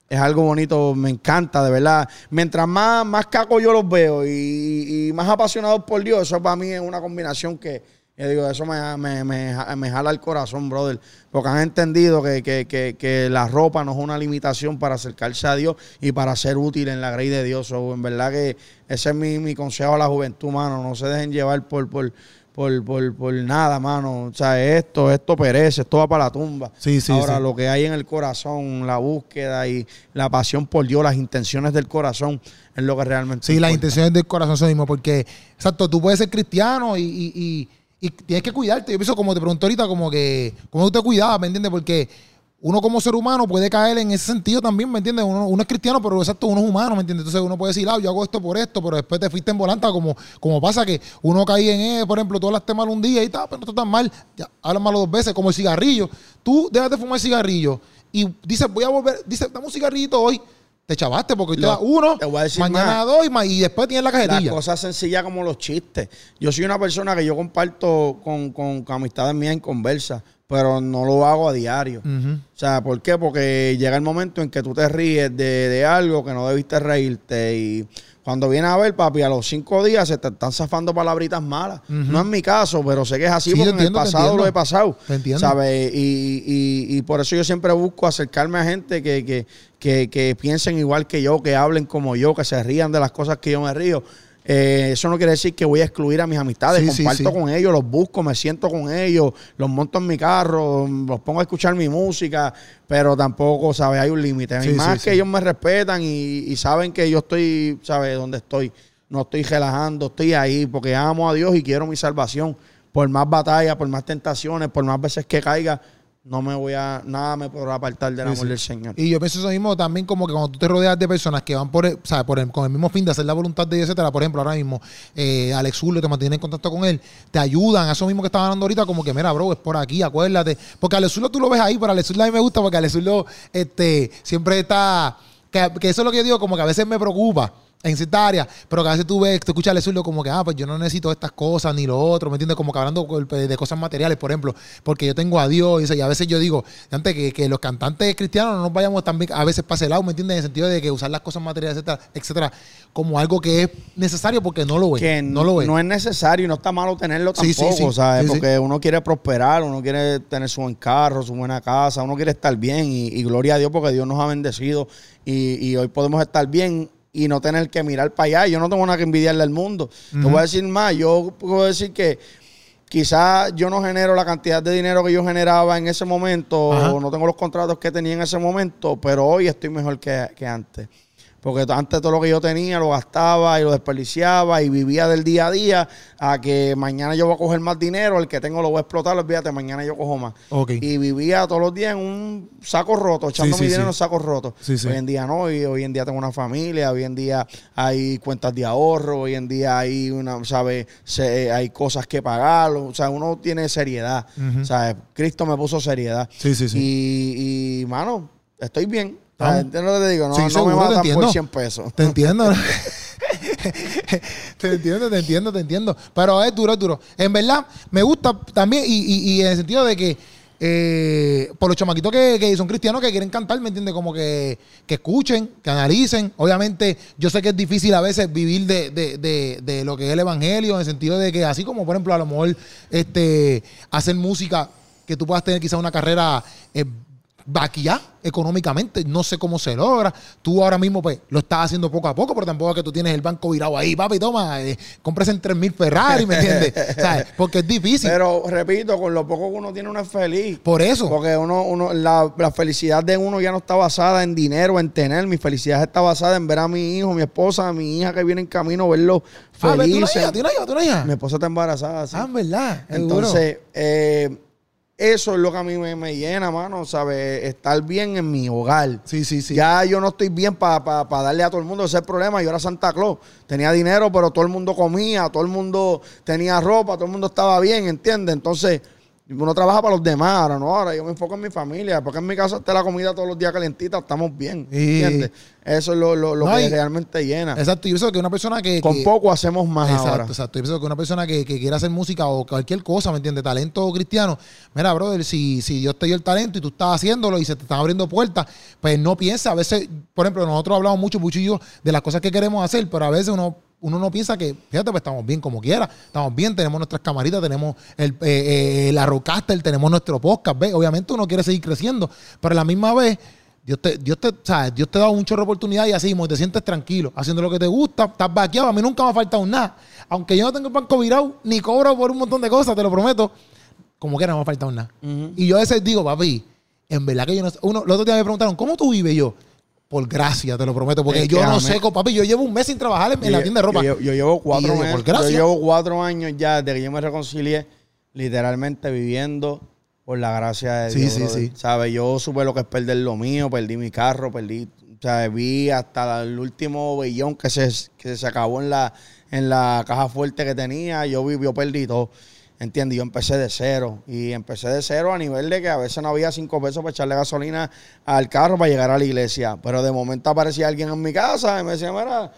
es algo bonito, me encanta, de verdad. Mientras más, más caco yo los veo y, más apasionados por Dios, eso para mí es una combinación que, yo digo, eso me, me, me, jala el corazón, brother. Porque han entendido que, que, que, que, la ropa no es una limitación para acercarse a Dios y para ser útil en la grey de Dios. O en verdad que ese es mi, mi consejo a la juventud, mano. No se dejen llevar por, por, por, por, por nada, mano. O sea, esto, esto perece, esto va para la tumba. Sí, sí, Ahora, lo que hay en el corazón, la búsqueda y la pasión por Dios, las intenciones del corazón, es lo que realmente. Sí, las intenciones del corazón son mismo, porque, exacto, tú puedes ser cristiano y, y, y, tienes que cuidarte. Yo pienso, como te pregunto ahorita, como que, ¿cómo tú te cuidabas, me entiendes? Porque uno como ser humano puede caer en ese sentido también, ¿me entiendes? Uno, es cristiano, pero exacto, uno es humano, ¿me entiendes? Entonces uno puede decir, ah, yo hago esto por esto, pero después te fuiste en volanta, como, como pasa que uno cae en, eh, por ejemplo, tú hablaste mal un día y tal, pero no está tan mal, ya, hablas malo dos veces, como el cigarrillo. Tú dejas de fumar cigarrillo y dices, voy a volver, dices, dame un cigarrito hoy. Te chavaste porque te uno, te mañana dos y, después tienes la cajetilla. La cosa sencilla como los chistes. Yo soy una persona que yo comparto con, con, con amistades mías en conversa pero no lo hago a diario. O sea, ¿por qué? Porque llega el momento en que tú te ríes de, algo que no debiste reírte y cuando vienes a ver, papi, a los cinco días se te están zafando palabritas malas. No es mi caso, pero sé que es así porque en el pasado lo he pasado. ¿Sabes? Y, por eso yo siempre busco acercarme a gente que, que, que, que piensen igual que yo, que hablen como yo, que se rían de las cosas que yo me río. Eh, eso no quiere decir que voy a excluir a mis amistades. Comparto con ellos, los busco, me siento con ellos, los monto en mi carro, los pongo a escuchar mi música, pero tampoco, ¿sabes? Hay un límite. más que ellos me respetan y, saben que yo estoy, ¿sabes? Donde estoy. No estoy relajando, estoy ahí porque amo a Dios y quiero mi salvación. Por más batallas, por más tentaciones, por más veces que caiga, no me voy a, nada me podrá apartar del amor del Señor. Y yo pienso eso mismo también como que cuando tú te rodeas de personas que van por, o sea, por el, con el mismo fin de hacer la voluntad de Dios, etcétera, por ejemplo, ahora mismo, eh, Alex Julio te mantiene en contacto con él, te ayudan, a eso mismo que estaba hablando ahorita, como que mira, bro, es por aquí, acuérdate. Porque Alex Julio tú lo ves ahí, pero Alex Julio a mí me gusta porque Alex Julio este, siempre está, que, que eso es lo que yo digo, como que a veces me preocupa en cierta área, pero que a veces tú ves, tú escuchas al surdo como que, ah, pues yo no necesito estas cosas ni lo otro, ¿me entiendes? Como que hablando de cosas materiales, por ejemplo, porque yo tengo a Dios y, a veces yo digo, antes que, que, los cantantes cristianos no nos vayamos también a veces para ese lado, ¿me entiendes? En el sentido de que usar las cosas materiales, etcétera, etcétera, como algo que es necesario porque no lo ve. Que no lo ve. No es necesario y no está malo tenerlo tampoco, ¿sabes? porque uno quiere prosperar, uno quiere tener su buen carro, su buena casa, uno quiere estar bien y, gloria a Dios porque Dios nos ha bendecido y, y hoy podemos estar bien y no tener que mirar para allá. Yo no tengo nada que envidiarle al mundo. Te voy a decir más, yo puedo decir que quizás yo no genero la cantidad de dinero que yo generaba en ese momento, o no tengo los contratos que tenía en ese momento, pero hoy estoy mejor que, que antes. Porque antes todo lo que yo tenía lo gastaba y lo desperdiciaba y vivía del día a día a que mañana yo voy a coger más dinero, el que tengo lo voy a explotar, olvídate, mañana yo cojo más. Y vivía todos los días en un saco roto, echando mi dinero en sacos rotos. Hoy en día no, hoy, hoy en día tengo una familia, hoy en día hay cuentas de ahorro, hoy en día hay una, ¿sabes? hay cosas que pagar, o sea, uno tiene seriedad. ¿sabes? Cristo me puso seriedad. Sí, sí, sí. Y, y mano, estoy bien lo que te digo, no, sí, no me matan por 100 pesos. Te entiendo. (laughs) te entiendo, te entiendo, te entiendo. Pero es duro, es duro. En verdad, me gusta también, y, y, en el sentido de que eh, por los chamaquitos que, son cristianos que quieren cantar, ¿me entiendes? Como que, que, escuchen, que analicen. Obviamente, yo sé que es difícil a veces vivir de, de, de, de, lo que es el evangelio, en el sentido de que, así como por ejemplo, a lo mejor este, hacer música, que tú puedas tener quizás una carrera eh, vaquilla económicamente, no sé cómo se logra. Tú ahora mismo pues lo estás haciendo poco a poco, pero tampoco es que tú tienes el banco virado ahí, papi, toma, eh, compres en 3.000 Ferrari, ¿me entiendes? (laughs) Porque es difícil. Pero repito, con lo poco que uno tiene uno es feliz. Por eso. Porque uno, uno la, felicidad de uno ya no está basada en dinero, en tener. Mi felicidad está basada en ver a mi hijo, mi esposa, a mi hija que viene en camino, verlo feliz. Ah, ¿tú no ¿tú no Mi esposa está embarazada, sí. Ah, verdad. Entonces, eh eso es lo que a mí me, llena, mano, ¿sabes? Estar bien en mi hogar. Sí, sí, sí. Ya yo no estoy bien para darle a todo el mundo ese problema. Yo era Santa Claus. Tenía dinero, pero todo el mundo comía, todo el mundo tenía ropa, todo el mundo estaba bien, ¿entiendes? Entonces, uno trabaja para los demás, ahora no, ahora yo me enfoco en mi familia, porque en mi casa está la comida todos los días calentita, estamos bien, ¿entiendes? Eso es lo, lo, que realmente llena. Exacto, y pienso que una persona que... Con poco hacemos más exacto, ahora. Exacto, yo pienso que una persona que, que quiera hacer música o cualquier cosa, ¿me entiendes? Talento cristiano, mira, brother, si, si Dios te dio el talento y tú estás haciéndolo y se te están abriendo puertas, pues no piensa, a veces, por ejemplo, nosotros hablamos mucho, mucho y yo, de las cosas que queremos hacer, pero a veces uno uno no piensa que, fíjate, pues estamos bien como quiera, estamos bien, tenemos nuestras camaritas, tenemos el, eh, eh, la Rocaster, tenemos nuestro podcast, ¿ves? Obviamente uno quiere seguir creciendo, pero a la misma vez, Dios te, Dios te, ¿sabes? Dios te da un chorro de oportunidad y así, te sientes tranquilo, haciendo lo que te gusta, estás vaqueado, a mí nunca me ha faltado nada. Aunque yo no tengo el banco virado, ni cobro por un montón de cosas, te lo prometo, como quiera no me ha faltado nada. Y yo a veces digo, papi, en verdad que yo no uno, los otros días me preguntaron, ¿cómo tú vives? yo, por gracia, te lo prometo. Porque yo no sé, papi, yo llevo un mes sin trabajar en, la tienda de ropa. Yo, llevo cuatro años. Yo llevo cuatro años ya desde que yo me reconcilié, literalmente viviendo por la gracia de Dios. Sí, sí, sí. ¿Sabes? Yo supe lo que es perder lo mío, perdí mi carro, perdí. O sea, vi hasta el último billón que se, que se acabó en la, en la caja fuerte que tenía. Yo viví, yo perdí todo. ¿Entiendes? Yo empecé de cero. Y empecé de cero a nivel de que a veces no había cinco pesos para echarle gasolina al carro para llegar a la iglesia. Pero de momento aparecía alguien en mi casa y me decía, mira,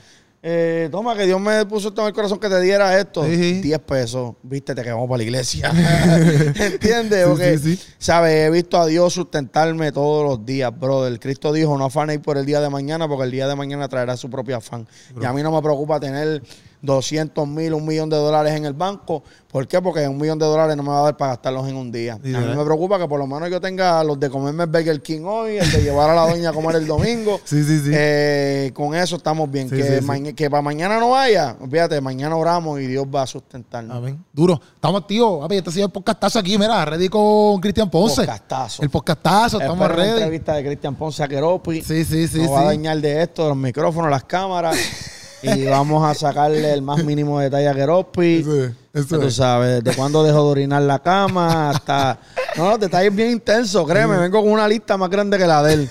eh, toma, que Dios me puso esto en el corazón que te diera esto. Diez pesos. Vístete que vamos para la iglesia. (laughs) (laughs) ¿Entiendes? Porque, ¿sabes? He visto a Dios sustentarme todos los días, brother. Cristo dijo, no afanéis por el día de mañana porque el día de mañana traerá su propio afán. Y a mí no me preocupa tener 200 mil, un millón de dólares en el banco. ¿Por qué? Porque un millón de dólares no me va a dar para gastarlos en un día. a mí me preocupa que por lo menos yo tenga los de comerme el Burger King hoy, el de llevar a la doña a comer el domingo. (laughs) sí, sí, sí. Eh, con eso estamos bien. que, que para mañana no vaya, fíjate, mañana oramos y Dios va a sustentarnos. Amén. Duro. Estamos activos. Este ha sido el podcastazo aquí, mira, ready con Cristian Ponce. Podcastazo. El podcastazo, estamos ready. La entrevista de Cristian Ponce a Keropi. Sí, sí, sí. Nos va a dañar de esto, los micrófonos, las cámaras. (laughs) y vamos a sacarle el más mínimo detalle a Geropi. Eso, tú sabes, desde cuándo dejó de orinar la cama hasta... No, detalles bien intensos, créeme. Vengo con una lista más grande que la de él.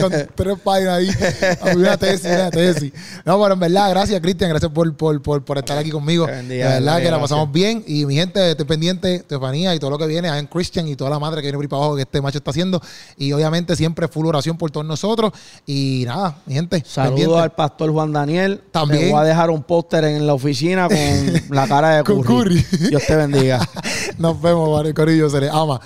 Con tres páginas ahí. Una tesis, una tesis. No, pero en verdad, gracias, Cristian. Gracias por, por, por, por, estar aquí conmigo. de verdad que la pasamos bien. Y mi gente, estoy pendiente, Estefanía y todo lo que viene, en Christian y toda la madre que viene por ahí para abajo que este macho está haciendo. Y obviamente siempre full oración por todos nosotros. Y nada, mi gente. Saludos al pastor Juan Daniel. También. Te voy a dejar un póster en la oficina con (laughs) la cara de Curry. Dios te bendiga. (laughs) Nos vemos, Mario Corillo. Se le ama.